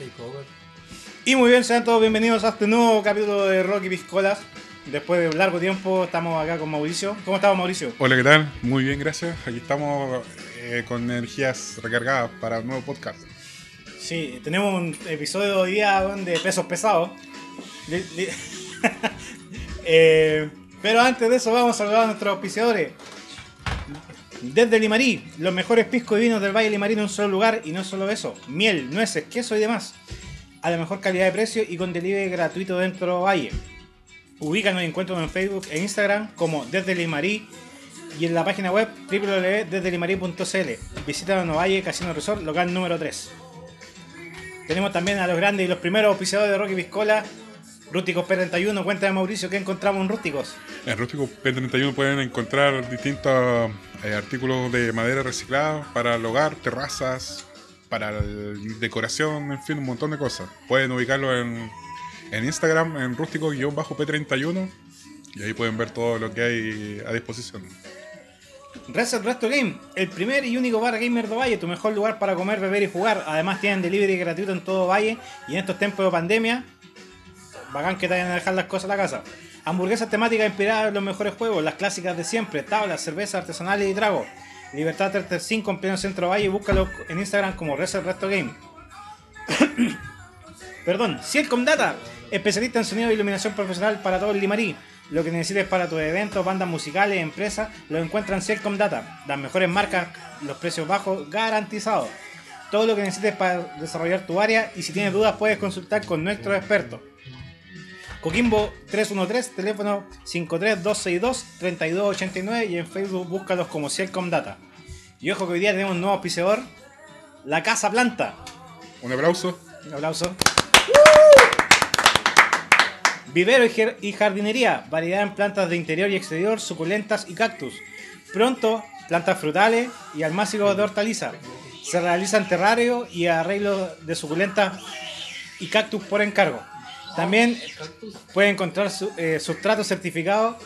Takeover. Y muy bien, sean todos bienvenidos a este nuevo capítulo de Rocky Piscolas. Después de un largo tiempo estamos acá con Mauricio. ¿Cómo estamos, Mauricio? Hola, ¿qué tal? Muy bien, gracias. Aquí estamos eh, con energías recargadas para un nuevo podcast. Sí, tenemos un episodio hoy día de pesos pesados. Eh, pero antes de eso vamos a saludar a nuestros auspiciadores. Desde Limarí, los mejores piscos y vinos del Valle Limarí en un solo lugar y no solo eso, miel, nueces, queso y demás. A la mejor calidad de precio y con delivery gratuito dentro del Valle. Ubícanos y encuéntranos en Facebook e Instagram como Desde Limarí y en la página web www.desdelimarí.cl. Visita Nuevo Valle Casino Resort, local número 3. Tenemos también a los grandes y los primeros auspiciadores de Rocky Piscola, Rústicos P31. Cuéntame, Mauricio, ¿qué encontramos en Rústicos? En Rústico P31 pueden encontrar distintos eh, artículos de madera reciclada para el hogar, terrazas, para el- decoración, en fin, un montón de cosas. Pueden ubicarlo en, en Instagram, en rústico-p31, y ahí pueden ver todo lo que hay a disposición. Reset Resto Game, el primer y único bar gamer de Valle, tu mejor lugar para comer, beber y jugar. Además tienen delivery gratuito en todo Valle y en estos tiempos de pandemia, bacán que te vayan a dejar las cosas a la casa. Hamburguesas temáticas inspiradas en los mejores juegos, las clásicas de siempre, tablas, cervezas artesanales y tragos. Libertad 35 en pleno centro Valle, búscalo en Instagram como Reset Resto Game. Perdón, Cielcom Data, especialista en sonido e iluminación profesional para todo el Limarí. Lo que necesites para tus eventos, bandas musicales, empresas, lo encuentran en Cielcom Data. Las mejores marcas, los precios bajos, garantizados. Todo lo que necesites para desarrollar tu área y si tienes dudas puedes consultar con nuestros expertos. Coquimbo 313, teléfono 53262-3289 y en Facebook búscalos como Cielcom Data. Y ojo que hoy día tenemos un nuevo auspiciador, La Casa Planta. Un aplauso. Un aplauso. Vivero y jardinería, variedad en plantas de interior y exterior, suculentas y cactus. Pronto, plantas frutales y almácigos de hortaliza. Se realizan terrario y arreglo de suculentas y cactus por encargo. También puede encontrar su, eh, sustrato certificado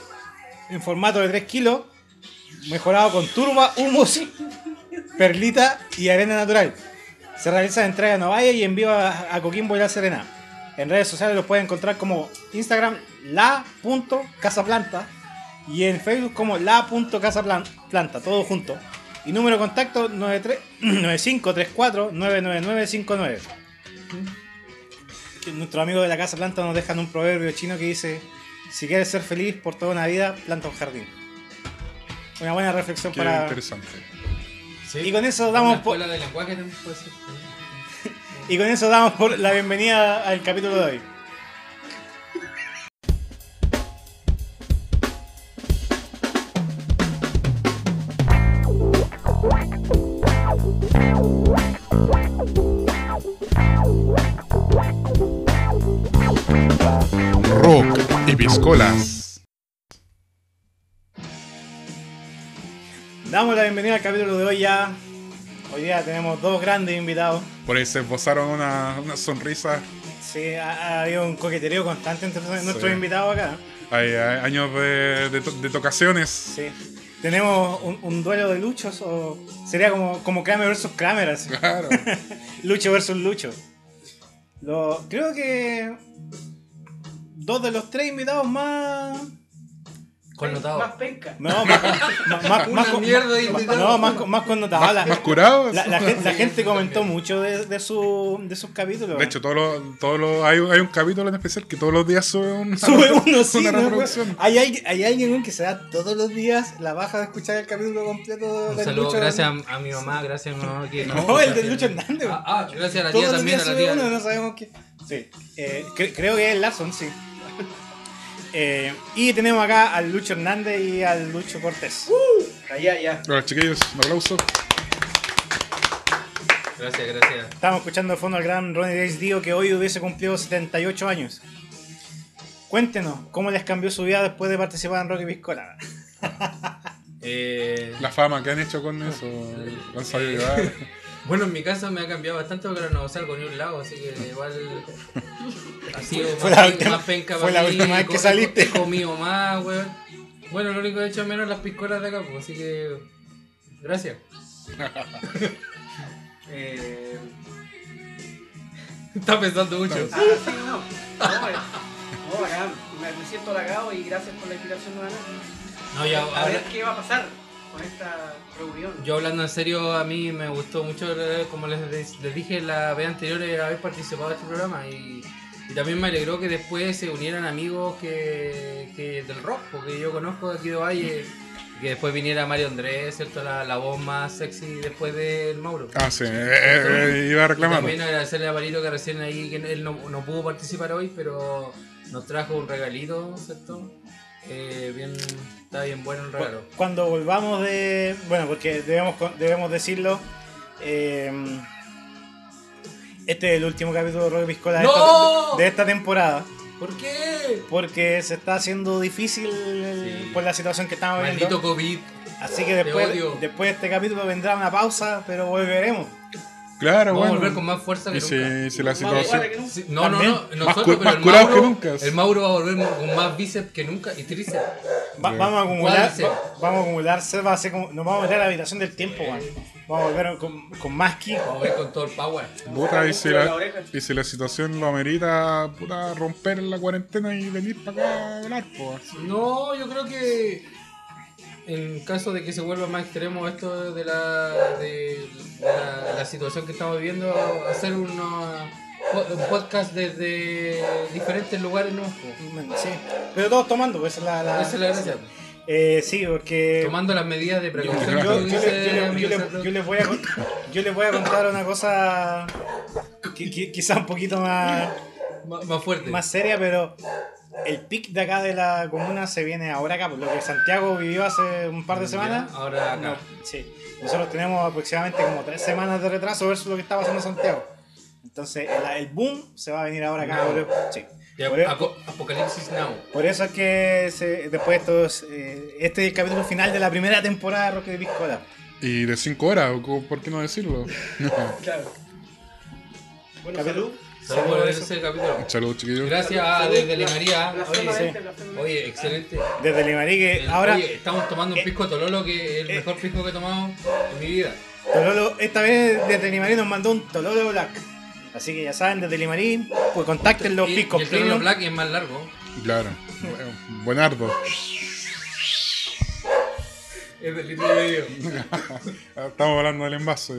en formato de 3 kilos, mejorado con turba, humus, perlita y arena natural. Se realiza entrega en Ovalle y envío a, a Coquimbo y La Serena. En redes sociales los pueden encontrar como Instagram la.casaplanta y en Facebook como la.casaplanta, todo junto. Y número de contacto 93 9534 99959. Nuestros amigos de la Casa Planta nos dejan un proverbio chino que dice, si quieres ser feliz por toda una vida, planta un jardín. Una buena reflexión Qué para... interesante. Sí. Y con eso damos por... escuela de lenguaje también puede ser. Y con eso damos por la bienvenida al capítulo de hoy. Rock y piscolas. Damos la bienvenida al capítulo de hoy ya. Hoy día tenemos dos grandes invitados. Por ahí se esbozaron una, una sonrisa. Sí, ha, ha habido un coqueterío constante entre nuestros Sí. invitados acá. Hay, hay años de, de, to- de tocaciones. Sí. Tenemos un, un duelo de luchos o sería como, como Kramer versus Kramer, así. Claro. Lucho versus Lucho. Lo, creo que dos de los tres invitados más Connotado. Más penca. No, más, más, más, Una más con- mierda de no, más, más connotados. La, ¿Más curados? la- la gente, la gente comentó mucho de, de, su, de sus capítulos. De hecho, todos los, todos los, hay, hay un capítulo en especial que todos los días sube, un, Sube uno, sí. una ¿no? reproducción. Hay, alguien- hay alguien que se da todos los días la baja de escuchar el capítulo completo Un del saludo, Lucho. gracias a, a mi mamá, gracias a mi mamá que No, el del Lucho Hernández. Ah, ah, gracias a la todos tía los también, días a la sube tía. uno, no sabemos qué. Sí, eh, cre- creo que es Larson, sí. Eh, y tenemos acá al Lucho Hernández y al Lucho Cortés. Allá, ya. Bueno, chiquillos, un aplauso. Gracias, gracias. Estamos escuchando de fondo al gran Ronnie Days Dio que hoy hubiese cumplido 78 años. Cuéntenos, ¿cómo les cambió su vida después de participar en Rocky Piscola? Eh, La fama que han hecho con eso. lo han sabido llevar. bueno, en mi caso me ha cambiado bastante porque ahora no salgo ni un lado, así que igual ha sido Fue más, la última- más penca fue para la mí, última vez que saliste. He comido más, weón. Bueno, lo único que he hecho menos las piscolas de acá, pues, así que. Gracias. eh, Está pensando mucho. Ah, sí, no. No, no. Me, siento halagado y gracias por la invitación nuevamente. No, ya, A ver qué va a pasar con esta reunión. Yo hablando en serio, a mí me gustó mucho, eh, como les, les dije la vez anterior, eh, haber participado de este programa y, y también me alegró que después se unieran amigos que, que del rock, porque yo conozco de aquí de Valle, que después viniera Mario Andrés, ¿cierto? La, la voz más sexy después del Mauro. Ah, sí, eh, eh, iba a reclamar. también agradecerle a Marito que recién ahí, que él no, no pudo participar hoy, pero nos trajo un regalito, ¿cierto? Eh, bien, está bien bueno el regalo. Cuando volvamos de. Bueno, porque debemos, debemos decirlo. eh, este es el último capítulo de Rock Piscola de, ¡No! esta, de esta temporada. ¿Por qué? Porque se está haciendo difícil Sí. por la situación que estamos Maldito. COVID. Así que después, después de este capítulo vendrá una pausa, pero volveremos. Claro, Vamos a bueno. volver con más fuerza que Y si, nunca. si la Más situación. guara que nunca. Sí, no, no, no, Más nosotros, cu- pero más el curados Mauro, que nunca. el Mauro va a volver con más bíceps que nunca y tríceps. Va- vamos a acumular, Cuádriceps. va- vamos a acumular, se va a hacer como, nos vamos a volver a la habitación del tiempo, weón. Vamos a volver con, con más ki. Vamos a ver con todo el power. Puta, y si, la la, y si la situación lo amerita, puta, romper la cuarentena y venir para acá a hablar, pues. No, yo creo que en caso de que se vuelva más extremo esto de la, de la, la situación que estamos viviendo, hacer una, un podcast desde diferentes lugares, ¿no? Sí, pero todos tomando, pues esa es la, la- Esa es la gracia. Eh, sí, porque Tomando las medidas de precaución. yo- les voy a cont- yo les voy a contar una cosa que, que- quizá un poquito más, Más- más fuerte. más seria, pero el pic de acá de la comuna se viene ahora acá, por lo que Santiago vivió hace un par de Ya, semanas. ahora acá. No, sí. Nosotros tenemos aproximadamente como tres semanas de retraso versus lo que está pasando en Santiago. Entonces el, el boom se va a venir ahora acá. Sí. Por, Apo- Apocalipsis Now. por eso es que se- después estos, eh, este es el capítulo final de la primera temporada de Rock de Piscola. Y de 5 horas, ¿o ¿por qué no decirlo? Claro. Bueno, salud. Saludos por ese capítulo. Saludos, chiquillos. Gracias a desde Limaría. Oye, oye, excelente. Desde Limarí que El- ahora oye, estamos tomando un eh, pisco Tololo que es el eh, mejor pisco que he tomado en mi vida. Tololo, esta vez desde Limarí nos mandó un Tololo Black. Así que ya saben, desde Limarí, pues contacten los piscos el Tololo. Black es más largo. Claro. Bu- Buenardo. Es del litro y medio. Estamos hablando del envase.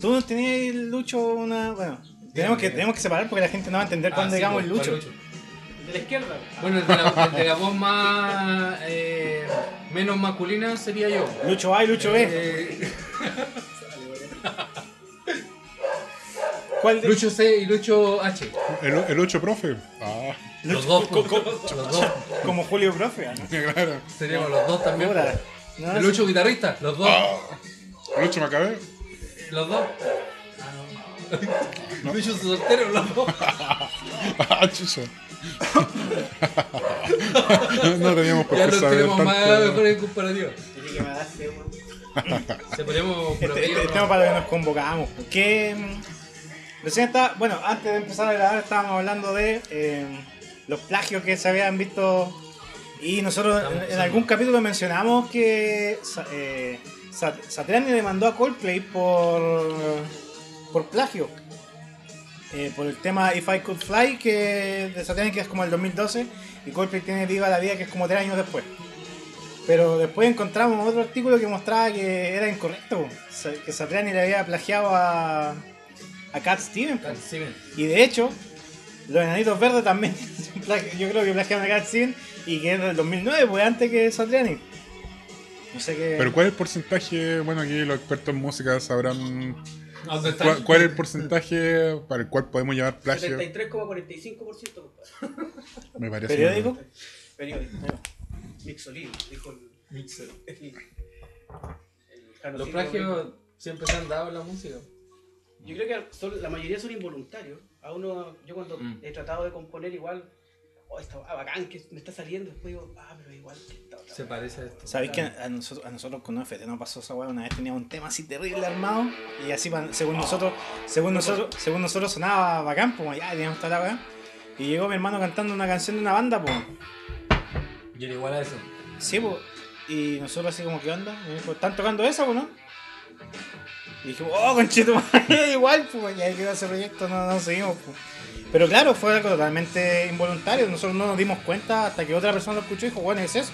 Tú no tenías, Lucho, una. Bueno, tenemos que, tenemos que separar porque la gente no va a entender cuando Ah, sí, digamos pues, Lucho. ¿cuál De la izquierda. Bueno, el de la, el de la voz más. eh, menos masculina sería yo. Lucho A y Lucho B. Eh, ¿Cuál de- Lucho C y Lucho H. El, el 8 profe. Ah, Los dos, co- co- los dos. Como Julio Profe. ¿no? claro. Seríamos los dos también. Puta. No, El Lucho guitarrista, los dos. 8 me acabé. Los dos. Lucho soltero, los dos. Ah, chucha. no teníamos por Ya qué los saber tenemos más tanto. mejores. Tiene que me. Se ponemos Este, promedio, este ¿no? tema para lo que nos convocamos. Que mm, recién está, bueno, antes de empezar a grabar estábamos hablando de eh, los plagios que se habían visto y nosotros en, en algún capítulo mencionamos que Sa- eh, Sat- Satriani demandó a Coldplay por por plagio. Eh, por el tema If I Could Fly que de Satriani que es como el 2012 y Coldplay tiene Viva la Vida que es como tres años después. Pero después encontramos otro artículo que mostraba que era incorrecto, que Satriani le había plagiado a, a Cat Stevens. Sí, ven. Y de hecho, los enanitos verdes también, yo creo que plagiaron a Cat Stevens y que es del 2009, pues antes que Satriani. No sé qué. Pero ¿cuál es el porcentaje? Bueno, aquí los expertos en música sabrán cuál, cuál es el porcentaje para el cual podemos llamar plagio. 73,45%, compadre. Me parece. ¿Periódico? Periódico. Mixolín, dijo el. Mixer. el, el Los plagios siempre se han dado en la música. Yo creo que son- la mayoría son involuntarios. A uno, yo cuando Mm. he tratado de componer igual, oh, está ah, bacán que me está saliendo, después digo, ah, pero igual que otra. Se parece a esto. ¿Sabéis que a nosotros, a nosotros con OFT nos pasó esa weá? Una vez teníamos un tema así terrible armado y así según nosotros, según nosotros, según nosotros sonaba bacán, pues ya teníamos toda la weá. Y llegó mi hermano cantando una canción de una banda, pues. Yo era igual a eso. Sí, pues. Y nosotros así como, ¿qué onda? Y me dijo, ¿están tocando esa o no? Y dijimos, oh, conchito, igual, pues, ya quedó ese proyecto, no, no seguimos, pues. Pero claro, fue algo totalmente involuntario, nosotros no nos dimos cuenta hasta que otra persona lo escuchó y dijo, bueno, es eso.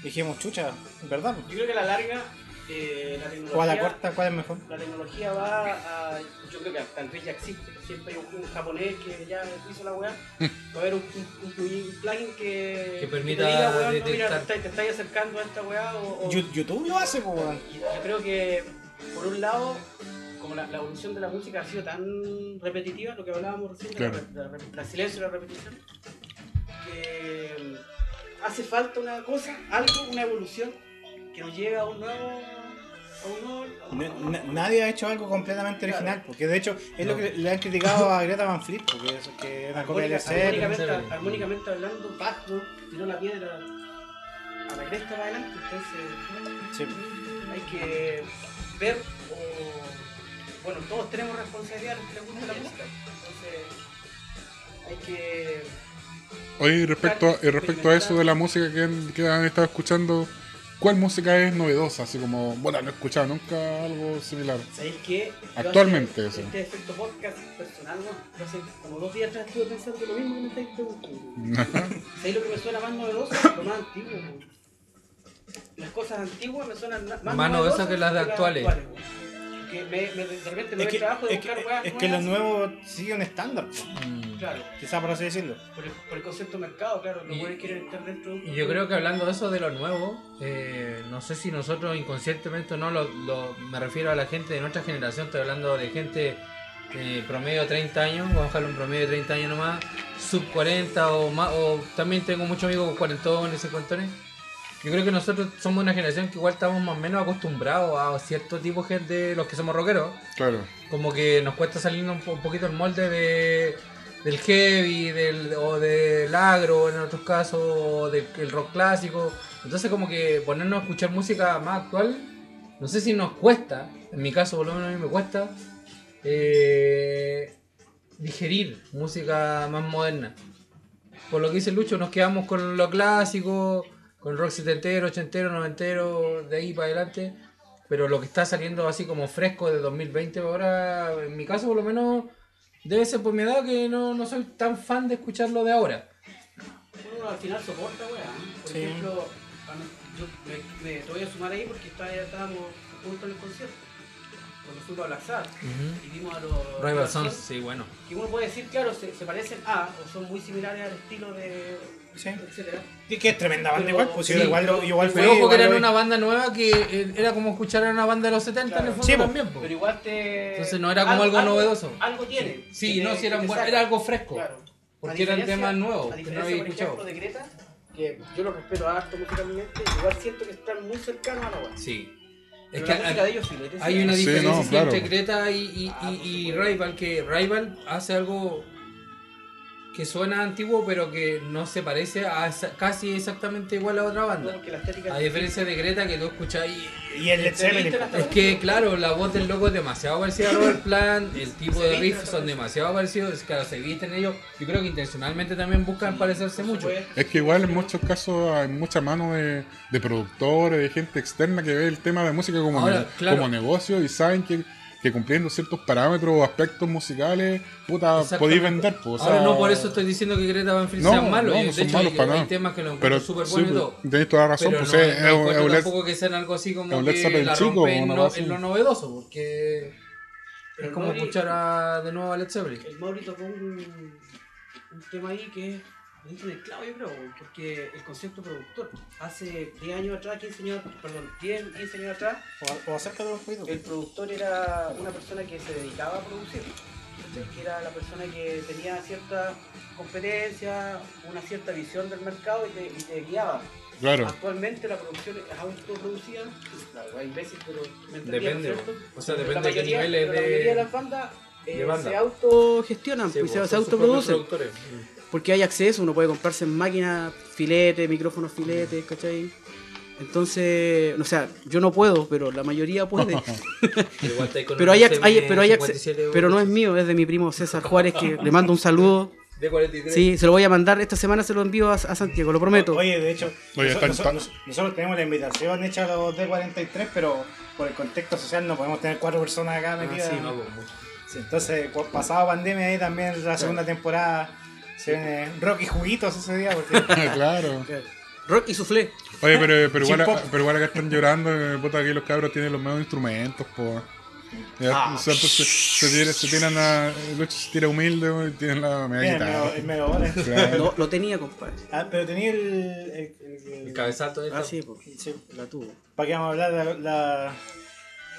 Y dijimos, chucha, ¿verdad? Yo creo que a la larga, eh, la tecnología. O a la corta, ¿cuál es mejor? La tecnología va a. Yo creo que tal vez ya existe. Siempre hay un, un japonés que ya hizo la weá. Va a haber un, un- un plugin- que. Que permita te diga, weón, no, mira, te, te estáis acercando a esta weá. O, o- Yu- YouTube lo hace, weón. Yo creo que, por un lado, como la, la evolución de la música ha sido tan repetitiva, lo que hablábamos recién, de la Claro. de la, silencio y la repetición, que mm, hace falta una cosa, algo, una evolución que nos lleve a un nuevo. A un- na- nadie ha hecho algo completamente Claro. original, porque de hecho es lo No. que le han criticado a Greta Van Fleet, porque es, que es una copia de armónicamente, armónicamente hablando, Bach ¿no? tiró la piedra a la cresta para adelante, entonces Sí. hay que ver bueno todos tenemos responsabilidad los que les gusta la música entonces hay que Oye, y respecto, a- y respecto a eso de la música que han, que han estado escuchando, ¿cuál música es novedosa? Así como, bueno, no he escuchado nunca algo similar. ¿sabéis qué? Actualmente, hace- eso. este efecto podcast personal ¿no? Yo hace como dos días atrás estuve pensando lo mismo que me estáis preguntando ¿sabéis lo que me suena más novedoso? lo más antiguo ¿no? las cosas antiguas me suenan na- más, Más novedosas que las de actuales. ¿no? Que me, me, de repente me Es que, trabajo de es que- buscar weas es que lo nuevas. nuevo sigue un estándar, pues, Mm. claro quizá por así decirlo. por el, por el concepto mercado claro los Y- buenos quieren estar dentro Y yo creo que hablando de eso de lo nuevo, eh, no sé si nosotros inconscientemente o no, lo, lo- me refiero a la gente de nuestra generación, estoy hablando de gente eh, promedio 30 años, vamos a dejarlo un promedio de 30 años nomás, sub 40 o más, o también tengo muchos amigos cuarentones, cincuentones. Yo creo que nosotros somos una generación que igual estamos más o menos acostumbrados a cierto tipo de los que somos rockeros, Claro. como que nos cuesta salirnos un, po- un poquito el molde de, del heavy del, o del agro en otros casos, o del el rock clásico. Entonces como que ponernos a escuchar música más actual, no sé si nos cuesta, en mi caso por lo menos a mí me cuesta, eh, digerir música más moderna. Por lo que dice Lucho, nos quedamos con lo clásico, con rock setentero, ochentero, noventero, de ahí para adelante. Pero lo que está saliendo así como fresco de 2020 ahora, en mi caso por lo menos, debe ser por mi edad que no, no soy tan fan de escucharlo de ahora. uno al final soporta weá por Sí. ejemplo yo me, me- te voy a sumar ahí porque está- ya estábamos juntos en el concierto cuando fuimos a Black y vimos a los Rival Sons, sí, bueno. que uno puede decir claro se, se parecen a o son muy similares al estilo de Sí. etcétera Y que es tremenda banda Pero- igual, pues sí, igual, pero- igual Pero ojo que eran una banda nueva que eh, era como escuchar a una banda de los 70 en el Claro. fondo Sí, también. po. pero igual te Entonces no era como algo novedoso. algo tiene Sí, que no, si saca. era algo fresco. Claro. Porque eran temas nuevos a que no había por escuchado. ejemplo, de Greta, que yo lo respeto harto musicalmente, igual siento que están muy cercanos a la web. Sí. Es que hay- de ellos filete, hay una Sí, diferencia no, sí, claro. entre Greta y, y, Ah, y- y. Rival, que Rival hace algo que suena antiguo pero que no se parece a esa- casi exactamente igual a otra banda. porque la estética A diferencia de Greta que tú escuchás y Y el Led Zeppelin. Viste Es que, claro, la voz del loco es demasiado parecida a Robert Plant, el tipo de se son demasiado parecidos, es claro, se visten ellos. Yo creo que intencionalmente también buscan parecerse mucho. Es que igual en muchos casos hay mucha mano de, de productores, de gente externa que ve el tema de música como, Ahora, ne- claro. como negocio y saben que, que cumpliendo ciertos parámetros o aspectos musicales, puta, podéis vender. pues, o sea, Ahora no por eso estoy diciendo que Greta Van Fleet No, sean malos, no, no de son hecho malos hay, para hay nada. temas que lo pero encuentro súper sí, buenos y pues, todo. tenéis toda la razón, Pero pues no, es, no es tampoco que sean algo así como Led que la chico, no- en lo novedoso, porque Pero es como Mauri- escuchar a, de nuevo a Led Zeppelin. El Mauri tocó un, un tema ahí que lo hizo en el clavo, yo creo, porque el concepto productor, hace 10 años atrás, 15 años, perdón, 10, 15 años atrás, O, o acércate un poquito. el productor era una persona que se dedicaba a producir, ¿cachai? que era la persona que tenía cierta competencia, una cierta visión del mercado y te, y te guiaba. Claro, Actualmente la producción es autoproducida, claro, hay veces, pero me Depende, ¿no o sea, depende la de qué mayoría- niveles pero La mayoría de de... las bandas eh, de se autogestionan, Sí, pues, se, pues, se propios autoproducen. Porque hay acceso, uno puede comprarse en máquinas, filetes, micrófonos filetes, ¿cachai? Entonces, o sea, yo no puedo, pero la mayoría puede. Pero hay, hay- pero hay acce- 57 pero no es mío, es de mi primo César Juárez, que le mando un saludo. De 43. Sí, se lo voy a mandar. Esta semana se lo envío a, a Santiago, lo prometo. Oye, de hecho, Oye, noso- está- noso- está- nosotros tenemos la invitación hecha a los D43, pero por el contexto social no podemos tener cuatro personas acá metidas. sí, No, pues. Sí, entonces, pasado pandemia ahí también la segunda temporada se viene Rocky Juguitos ese día porque claro. Rock y Soufflé. Oye, pero, pero, igual, pero igual acá están llorando, eh, puta, aquí los cabros tienen los nuevos instrumentos, po. Ya, Ah. o sea, pues, se, se, tira- se tiran a. Lucho se tira humilde, y tienen la media el guitarra. medio- el medio bola. Claro. No, lo tenía, compadre. Ah, pero tenía el, el, el- El cabezazo de Ah, sí, pues, sí, la tuvo. ¿Para qué vamos a hablar de la, la-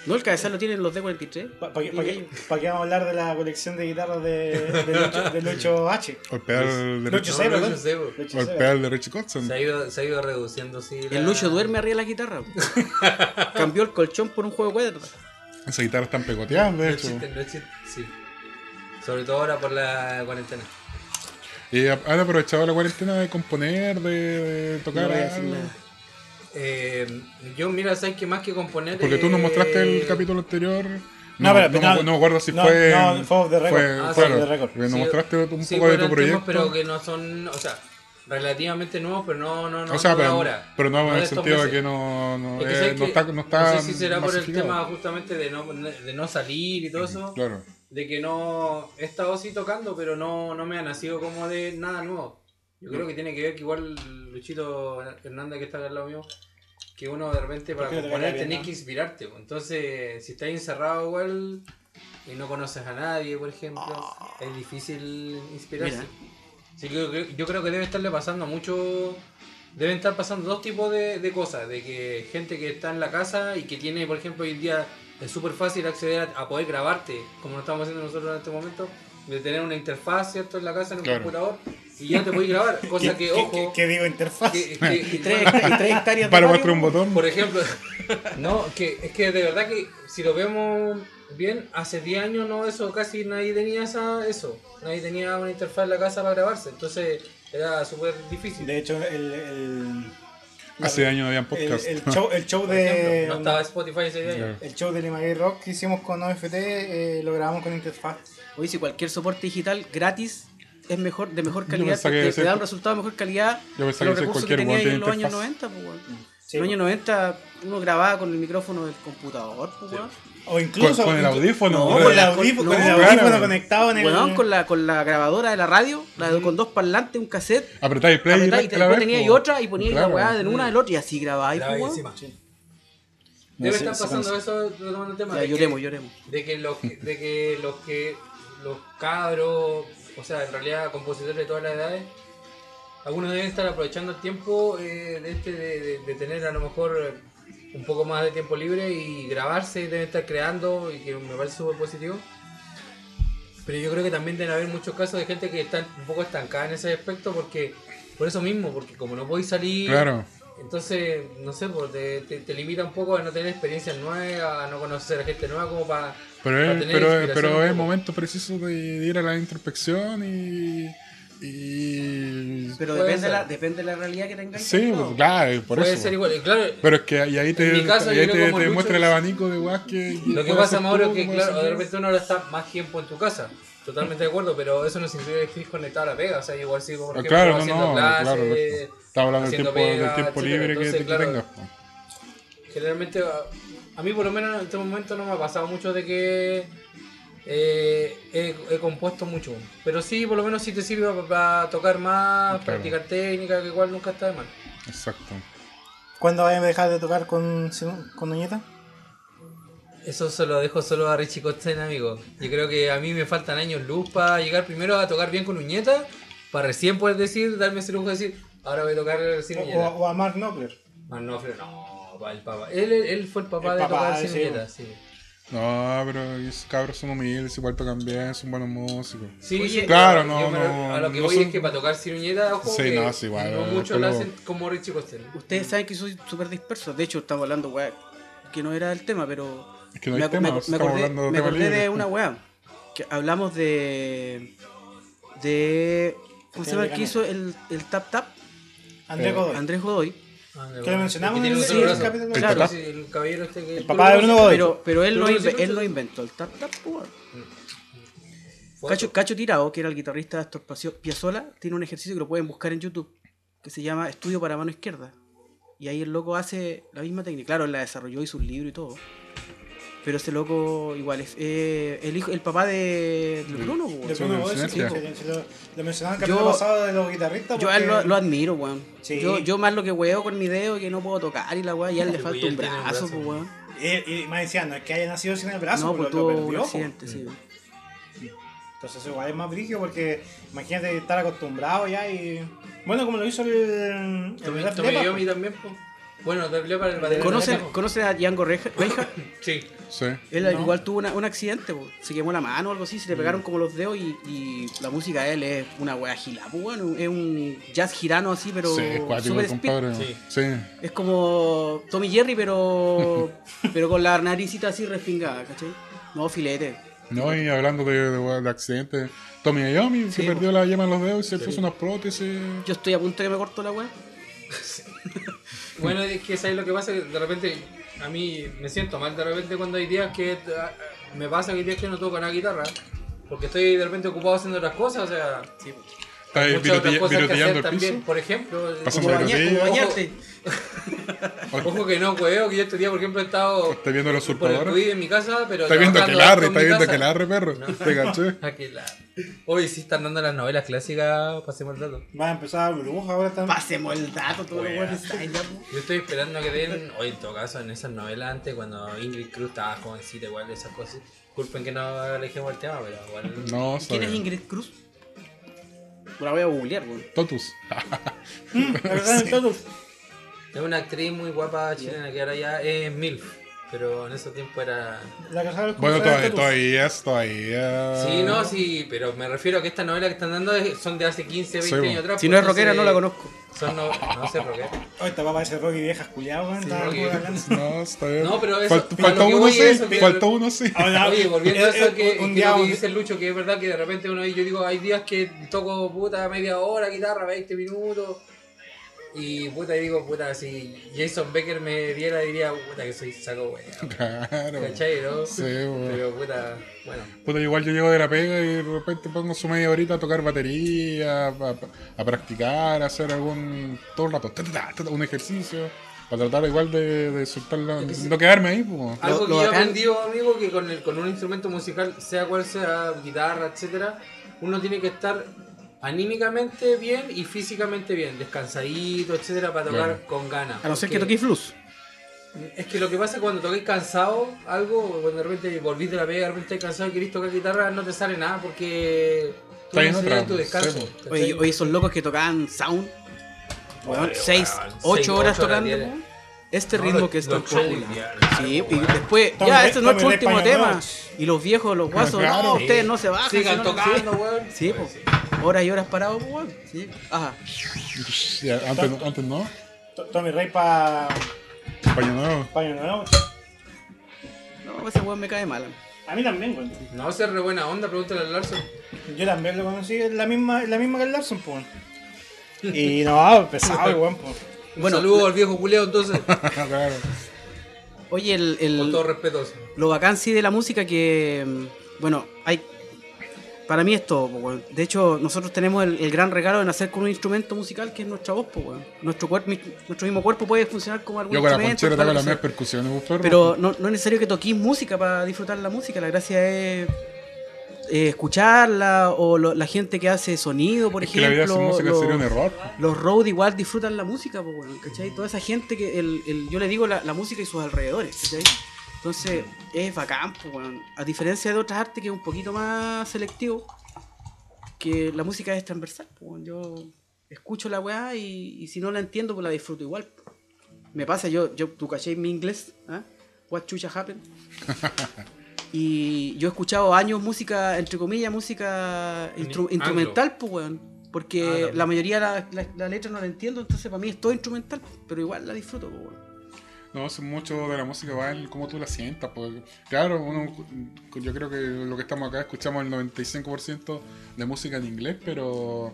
No, el cabezal lo tienen los D43. pa- pa' qué- pa' qué- pa' qué vamos a hablar de la colección de guitarras de, de, Lucho, de Lucho H? O el pedal de Lucho Richie, No, o el pedal de Richie Kotzen. Se ha ido, se ha ido reduciendo, sí. la- El Lucho duerme arriba de la guitarra. Cambió el colchón por un juego de cuerdas. Esas guitarras están pegoteadas, No de hecho. no chiste, sí. Sobre todo ahora por la cuarentena. Y han aprovechado la cuarentena de componer, de, de No tocar. voy Eh, yo, mira, ¿sabes qué más que componer? Porque tú nos eh, mostraste el capítulo anterior. No, pero- no, no, me- no me acuerdo si no, fue. no, fue off the record. fue- Ah, claro, sí, off the record. porque Nos Sí, mostraste un sí, poco de tu proyecto. pero que no son, o sea, relativamente nuevos, pero no, no, no, o sea, no pero, ahora. pero no, en el sentido de que no, no, Es que eh, no que- está, no está no sé si será por el tema justamente de no, de no salir y todo eso, Claro. de que no he estado así tocando, pero no, no me ha nacido como de nada nuevo. Yo creo que tiene que ver que igual Luchito Hernández que está acá al lado mío, que uno de repente para te componer tenés no? que inspirarte. pues. Entonces, si estás encerrado igual y no conoces a nadie, por ejemplo, es difícil inspirarse. Mira. Así que yo, creo- yo creo que debe estarle pasando mucho. Deben estar pasando dos tipos de, de cosas. De que gente que está en la casa y que tiene, por ejemplo, hoy en día es súper fácil acceder a, a poder grabarte, como lo estamos haciendo nosotros en este momento, de tener una interfaz, ¿cierto? En la casa, en un Claro. computador, y ya te puedes grabar. Cosa que, ¿Qué- ojo, qué- qué digo interfaz? que- que- Y tres, hectáreas- y tres hectáreas de Para mostrar un botón. por ejemplo, no, que es que de verdad que si lo vemos bien, hace 10 años no eso casi nadie tenía esa eso, nadie tenía una interfaz en la casa para grabarse, entonces era súper difícil. De hecho, el, el, Hace años habían el, podcast. el show, el show Por ejemplo, de no estaba Spotify ese día. Claro. el show de Limagay Rock que hicimos con OFT eh, lo grabamos con interfaz. Hoy si cualquier soporte digital gratis es mejor de mejor calidad, pensaba que te, ese- te da un resultado de mejor calidad Yo pensaba que que los recursos que cualquier tenía en los años interfaz. 90. Pues. Sí, en los pues. años 90 uno grababa con el micrófono del computador. Pues, weón. O incluso Con- con el audífono, No, ¿no? con el audífono, no, con el claro. audífono conectado en el. Weón, con la, con la grabadora de la radio, la de- con dos parlantes, un cassette, Apretáis play apretáis y y la después tenía y otra y poníais Claro. la weá de una del otro y así grabáis. Debe estar pasando eso, retomando el tema. Ya, de que- lloremos, lloremos. de que los que- de que los que los cabros, o sea, en realidad compositores de todas las edades, algunos deben estar aprovechando el tiempo eh, de este de, de- de tener a lo mejor un poco más de tiempo libre y grabarse, deben estar creando y que me parece súper positivo. Pero yo creo que también deben haber muchos casos de gente que está un poco estancada en ese aspecto porque por eso mismo, porque como no podéis salir, Claro. entonces, no sé, pues te, te, te limita un poco a no tener experiencias nuevas, a no conocer a gente nueva como para... Pero es, tener pero, pero es momento preciso de, de ir a la introspección y. y Pero depende de, la, depende de la realidad que tengáis. sí, pues, pues, claro, por Puede eso. ser igual, claro, Pero es que y ahí te, y ahí te, te muestra el abanico de weas que. Lo que pasa, Mauro, es que claro, de repente uno está más tiempo en tu casa. Totalmente de acuerdo, pero eso no significa que estés conectado a la pega. O sea, igual sigo, por Ah, ejemplo, claro, no, haciendo no, clases, claro. Estaba hablando del haciendo tiempo, pega, del tiempo etcétera. libre que, Entonces, que claro, tengas. Generalmente, a, a mí por lo menos en este momento no me ha pasado mucho de que eh, he, he compuesto mucho. Pero sí, por lo menos sí te sirve para, tocar más, Claro. practicar técnica, que igual nunca está de mal. Exacto. ¿Cuándo vas a dejar de tocar con, con Uñeta? Eso se lo dejo solo a Richie Costen, amigo. Yo creo que a mí me faltan años luz para llegar primero a tocar bien con Uñeta, para recién poder decir, darme ese lujo de decir, ahora voy a tocar sin O, Uñeta. o- o a Mark Knopfler. Manofre, no, pa, el papá. Él, él, él fue el papá El de papá, tocar sin. Uñeta, sí. No, pero esos cabros son humildes, igual tocan bien, son buenos músicos. Sí, Oye, claro, no, no, A lo que no voy son- es que para tocar sin Uñeta, ojo, Sí, que no, sí, igual, no muchos pero- lo hacen como Richie Costen. Ustedes saben que soy súper disperso. De hecho, estamos hablando, weá, que no era el tema, pero. Es que no hay me, tema, me- estamos me acordé, hablando de me temas acordé de libres. una weá. Que hablamos de. de. ¿Cómo se llama el que hizo el, el Tap Tap? André Eh, Godoy. Andrés Godoy. Que lo mencionamos Que tiene en un el- capítulo El Claro. Sí, el caballero este que... El papá de Bruno Godoy. Pero, pero él, ¿Tú no él no inventó el Tap Tap, fotos. Cacho, Cacho Tirado, que era el guitarrista de Astor Piazzolla, tiene un ejercicio que lo pueden buscar en YouTube, que se llama Estudio para mano izquierda. Y ahí el loco hace la misma técnica. Claro, él la desarrolló y sus libros y todo. Pero ese loco igual es eh, el hijo, el papá de, Bruno, De weón. Bruno de Boy, sí, sí, lo, lo mencionaba en el capítulo pasado de los guitarristas. Yo a él lo, admiro, weón. Sí. Yo, yo más lo que huevo con mi dedo que no puedo tocar y la weá, y a él le Sí, falta pues, un brazo, pues, weón. Y, y más decía, no es que haya nacido sin el brazo, No, pues lo tuvo perdió, un accidente, sí. Entonces igual es más brígido porque imagínate estar acostumbrado ya y... Bueno, como lo hizo el... el Tommy Leppard, Yomi también, po. Bueno, Def Leppard, el baterista. ¿Conocen, ¿Conocen a Django Reja- Reinhardt? Sí. Sí. Él No. igual tuvo una- un accidente, po. se quemó la mano o algo así, se le pegaron como los dedos y, y la música de él es una wea gila, pues bueno, es un jazz girano así, pero sí, es cuático super el speed. compadre. Sí. Sí. Es como Tommy Jerry, pero pero con la naricita así respingada, ¿cachai? No, filete. No, y hablando de, de, de accidentes, Tommy Ayomi Sí, se perdió la yema en los dedos y se puso unas prótesis. Yo estoy a punto de que me corto la wea. Bueno, es que sabes lo que pasa, que de repente a mí me siento mal de repente cuando hay días que ah, me pasa que hay días que no toco la guitarra. Porque estoy de repente ocupado haciendo otras cosas, o sea, Está ahí muchas otras cosas que hacer también. piso. Por ejemplo, Como, bañarte. ojo que no, huevo, que yo este día, por ejemplo, he estado ¿Estás viendo la por el? COVID en mi casa, pero Estás viendo en estás mi viendo casa. Aquelarre, perro. Te caché. Hoy sí están dando las novelas clásicas, pasemos el dato. Va a empezar burbuja ahora también. Pasemos el dato, todo lo bueno po. Yo estoy esperando que den, hoy en todo caso, en esas novelas antes, cuando Ingrid Cruz estaba jovencita, igual esas cosas. Disculpen que no alejemos el tema, pero igual. No, está ¿Quién es. Ingrid Cruz? La voy a googlear, weón. Totus. La verdad, en todos. Es una actriz muy guapa chilena que ahora ya es MILF, pero en ese tiempo era. La casa del Bueno, todavía, todavía es, todavía. Sí, no, sí, pero me refiero a que estas novelas que están dando son de hace 15, 20 Sí, años atrás. Si no es pues, rockera, no la conozco. Son no, no sé rockera. Hoy te va a parecer Rocky viejas culiadas. Sí. No, está bien. No, pero eso- Falt- faltó uno sí. es eso, que- Faltó uno sí. Oye, volviendo a eh, eso, eh, que, un que día que un- dice el Lucho, que es verdad que de repente uno yo digo, hay días que toco puta media hora guitarra, 20 minutos. Y puta, y digo, puta, si Jason Becker me viera, diría, puta, que soy saco wea. Claro. ¿Cachai, no? Sí, weón. Pero puta, bueno. Puta, igual yo llego de la pega y de repente pongo su media horita a tocar batería, a, a- a practicar, a hacer algún. todo el rato, ta, ta, ta, ta, un ejercicio, para tratar igual de, de soltar la. no quedarme ahí, pues. Algo Lo- que lo yo he aprendido, amigo, que con, el, con un instrumento musical, sea cual sea, guitarra, etcétera, uno tiene que estar anímicamente bien y físicamente bien, descansadito, etcétera, para tocar con ganas. A no ser que Porque toquéis blues. Es que lo que pasa es cuando toquéis cansado, algo, cuando de repente volvís de la pega, de repente estás cansado y querés tocar guitarra, no te sale nada porque tú Está en necesitas otra, tu descanso. sí, ¿cachai? Oye, oye, esos locos que tocaban sound, weón, Oye, 6, weón, 8 seis, horas ocho horas tocando, diarias. weón. Este No, ritmo que es tan popular. Sí, y después, ya, este es nuestro último tema. Y los viejos, los guasos, Claro. no, Sí. ustedes no se bajan. Sigan no- tocando, weón. Sí, pues. Horas y horas parados, pues, weón. Sí. Ajá. Antes, antes no, To- Tommy Rey para paño nuevo. Paño Nuevo. No, ese weón me cae mal. A mí también, weón. No, ser re buena onda, pregúntale al Larson. Yo también lo conocí, es la misma, es la misma que el Larson, pues. Y no, pesado, el weón, pues. Un Bueno, saludo al viejo culeo entonces, claro. Oye, el, con el, todo respeto. lo bacán sí de la música que, mm, bueno, hay... Para mí es todo, po, weón. De hecho, nosotros tenemos el, el gran regalo de nacer con un instrumento musical que es nuestra voz, po, weón. Nuestro, cuerpo, nuestro mismo cuerpo puede funcionar como algún Yo con instrumento. lo las mismas percusiones. Pero no, no es necesario que toquís música para disfrutar la música. La gracia es eh, escucharla o lo- la gente que hace sonido, por es que la vida ejemplo. sin música los- sería un error. los road igual disfrutan la música, pues, weón, ¿cachai? Toda esa gente que el, el- yo le digo la, la música y sus alrededores, ¿cachai? Entonces es bacán, pues, weón. A diferencia de otras artes que es un poquito más selectivo, que la música es transversal, pues. Yo escucho la weá y, y si no la entiendo, pues la disfruto igual. Me pasa, yo, yo tú caché mi inglés, ¿ah? What chucha happen? Y yo he escuchado años música, entre comillas, música instru- anglo. instrumental, pues, weón. Ah, Porque también. la mayoría de la, la- la letra no la entiendo, entonces para mí es todo instrumental, pero igual la disfruto, pues, weón. No, es mucho de la música va en cómo tú la sientas. Porque, claro, uno, yo creo que lo que estamos acá escuchamos el 95% de música en inglés, pero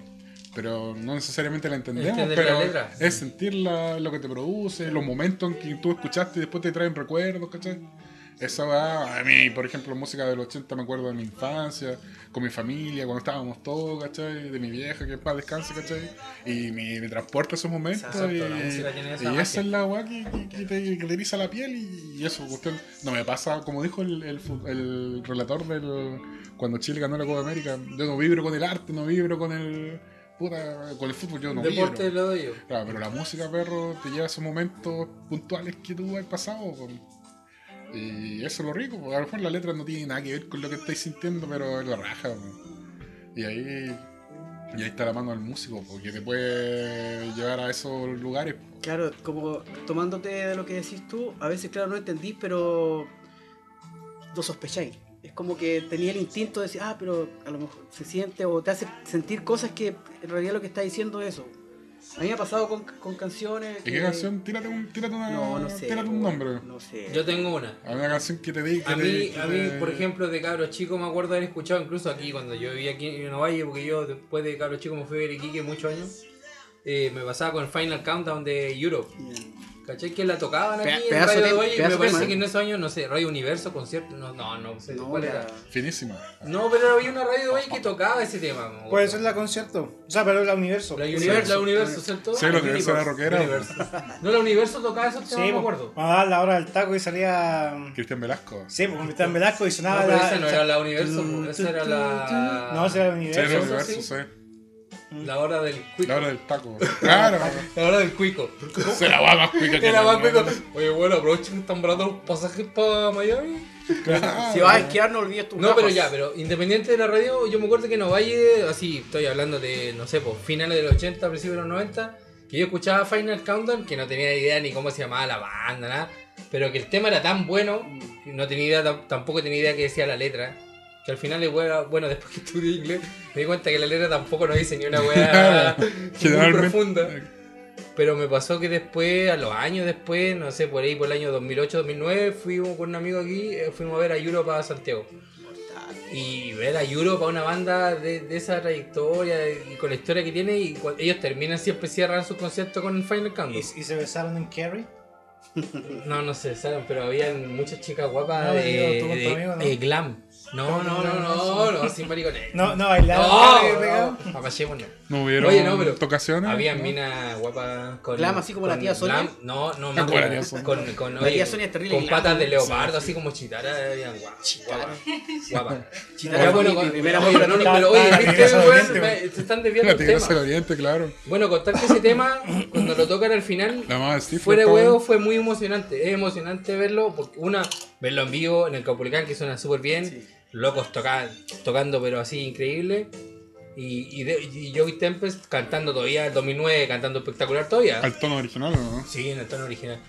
pero no necesariamente la entendemos. Entender pero la letra. es sentir la- lo que te produce, los momentos en que tú escuchaste y después te traen recuerdos, ¿cachai? Esa va, a mí, por ejemplo, música del 80 me acuerdo de mi infancia, con mi familia, cuando estábamos todos, ¿cachai? De mi vieja, que en paz descanse, ¿cachai? Y me, me transporta a esos momentos. Y esa y magia. esa es la weá que, que, que te, que te eriza la piel y, y eso, cuestión. No me pasa, como dijo el, el, relator del. Cuando Chile ganó la Copa América, yo no vibro con el arte, no vibro con el. Puta, con el fútbol, yo no Deporte vibro. lo doy yo. Claro, pero la música, perro, te lleva a esos momentos puntuales que tú has pasado. po. Y eso es lo rico, porque a lo mejor la letra no tiene nada que ver con lo que estáis sintiendo, pero es la raja. po. Y ahí, y ahí está la mano del músico, porque te puede llevar a esos lugares. Claro, como tomándote de lo que decís tú, a veces, claro, no entendís, pero lo sospecháis. Es como que tenía el instinto de decir, ah, pero a lo mejor se siente o te hace sentir cosas que en realidad lo que está diciendo es eso. A mí me ha pasado con, con canciones. ¿Y qué que- canción? Tírate un, tírate una, No, no sé. tírate un nombre. No sé. Yo tengo una. Hay una canción que te di. que A te- mí, que a mí, te- por ejemplo, de cabros chicos me acuerdo haber escuchado incluso aquí cuando yo vivía aquí en Ovalle, porque yo después de cabros chicos me fui a ver Iquique muchos años. eh, me pasaba con el Final Countdown de Europe. ¿Cachai? Que la tocaban aquí Pe- en Radio de- y me parece tema, que en esos años, no sé, Radio Universo, concierto, no, no, no sé No, cuál la- era. Finísima. No, pero había una radio de Ovalle que tocaba ese tema. me Puede ser la concierto. O sea, pero la universo. La Universo. La Universo, ¿cierto? Sí, la Universo era rockera. Universo. No, la Universo tocaba esos Sí, temas, me pues, acuerdo. daba la hora del taco y salía. Cristian Velasco. Sí, pues Cristian Velasco y No, sonaba pero la. esa no era la Universo, esa era la. No, esa era la Sí, universo. el eso universo, sí. La hora del cuico. La hora del taco. Claro. La hora del cuico. Se la va más cuica que la más cuico. Oye, bueno, aprovechen que están baratos los pasajes para Miami. Claro. Si vas a esquiar, no olvides tus No, pero ya, pero independiente de la radio, yo me acuerdo que en Ovalle, así, estoy hablando de, no sé, pues, finales de los 80, principios de los 90, que yo escuchaba Final Countdown, que no tenía idea ni cómo se llamaba la banda, nada, pero que el tema era tan bueno, no tenía idea, tam- tampoco tenía idea que decía la letra, que al final, bueno, bueno, después que estudié inglés, me di cuenta que la letra tampoco no dice ni una weá muy profunda. Pero me pasó que después, a los años después, no sé, por ahí por el año 2008-2009, fuimos con un amigo aquí, eh, fuimos a ver a Europe a Santiago. Y ver a Europe a una banda de, de esa trayectoria y con la historia que tiene, y ellos terminan siempre cierran su concierto con el Final Countdown. ¿Y, y se besaron en Kerry? No, no sé, ¿saben? pero habían muchas chicas guapas No, digo, de- amigo, ¿no? de glam. No, no, no, no, no, sin maricones. No, no, bailaron. No, no, pegado. apachemos, no. No hubieron Oye, no, pero tocaciones. Había ¿no? minas guapas con. Glam, así como la tía Sonia. glam. No, no, más con la con, tía Sonia. con, con, La tía Sonia es terrible con patas de leopardo, así como chitara, habían guapas. Chitara. Guapas. Chitara bueno, primera no, no, pero oye, la ¿viste, se están desviando La el tigresa del tema. oriente, claro. Bueno, contar que ese tema, cuando lo tocan al final, La fuera de huevo fue muy emocionante. Es emocionante verlo, porque una, verlo en vivo en el Caupolicán, que suena súper bien. Locos toca- tocando, pero así increíble. Y, y, de- y Joey Tempest cantando todavía, el 2009, cantando espectacular todavía. Al tono original, ¿no? Sí, en el tono original.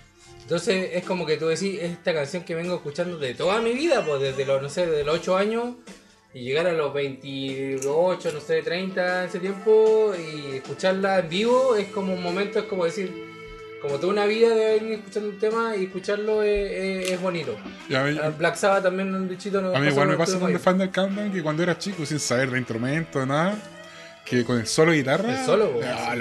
Entonces es como que tú decís, es esta canción que vengo escuchando de toda mi vida, pues desde los, no sé, desde los 8 años y llegar a los 28, no sé, 30 en ese tiempo y escucharla en vivo es como un momento, es como decir, como toda una vida de venir escuchando un tema y escucharlo es, es- es bonito. Y a mí, A Black Sabbath también un bichito no a mí igual me pasa con The tema Final Countdown que cuando era chico, sin saber de instrumento, nada, que con el solo guitarra. El solo, po. Ah,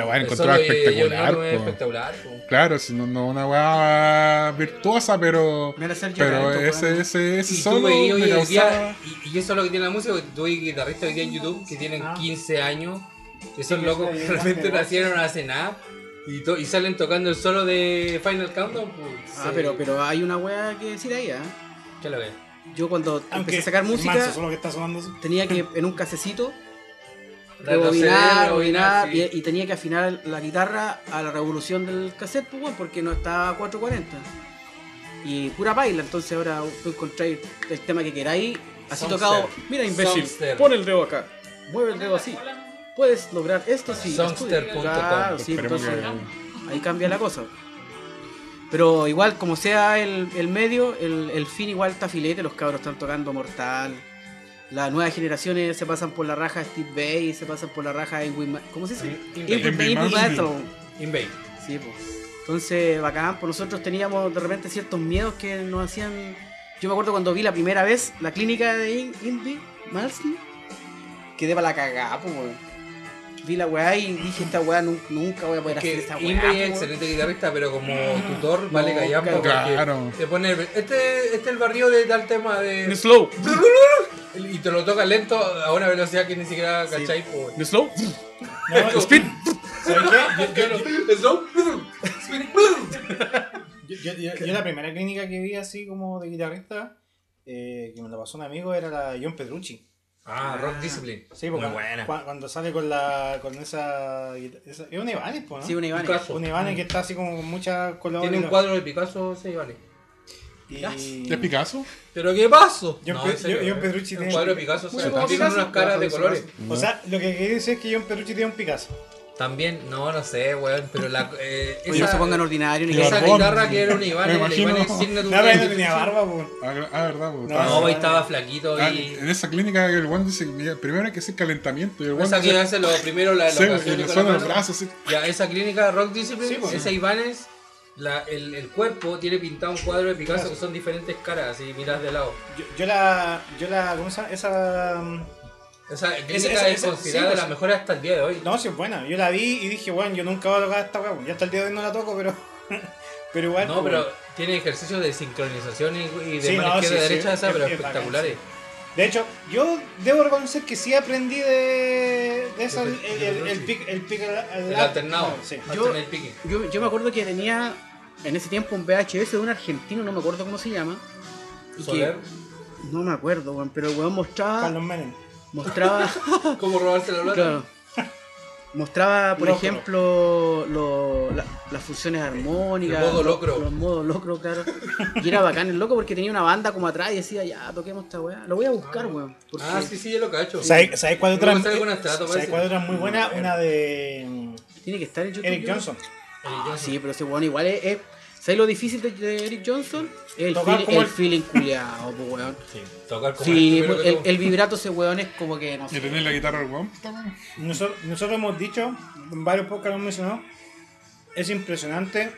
de John espectacular. Lennon es po. espectacular. po. Claro, si no, no una weá virtuosa, pero. Van Pero ese, ese, ese solo hoy me día, y, y eso es lo que tiene la música, porque tú ves guitarristas hoy día en YouTube que tienen Ah. 15 años, que son que locos que más nacieron hace nada, y, to- y salen tocando el solo de Final Countdown, pues... Ah, eh, pero, pero hay una wea que decir ahí, ¿ah? ¿Qué lo ves? Yo cuando Aunque empecé a sacar música, manso, solo que está sonando así. tenía que en un casecito rebobinar, rebobinar, sí. y, y tenía que afinar la guitarra a la revolución del cassette, pues, bueno, porque no estaba a 440. Y pura baila, entonces ahora tú encontráis el tema que queráis, así Songster. tocado. Mira, imbécil, Songster. pon el dedo acá, mueve el dedo así. Puedes lograr esto si Songster.com. Claro, sí, entonces que- ahí cambia la cosa. Pero igual, como sea el, el medio, el, el fin igual está filete, los cabros están tocando mortal. Las nuevas generaciones se pasan por la raja Steve Bay, se pasan por la raja Ma- ¿Cómo se dice? Mansell. Invade. Sí, pues. Entonces, bacán, pues nosotros teníamos de repente ciertos miedos que nos hacían. Yo me acuerdo cuando vi la primera vez la clínica de In- Ingrid Mansell, quedé para la cagada, pues. Vi la weá y dije, esta weá nun- nunca voy a poder hacer esta weá. Inve es excelente guitarrista, pero como tutor vale callampa porque Claro. te pone este, este es el barrio de tal tema de The Slow. y te lo toca lento a una velocidad que ni siquiera cachai po. The Slow. No, Speed. ¿Sabes qué? Yo, yo- yo- Eso. yo- la primera clínica que vi así como de guitarrista, eh, que me la pasó un amigo, era la John Pedrucci. Ah, Rock Discipline. Sí, porque Muy buena. cua- cuando sale con la con esa, esa- es un Ibanez, ¿no? Sí, un Iván. Picasso. Un Ibanez que está así como con muchas colores. Tiene un cuadro de Picasso ese vale. Y... ¿Es Picasso? ¿Pero qué pasó? John No, serio, John eh. Pedrucci Un tiene- cuadro de Picasso, ¿sabes? como tiene unas caras de colores. O sea, lo que quiere decir es que John Pedrucci tiene un Picasso. También, no, no sé, weón, pero la eh, Oye, no se pongan ordinarios ni esa Barbón. guitarra que era un Iván, el. Iván No, pero no de- tenía barba, po. Ah, ah, verdad. pues, No, estaba- No, flaquito Ah, y en esa clínica el one dice mira, primero hay que hacer calentamiento y el one esa que hace lo primero la sí, y y suenan los mano. brazos así. Ya, esa clínica Rock Discipline, Sí, pues. esa Ibanez, la, el, el cuerpo tiene pintado un cuadro de Picasso que son diferentes caras, si miras de lado. Yo, yo la. Yo la. ¿Cómo se llama? Esa. Esa clínica esa- es considerada sí, de pues. las mejores hasta el día de hoy. No, sí es buena. Yo la vi y dije, bueno, yo nunca voy a tocar esta weá. Ya hasta el día de hoy no la toco, pero. pero igual. No, pues, pero tiene ejercicios de sincronización y, y de Sí, mano no, izquierda sí, sí, derecha, esa, es- pero es bacán, espectaculares. De hecho, yo debo reconocer que sí aprendí de, de esa. El, el, el, pick. El, pick, el, El alternado. Sí. Yo, Yo- me acuerdo que tenía en ese tiempo un VHS de un argentino, no me acuerdo cómo se llama. Y Soler. que, no me acuerdo, weón, pero el weón mostraba. Carlos Menem. Mostraba. ¿Cómo robarse la plata? claro. Mostraba, por Locro. ejemplo, lo- la- las funciones armónicas. El modo lo- locro. Los modos locro, claro. Y era bacán el loco porque tenía una banda como atrás y decía, ya, toquemos esta weá. Lo voy a buscar, weón. Porque Ah, sí, sí, ya lo cacho. ¿Sabes sabes cuál otra? Estrato, ¿Sabes cuál otra muy buena? Una de. mm, tiene que estar en YouTube. Eric yo. Johnson. Ah, sí, pero ese weón igual es. es- ¿Sabes lo difícil de, de Eric Johnson? El, Tocar feel- como el el- feeling culiado, pues weón. Sí, tocar como Sí, el que el, el vibrato ese weón es como que no Y sé. tener la guitarra del también. Nosotros, nosotros hemos dicho, en varios podcasts lo hemos mencionado, es impresionante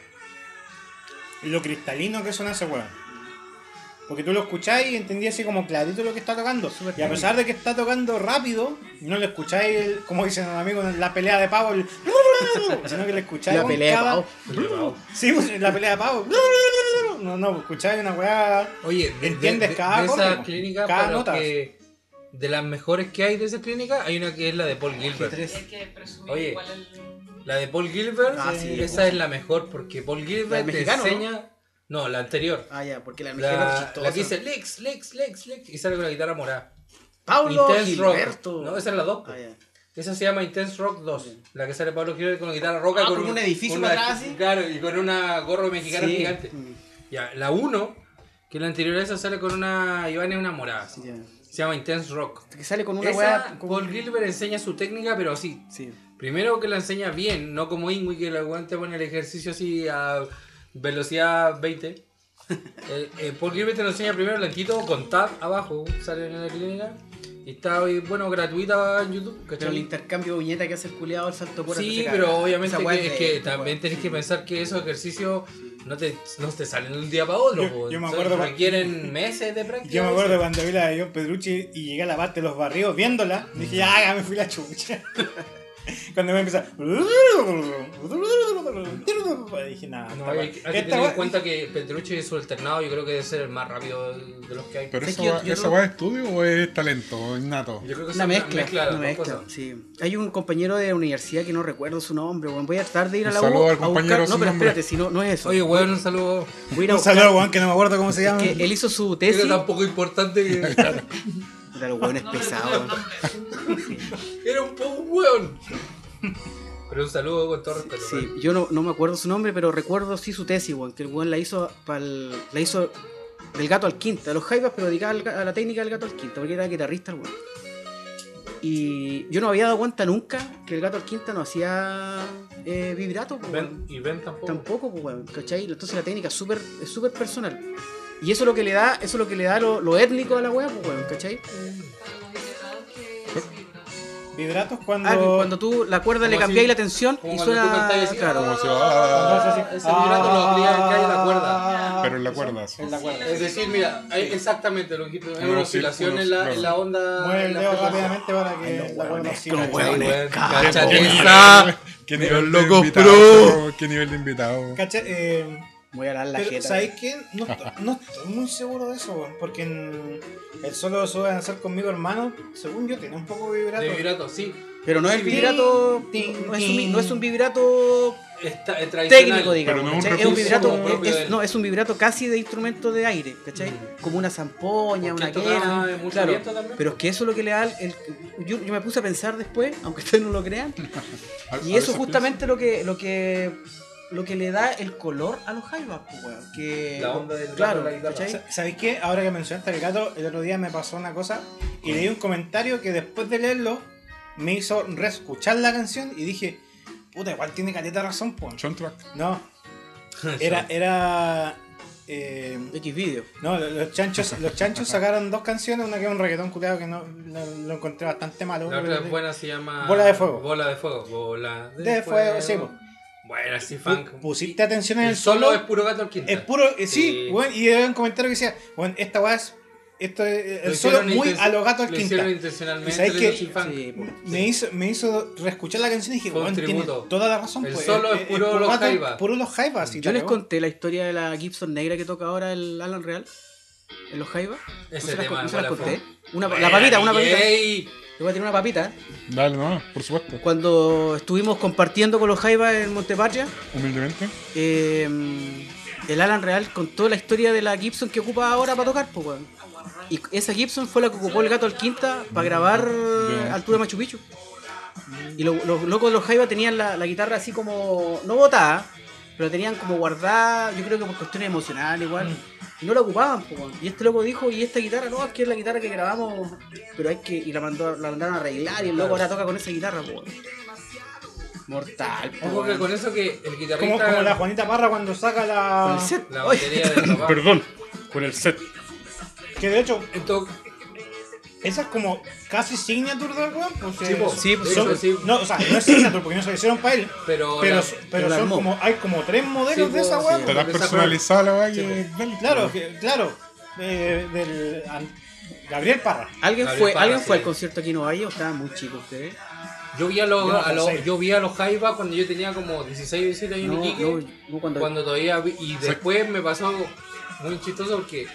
lo cristalino que suena ese weón. Porque tú lo escucháis y entendías así como clarito lo que está tocando. Y a pesar de que está tocando rápido, no le escucháis, el- como dicen los amigos, la pelea de pavo, el... sino que le escucháis La pelea de cada- pavo. Sí, pues, la pelea de pavo. No, no, escucháis una weá. Oye, de, ¿Entiendes de- cada de acorde, esa po? clínica, Cada nota. que de las mejores que hay de esa clínica, hay una que es la de Paul Gilbert. Es que presumir Oye, igual el... La de Paul Gilbert, Ah, sí. esa es la mejor porque Paul ¿La Gilbert te mexicano, enseña. ¿No? la anterior. Ah, ya, porque la mexicana es chistosa. la que dice Lex, Lex, Lex, Lex y sale con la guitarra morada. Intense Gilberto. Rock. No, esa es la 2. Ah, ya. Esa se llama Intense Rock 2. La que sale Pablo Gilbert con la guitarra roca Ah, con un edificio con una- atrás, ¿sí? Claro, y con una gorro mexicana Sí. gigante. Mm, Ya, la 1, que la anterior a esa sale con una Iván una morada. sí, ya. Se llama Intense Rock. Que sale con una weá. con- Paul Gilbert enseña su técnica, pero así. Sí. Primero que la enseña bien, no como Ingui que la aguante pone el ejercicio así a velocidad 20. Eh, eh, Paul Gilbert te lo enseña primero lentito, con tab abajo, sale en la clínica. Y está, bueno, gratuita en YouTube, Pero el intercambio de viñeta que hace el culiado al salto por Sí, pero obviamente que, es que también tenés que pensar que esos ejercicios no te, no te salen de un día para otro. Yo- me acuerdo cua- requieren meses de práctica. Yo me acuerdo cuando vi la de John Pedrucci y llegué a la parte de los barrios viéndola, dije, ya me fui la chucha. Cuando me empezó a... Dije, nada, No, hay, hay que tener en cuenta que Petrucci es su alternado, yo creo que debe ser el más rápido de, los que hay. ¿Pero Es esa yo esa es estudio o es talento innato? Yo creo que es Una mezcla, una mezcla, sí. Hay un compañero de universidad que no recuerdo su nombre, weón. Voy a tratar de ir a Un la saludo U al compañero buscar... No, pero espérate, si no, no es eso. Oye, weón, un saludo. Voy a ir a Un buscar... saludo, Juan, que no me acuerdo cómo se llama. que él hizo su Era tesis... tan poco importante que. Puta, los pesados. Era un poco un weón. Pero un saludo con todo respeto. Sí, yo no, no me acuerdo su nombre, pero recuerdo sí su tesis, weón. Que el weón la hizo pa'l- la hizo del gato al quinta, de los jaivas, pero dedicada a la técnica del gato al quinta, porque era guitarrista el weón. Y yo no había dado cuenta nunca que el gato al quinta no hacía eh, vibrato, pues. Ven, y ven tampoco. Tampoco, pues, weón, ¿cachai? Entonces la técnica es súper personal. Y eso es lo que le da, eso es lo que le da lo, lo étnico a la weá, pues, weón, ¿cachai? Vibratos cuando. Ah, cuando tú la cuerda le cambiáis la tensión y suena. claro. Como si- Ah, ese vibrato lo hay en la cuerda. Ah, Pero en la cuerda. sí. En la cuerda. Es decir, mira, hay exactamente lo que dijiste, hay una oscilación en la, en la onda. Mueve el dedo rápidamente para que la cuerda oscile. cáchate ¿Qué esa. nivel, qué nivel de loco invitado? pro. ¿Qué nivel de invitado? Voy a dar la pero, jeta. ¿sabéis qué? No, estoy- no estoy muy seguro de eso, porque en el solo suele hacer conmigo, hermano, según yo, tiene un poco de vibrato. De vibrato, sí. Pero no es Sí, vibrato. No es, un, tin. no es un vibrato Está, es tradicional. técnico, digamos. Pero no es un vibrato. propio es- del- no, es un vibrato casi de instrumento de aire, ¿cachai? Mm. Como una zampoña, una quena. Claro. Pero es que eso es lo que le da el. el- yo, yo me puse a pensar después, aunque ustedes no lo crean. A- a Y veces eso justamente lo que, lo que lo que le da el color a los jaivas, pues, weón. Que, La onda del claro, ¿Sabéis qué? Ahora que mencionaste el gato, el otro día me pasó una cosa y leí un comentario que después de leerlo me hizo reescuchar la canción y dije, puta, igual tiene caleta de razón, po. piensa. Soundtrack. No, era, era. eh, X video. no, los chanchos, los chanchos sacaron dos canciones, una que es un reggaetón culiado que no, lo, lo encontré bastante malo. La otra buena se llama. Bola de fuego. Bola de fuego. Bola de, De fuego, sí, po. Buena, sí, funk. Pusiste atención en el, El solo solo. es puro gato al quinta. Es puro, eh, sí, Sí. bueno, y había un comentario que decía, bueno, esta weá es, esto es, Lo el solo muy a lo gato al Lo quinta. hicieron ¿Y intencionalmente. sabes funk. Sí, pues. Me hizo, me hizo reescuchar la canción y dije, bueno, tiene toda la razón. El pues, solo eh, es puro eh, los gato- jaivas. Puro los jaivas. Yo les conté la historia de la Gibson negra que toca ahora el Alan Real. En los jaivas. ¿No se las, tema no de se las Bola de conté? Una, la papita, una papita. Yo voy a tener una papita. Dale, no, por supuesto. Cuando estuvimos compartiendo con los jaivas en Montepatria, Humildemente. eh, el Alan Real contó la historia de la Gibson que ocupa ahora para tocar, pues, weón. Y esa Gibson fue la que ocupó el gato al quinta para grabar. Altura Machu Picchu. Y lo- los locos de los jaivas tenían la, la guitarra así como, no botada, pero tenían como guardada, yo creo que por cuestiones emocionales igual. Y no la ocupaban, pues, weón. Y este loco dijo, y esta guitarra, no, es que es la guitarra que grabamos, pero hay que, y la, mandó, la mandaron a arreglar y el loco ahora toca con esa guitarra, pues. weón. Mortal, Ojo que con eso que el Como, guitarrista. como la Juanita Parra cuando saca Con la. el set. La Oye. batería del papá. Perdón, con el set. Que de hecho, Entonces, esa es como casi signature del weón. Pues, Sí, eh, po. Sí, pues, de son- hecho, sí. No, o sea, no es signature porque no se hicieron para él. Pero. Pero, la- pero la son como, hay como tres modelos Sí, de esa po. Está tan Esa personalizada la dale. Claro, que, claro. eh, del an- Gabriel Parra. ¿Alguien Gabriel fue, Parra, ¿alguien sí. fue al concierto aquí en Ovalle o estaban muy chicos ustedes? Yo vi a los, Yo no a los- yo vi a los Jaivas cuando yo tenía como 16 o 17 años No, en Iquique. no, no cuando... Cuando todavía vi- y después me pasó algo muy chistoso porque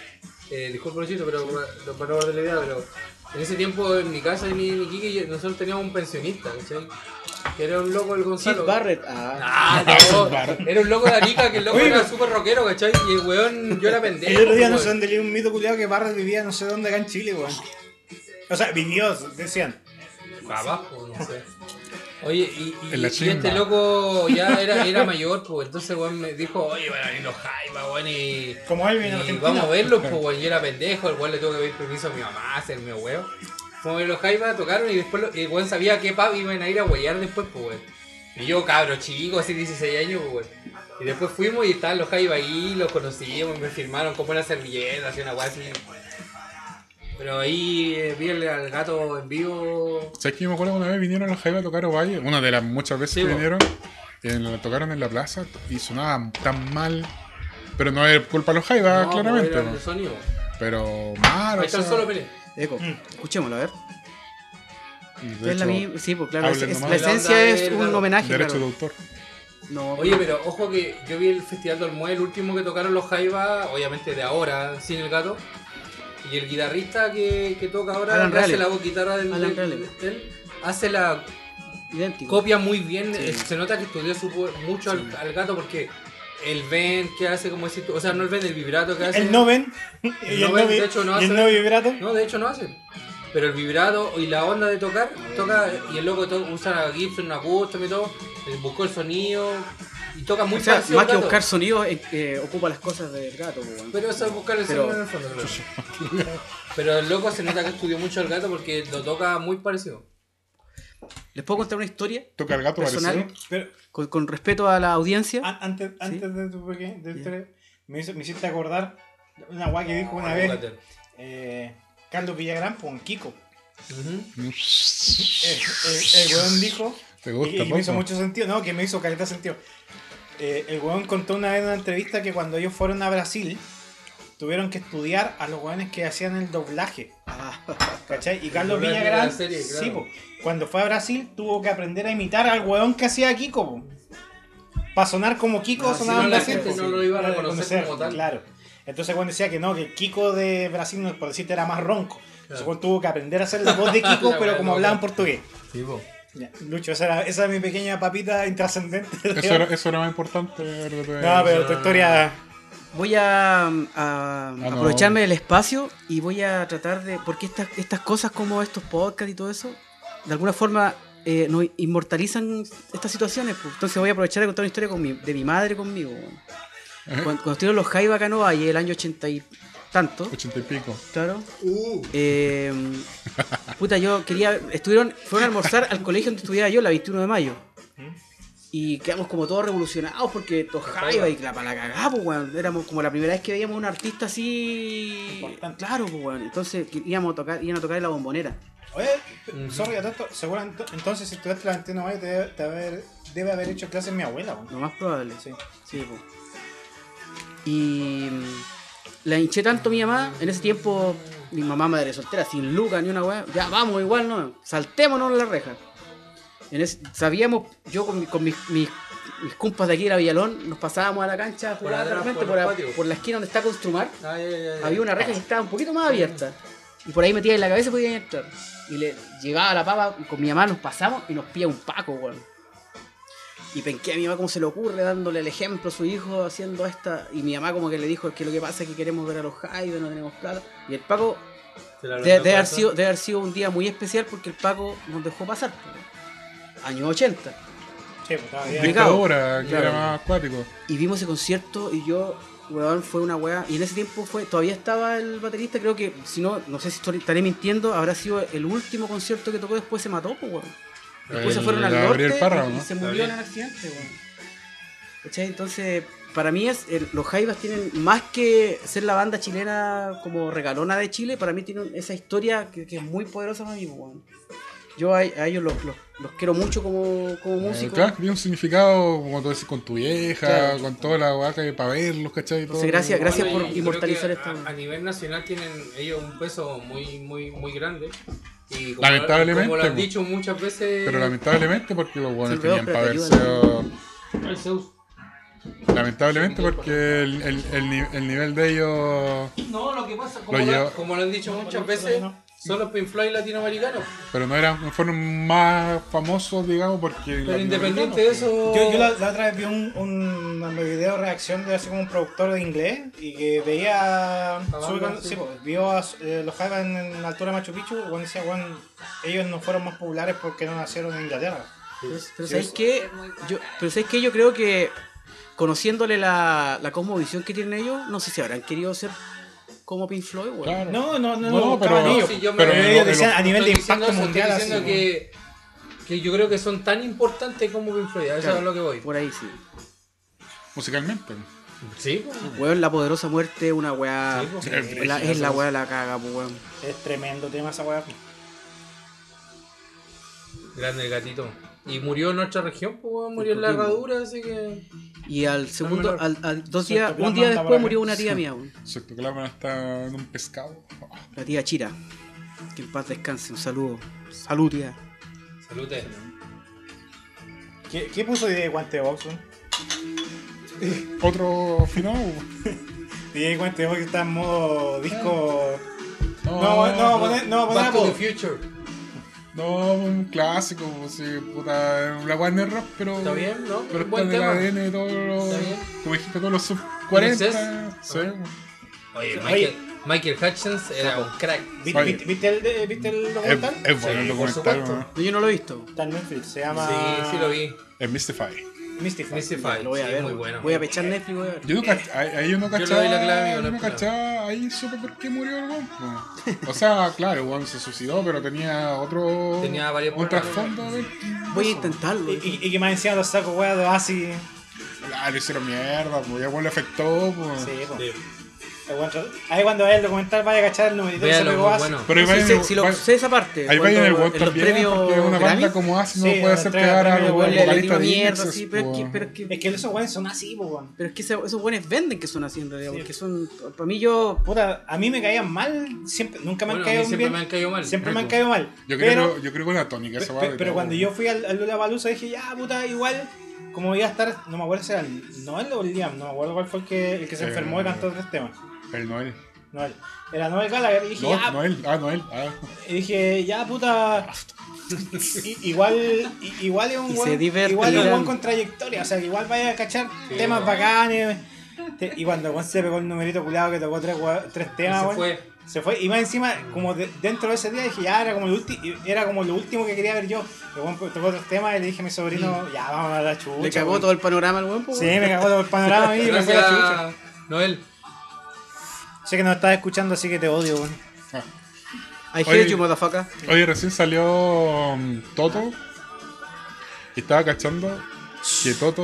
eh, disculpa lo chito, pero no para no perder la idea, pero en ese tiempo en mi casa en Iquique yo- nosotros teníamos un pensionista, ¿cachai? Que era un loco del Sid Gonzalo. Barrett. Ah, Ah, no, era un loco de Arica que el loco era súper rockero, ¿cachai? Y el weón, yo era pendejo. El otro día no sé dónde leí un mito culiado que Parra vivía no sé dónde acá en Chile, weón. O sea, vivió, decían. Pa' abajo, no sé. Oye, y, y- En la y este loco ya era, era mayor, pues entonces weón me dijo, oye, van a venir los Jaivas, weón, y, Como él viene en y vamos a verlos, pues weón, y era pendejo, el weón le tuvo que pedir permiso a mi mamá, hacerme huevo. Fuimos a ver los Jaivas, tocaron y después el weón sabía que pub iban a ir a huellar después, pues weón. Y yo, cabro chico, así 16 años, pues weón. Y después fuimos y estaban los Jaivas ahí, los conocimos, me firmaron como una servilleta, así una weá así. Pero ahí eh, vi al, gato en vivo. ¿Sabes que yo me acuerdo que una vez vinieron los Jaivas a tocar Ovalle? Una de las muchas veces Sí, que bo. vinieron. en- tocaron en la plaza y sonaban tan mal. Pero no es culpa de los Jaivas, No, claramente. pues, era bo. el sonido. Pero mal, Ahí o está el solo Pérez. Eco. Mm. Escuchémoslo, a ver. de Es la hecho, mi- Sí, pues claro, es- es- la La esencia es un homenaje. Derecho de claro. autor. No, Oye, pero ojo que yo vi el Festival del Mue, el último que tocaron los Jaivas, obviamente de ahora, sin el gato. Y el guitarrista que, que toca ahora, que hace la guitarra del, Alan del- él, hace la idéntico. copia muy bien. Sí. eh, Se nota que estudió su- mucho al, al gato porque el Ben que hace como decir, o sea, no el Ben, el vibrato que hace. El no ven. Y El no de hecho, no el hace- no vibrato. No, de hecho no hace. Pero el vibrato y la onda de tocar, toca y el loco usa la Gibson, una custom y todo, eh, buscó el sonido y toca muy o sea, parecido más que buscar sonidos, eh, eh, ocupa las cosas del gato. pues, weón. Pero eso es buscar el Pero- sonido en el fondo, creo. Pero el loco se nota que estudió mucho el gato porque lo toca muy parecido. ¿Les puedo contar una historia Toca el gato personal parecido. Pero con, con respeto a la audiencia? an- antes, antes de tu pequeño, de me, hizo- me hiciste acordar una guay que dijo una vez Fíjate. eh, Carlos Villagrán, un Kiko. Ujú. El, el, el weón dijo. ¿Te Y, gusta, y me hizo Popo? mucho sentido, no, que me hizo caleta sentido. Eh, el weón contó una vez en una entrevista que cuando ellos fueron a Brasil, tuvieron que estudiar a los weones que hacían el doblaje. ¿Cachai? Y Carlos Villagrán, la serie, claro. sí, po, cuando fue a Brasil, tuvo que aprender a imitar al weón que hacía Kiko. Para sonar como Kiko, Ah, si no, la gente po, no sí, lo iba a para reconocer como tal. Claro. Entonces cuando decía que no, que el Kiko de Brasil, no, por decirte, era más ronco. Entonces tuvo que aprender a hacer la voz de Kiko, La pero como hablaba en portugués. Sí, po. Ya, Lucho, esa era, esa era mi pequeña papita intrascendente. Eso era, eso era más importante. No, pero tu historia. Voy a, a no. aprovecharme del espacio y voy a tratar de. Porque estas, estas cosas como estos podcasts y todo eso, de alguna forma eh, nos inmortalizan estas situaciones. pues. Entonces voy a aprovechar de contar una historia con mi- de mi madre conmigo. Cuando, cuando estuvieron los Jaiba acá en Ovalle, el año ochenta y tanto, Ochenta y pico. claro. eh, puta, yo quería. Estuvieron, fueron a almorzar al colegio donde estudiaba yo, la 21 de mayo. Y quedamos como todos revolucionados porque estos Jaiba y la para la cagá, pues, weón. Éramos como la primera vez que veíamos a un artista así. Importante. Claro, pues, weón. Entonces íbamos a tocar, iban a tocar en la bombonera. Oye, sorry, a esto, seguramente, entonces si estudiaste la 21 mayo, te debe, te haber, debe haber hecho clases mi abuela. weón. Lo más probable. Sí. Sí, pues. Y la hinché tanto mi mamá, en ese tiempo mi mamá madre soltera, sin lucas ni una weá, ya vamos igual, no, saltémonos en la reja. En ese- sabíamos, yo con, mi- con mis, mis, mis compas de aquí de la Villalón, nos pasábamos a la cancha a Por jugar atrás, por la- patios. por la esquina donde está Construmar, Ah, ya, ya, ya. había una reja que estaba un poquito más abierta. Y por ahí metía en la cabeza y podía entrar. Y le llegaba la papa y con mi mamá nos pasamos y nos pilla un paco, weón. Y penqué a mi mamá cómo se le ocurre dándole el ejemplo a su hijo haciendo esta. Y mi mamá como que le dijo que lo que pasa es que queremos ver a los Jaivas, no tenemos plata. Y el Paco de- debe, haber sido, debe haber sido un día muy especial porque el Paco nos dejó pasar. Años 80. Sí, pues. Complicado. Dictadura, que Claro. era más acuático. Y vimos ese concierto y yo, weón, fue una weá. Y en ese tiempo fue, todavía estaba el baterista, creo que, si no, no sé si estoy- estaré mintiendo, habrá sido el último concierto que tocó, después se mató, pues, weón. Después se fueron al norte Parra, y, ¿no? se murió en un accidente, weón. ¿Cachai? Entonces, para mí es, el- los Jaivas tienen, más que ser la banda chilena como regalona de Chile, para mí tienen esa historia que, que es muy poderosa para mí, weón. Yo a, a ellos los, los- los quiero mucho como, como Eh, músicos. claro, tiene un significado, como tú decís, con tu vieja, Claro. con toda la vaca para verlos, ¿cachai? Y todo. Entonces, gracias- gracias Bueno, por inmortalizar esta- A, a nivel nacional tienen ellos un peso muy, muy, muy grande. Y como, Lamentablemente, Como lo han po. dicho muchas veces. Pero lamentablemente porque los buenos tenían para verse. ayudan. El Zeus. Lamentablemente porque el, el, el, ni- el nivel de ellos. No, lo que pasa, como, Lo lo, lleva- como lo han dicho muchas veces, son los Pink Floyd latinoamericanos. Pero no eran, fueron más famosos, digamos, porque. Pero independiente de eso. Yo, yo la, la otra vez vi un, un video reacción de así como un productor de inglés y que veía. sube cuando- sí. pues, vio a eh, los Jaivas en, en la altura de Machu Picchu y cuando decía, bueno, ellos no fueron más populares porque no nacieron en Inglaterra. Pero, pero Sí, ¿sabéis es- qué? Yo, pero ¿sabéis qué? Yo creo que conociéndole la, la cosmovisión que tienen ellos, no sé si habrán querido ser como Pink Floyd, weón. Claro. No, no, no, No, no, pero- yo me- pero lo- a nivel de diciendo impacto mundial. Estoy diciendo así, que, que yo creo que son tan importantes como Pink Floyd. A eso Claro, es lo que voy. Por ahí sí. musicalmente. Sí, po. Weón, la poderosa muerte, una weá. Sí. Sí, es la, es la weá de la caga, pues weón. Es tremendo tema esa weá. Grande el gatito. Y murió en nuestra región, pues, weón, murió en la herradura, así que. Y al segundo, al, al dos días, un día después murió una tía mía, espectáculo está en un pescado. La tía Chira. Que en paz descanse, un saludo. Salud, tía. Salute. ¿Qué, ¿Qué puso de guante de? Otro final. DJ guante de box que está en modo disco. No, No, no, va a poner, no, va a poner Back to apodo. No, un clásico, pues, sí, puta, la Warner Rock, pero. Está bien, ¿no? Pero está en el. ADN de todos los. Está bien. Como dijiste, todos los sub 40. ¿Conoces? Sí, Oye, Oye. Michael, Michael Hutchins era un crack. ¿Viste, Oye. viste- viste el, de- ¿Viste el es, documental? es bueno el Sí, por documental, supuesto. ¿no? No, yo no lo he visto. Está en Netflix, se llama. Sí, sí lo vi. Es Mystify. Mystify. Mystify. Lo voy a sí, ver. muy weón. bueno. Voy a pechar Netflix, voy a ver. Yo no ahí, ahí yo no Yo le cachaba. doy la clave, amigo, no yo no hay problema. cachaba, ahí supe por qué murió el weón. po. O sea, claro, el weón se suicidó, pero tenía otro. Tenía varios Un trasfondo. Voy a intentarlo. Y, y- y que más encima los sacos weá de Oasis. Ah, hicieron mierda, pues ya weón le afectó, pues. Sí, po. Sí. Ahí cuando vaya el documental vaya a cachar el numerito que se pegó bueno. Pero ahí Sí, vayan sí, el- sí, lo sé esa parte. ahí vayan el los también, premios porque una Grammy, banda como Ace no Sí, puede hacer pegar a los vocalistas de mierda, Inexes, sí, pero es que, po. pero es que, Es que esos weones son así, po, pero es que esos buenos venden que son así en realidad, Sí. porque son, para mí yo, Puta, a mí me caían mal, siempre, nunca me han caído siempre bien. me han caído mal. Siempre me han caído mal. Yo pero, creo, yo creo que una tónica esa pero todo. cuando yo fui al, al Lollapalooza dije, ya, puta, igual, como iba a estar, no me acuerdo si era el Noel o el Liam, no me acuerdo cuál fue el que, el que se enfermó y cantó tres temas. El Noel. Noel. Era Noel Gallagher y dije, No, ya, Noel. Ah, Noel. Ah. y dije, ya, puta. i- igual, i- igual es un buen, igual es un buen con trayectoria, o sea, que igual vaya a cachar Sí, temas bueno. bacanes. Te- Y cuando Juan se pegó el numerito culado que tocó tres, tres Y temas, se weón, fue. se fue. Y más encima, como de- dentro de ese día dije, ya era como, el ulti- era como lo último que quería ver yo. Y Juan tocó tres temas y le dije a mi sobrino, ya vamos a la chucha. le cagó weón". todo el panorama al buen, po, Sí, me cagó todo el panorama a mí y me fue a la chucha. Noel. Sé que nos estás escuchando, así que te odio, weón. I hate Oye. you, motherfucker. Oye, recién salió um, Toto. Y estaba cachando que Toto,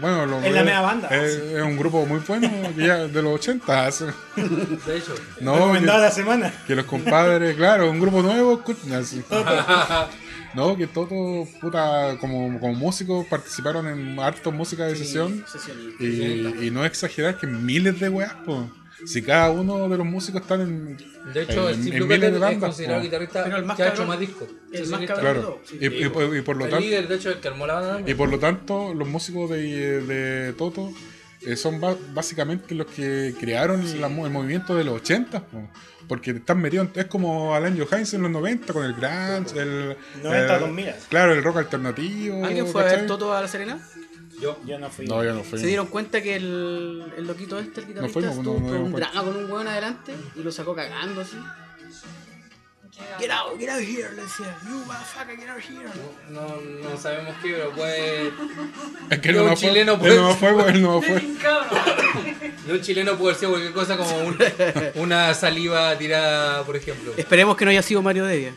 bueno, lo- Es la media banda. Es, es un grupo muy bueno ya de los 80. hace- De hecho. No, Recomendado que, la semana. que los compadres, claro, un grupo nuevo. así. No, que Toto, puta, como, como músicos participaron en hartos música de sesión. Y, y no exagerar que miles de weas, po. Si cada uno de los músicos están en. De hecho, en- Steve en Lukather miles de es bandas, considerado po. guitarrista Pero el más que ha hecho cabrón- más discos. el más cabrón. Claro. Sí. Y, y- y- y por lo El tanto. líder, de hecho, el que armó la banda. Y por lo tanto, los músicos de, de Toto eh, son básicamente los que crearon la mo- el movimiento de los 80, po. porque están metidos, es como Alan Johannes en los 90 con el grunge, el... 90 el- 2000. Claro, el rock alternativo. ¿Alguien fue a ver ¿cachai? Toto a la Serena? Yo. Yo no fui. No, yo no fui. Se dieron cuenta que el, el loquito este, el guitarrista, fuimos, no- estuvo no con dimos un drama con un hueón adelante y lo sacó cagando así. Get out, get out here, le decía. You motherfucker, get out here. No, no sabemos qué, pero puede. Es que no, un fue, chileno, pues. no fue, pues, él no fue. De un chileno puede ser cualquier cosa como un- una saliva tirada, por ejemplo. Esperemos que no haya sido Mario Devia.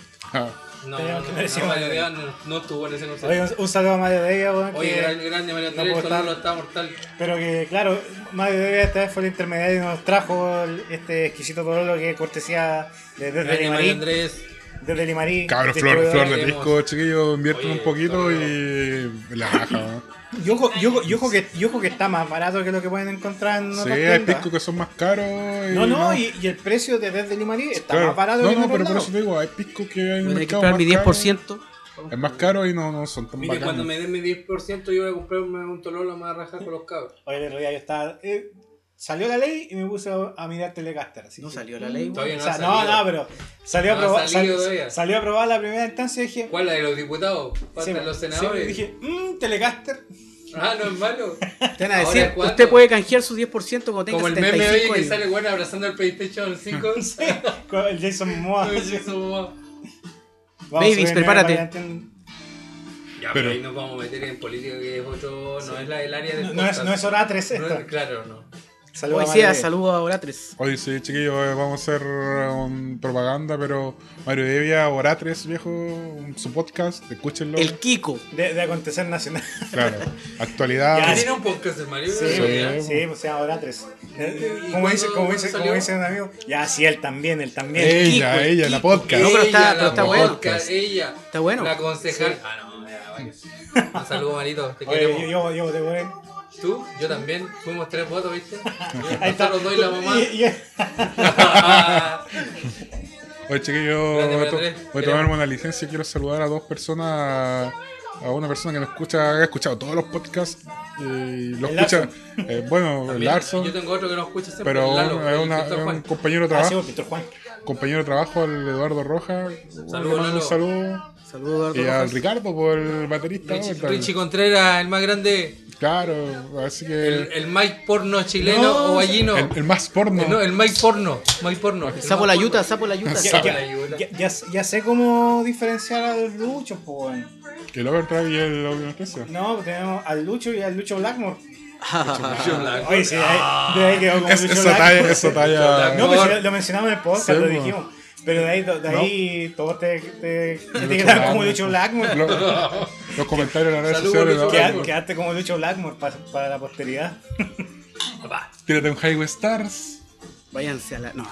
No, Teníamos que no, decir no, Mario no, no estuvo en ese Oye, concierto. un, un saludo a Mario Devia, weón. Oye, que- gran- grande Mario no puedo con estar- está mortal. Pero que, claro, Mario Devia esta vez fue el intermediario y nos trajo el- este exquisito lo que cortesía de, desde Grande Mario. Andrés. Desde Limarí. Cabros, flor, flor de queremos. pisco, chiquillos, invierten Oye, un poquito todo y la raja, ¿no? Y ojo, y ojo- y ojo que, y ojo que está más barato que lo que pueden encontrar en Sí, otras hay tiendas. piscos que son más caros. Y No, no, y, y el precio de desde Limarí está Claro. más barato no, que no, otros pero por eso te digo, hay piscos que hay en más mi caros. 10%. Es más caro y no, no son tan Mire, cuando bacanos. me den mi 10%, yo voy a comprarme un tololo más a rajar con los cabros. Oye, el otro día yo estaba. eh, salió la ley y me puse a, mirar Telecaster. Así No que- salió la ley, weón. Todavía O no sea, ha no, salido. no, pero salió, No aprobada, salido sal- salió aprobada la primera instancia y dije. ¿Cuál la de los diputados? Faltan sí, los sí, senadores. dije, mmm, Telecaster. Ah, no es malo. Te van a Ahora, decir, usted puede canjear su 10% cuando tenga Como el meme 75 oye que sale bueno abrazando el PlayStation 5. Con el Jason Momoa. Ay, eso, mamá. Vamos a Babies, prepárate. Ya, Pero- ahí nos vamos a meter en política que es otro. No es la, el área del No, no es, no es hora 3 No es- Claro, no. Saludos a Poesía, Mario. saludos a Oratres. Oye, sí, chiquillos, eh, vamos a hacer un propaganda, pero Mario Devia, Oratres, viejo, su podcast, escúchenlo. El Kiko. De, de acontecer nacional. Claro, actualidad. Ya, ¿Tiene un podcast el Mario? Sí, Sí. sí, se llama hora 3. ¿Y Como dice, como, dice, como dice un amigo. Ya, sí, él también, él también. ella, Kiko, ella, la podcast. No, pero está- Ella, pero está bueno. podcast, Ella. Está bueno. La concejal. Ah, no, ya, vaya. Un saludo, Marito. Te Oye, queremos. yo, yo, yo por él. ¿Tú? Yo también. Fuimos tres votos, ¿viste? Ahí está. Nosotros dos y la mamá. Oye, chiquillos, Grande, voy a to- voy a tomarme una licencia y quiero saludar a dos personas. A una persona que nos escucha, ha escuchado todos los podcasts y lo El escucha. eh, bueno, el Larson, Yo tengo otro que no escucha siempre. pero Lalo, un- es una- un compañero de Ah, sí, trabajo, Víctor Juan. compañero de trabajo, el Eduardo Rojas. Saludos, un saludo. Saludos a Y al. Ricardo, por el baterista. Richie Contreras, el más grande. Claro, así que. El, el Mike porno chileno No, o gallino. el, el más porno. No, el Mike porno. Mike porno. El Sapo la yuta, sapo la yuta. Ya, ya, ya, ya, sé cómo diferenciar a los luchos, pues. El Overdrive y el Anestesia. No, tenemos al Lucho y al Lucho Blackmore. Blanco. Oye, sí, de ahí, quedó como Es, Lucho esa Blackmore. talla, esa talla. No, pero si lo mencionamos en el podcast, Sí, lo dijimos. Pero de ahí, de ahí todos te, te, te etiquetaron como Lucho Blackmore. Lo- los comentarios en las redes sociales. ¿no? Queda-. Quedaste como Lucho Blackmore pa- para la posteridad. Papá. Tírate un Highway Stars. Váyanse a la. No.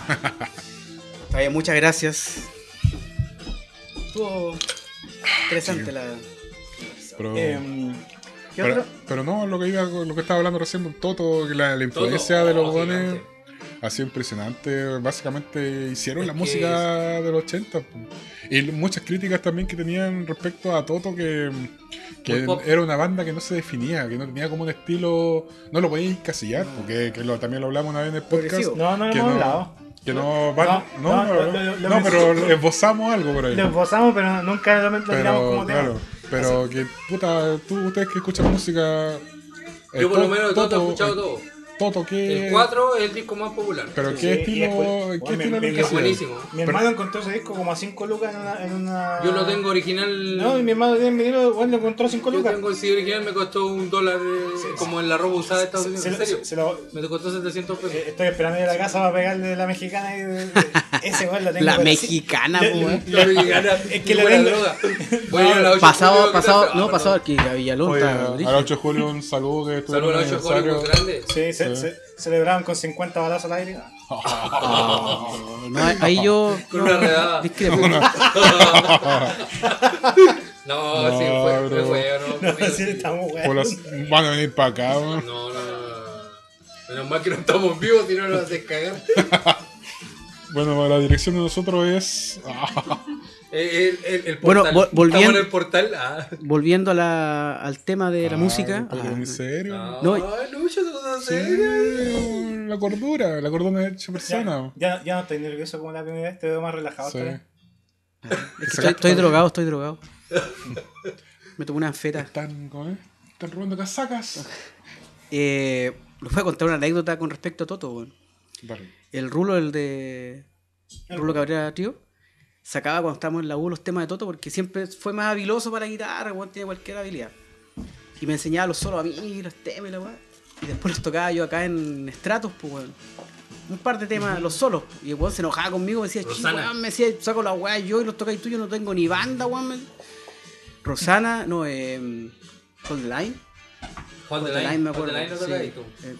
Bien, muchas gracias. Estuvo interesante la. Pero, Em, ¿Qué pero, otro? pero no, lo que iba con lo que estaba hablando recién, con Toto, que la, la influencia Toto, de los oh, gigante. Ha sido impresionante. Básicamente hicieron Es la música de los 80. po. Y muchas críticas también que tenían respecto a Toto, que, que era una banda que no se definía, que no tenía como un estilo, no lo podías encasillar, porque que lo, también lo hablamos una vez en el podcast. No, no lo que hemos no- hablado. Que no, van- No, no, no, no, lo- lo- lo no, pero esbozamos algo por ahí. Lo esbozamos, pero nunca lo, Pero, como tema. claro, pero que puta, tú, ustedes que escuchan música. eh, Yo por lo To- menos de todo he escuchado todo. Toto, ¿qué? El 4 es el disco más popular. Pero Sí, qué y estilo, después- ¿qué Bueno, estilo Es buenísimo. Mi hermano encontró ese disco como a 5 lucas en una, en una. Yo lo tengo original. No, y mi hermano tiene vinilo, bueno, lo encontró a 5 Yo lucas. tengo el CD original, me costó un dólar eh, como en la ropa usada de Estados Unidos. se ¿En serio? se lo- Me costó 700 pesos. eh, Estoy esperando ir a la casa para pegarle la mexicana y de- de- ese weón lo tengo. La pero mexicana, weón. Lo que gana, Es que la tengo- droga. Voy a ir a la 8 de Pasado, julio, pasado, no, Ah, pasado aquí a Villalón a la 8 de julio un saludo que estuvo Saludos a los 8 de julio, grande. Sí, se, Celebraban con 50 balazos al aire. Ah, no, ahí yo. Con no, una redada. discrepo. No, sí, No, fue, fue. No, sí, sí. estamos weón. las- van a venir para acá, weón. No, no, no, no. Menos mal que no estamos vivos, si no nos haces cagar. Bueno, la dirección de nosotros es. El, el, el, el Bueno, volviendo- en el portal. Ah. Volviendo a la, al tema de la música. ¿Porque ah, ¿En serio? No, No, no, Lucho, tú no Sí, sé. la cordura, la cordura de hecho persona. Ya, ya, ya no estoy nervioso como la primera vez, te veo más relajado. Sí. es que estoy, estoy drogado, estoy drogado. Me tomé una anfeta. Están, ¿cómo es? Están robando casacas. Eh, les voy a contar una anécdota con respecto a Toto, weón. Dale. El Rulo, el de. Rulo Cabrera Trío, sacaba cuando estábamos en la U los temas de Toto porque siempre fue más habiloso para guitarra, weón, tiene cualquier habilidad. Y me enseñaba los solos a mí, los temas y la weá. Y después los tocaba yo acá en Stratos, pues weón. Un par de temas, los solos. Y el weón se enojaba conmigo, me decía, "Chi, Rosana. weón", me decía, saco la weá yo y los tocáis tú, yo no tengo ni banda, weón. Rosana, no, eh. Hold the Line. Hold the Line, me acuerdo. de Line lo sí. tú. Eh,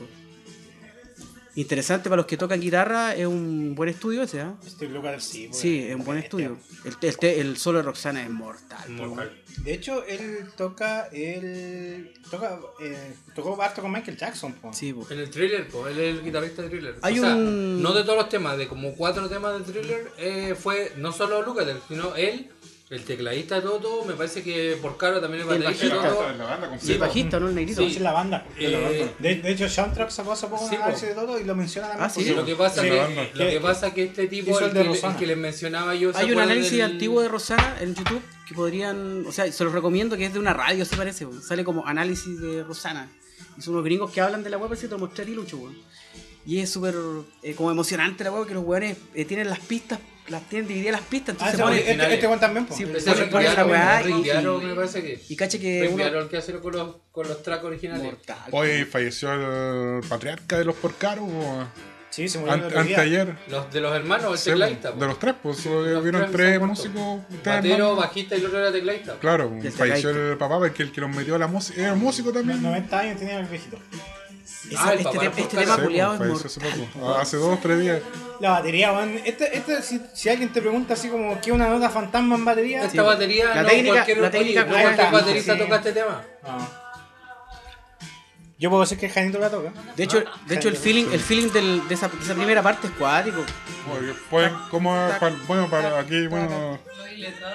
Interesante para los que tocan guitarra, es un buen estudio ese, ¿ah? Estoy loca sí. weón. Sí, es un buen estudio. El, el, te- el solo de Roxana es mortal. po, weón. De hecho, él toca, él toca, eh, tocó harto con Michael Jackson, po. Sí, po. En el thriller, pues, él es el guitarrista de thriller. Hay o sea, un- no de todos los temas, de como cuatro temas de thriller, eh, fue no solo Lucater, sino él, el tecladista Toto, me parece que por caro también el El baterista. Toto. la banda Sí, completa. bajista, ¿no? El negrito. Sí. Es la banda. Eh, De, de hecho, Soundtrack sacó hace poco Sí, un po. análisis de todo y lo menciona también. Ah, sí. Lo que pasa Sí, que, la banda. lo que pasa que este tipo, el el de que, el que les mencionaba yo, ¿se Hay un análisis del- antiguo de Rosana en YouTube que podrían, o sea, se los recomiendo que es de una radio, se parece, sale como análisis de Rosana. Y son unos gringos que hablan de la web, que te lo mostré a ti, Lucho, weón. Y es súper eh, como emocionante la web, que los weones eh, tienen las pistas, las tienen divididas las pistas, Ah, entonces ese, ponen- este, este Juan también, po. Sí, pues, Rick ponen la weá y- me parece que. y caché que uno... Que hace con los, con los tracks originales. Mortal. Hoy falleció el patriarca de los porcaros, po. Sí, se murió el An- otro día. anteayer. Los de los hermanos, el Sí, de los tres, pues vieron tres músicos. tres Batero, hermanos. bajista y el otro era tecladista. Claro, falleció el papá, porque el que los metió a la música. Era músico también. 90 años tenía el viejito. Ah, este, te- este tema Sí, culiado pues, es mortal. hace poco. Hace dos, tres días. La batería. Este, este, si, si alguien te pregunta así como, ¿qué es una nota fantasma en batería? Esta batería, La no técnica- cualquier, la técnica oye, no cualquier baterista sí. toca este tema. Ah. Yo puedo decir que el Janito la toca. De hecho, de hecho el feeling, el feeling del- de, esa, de esa primera parte es cuático. Pueden, ¿cómo, para- bueno, para aquí, bueno,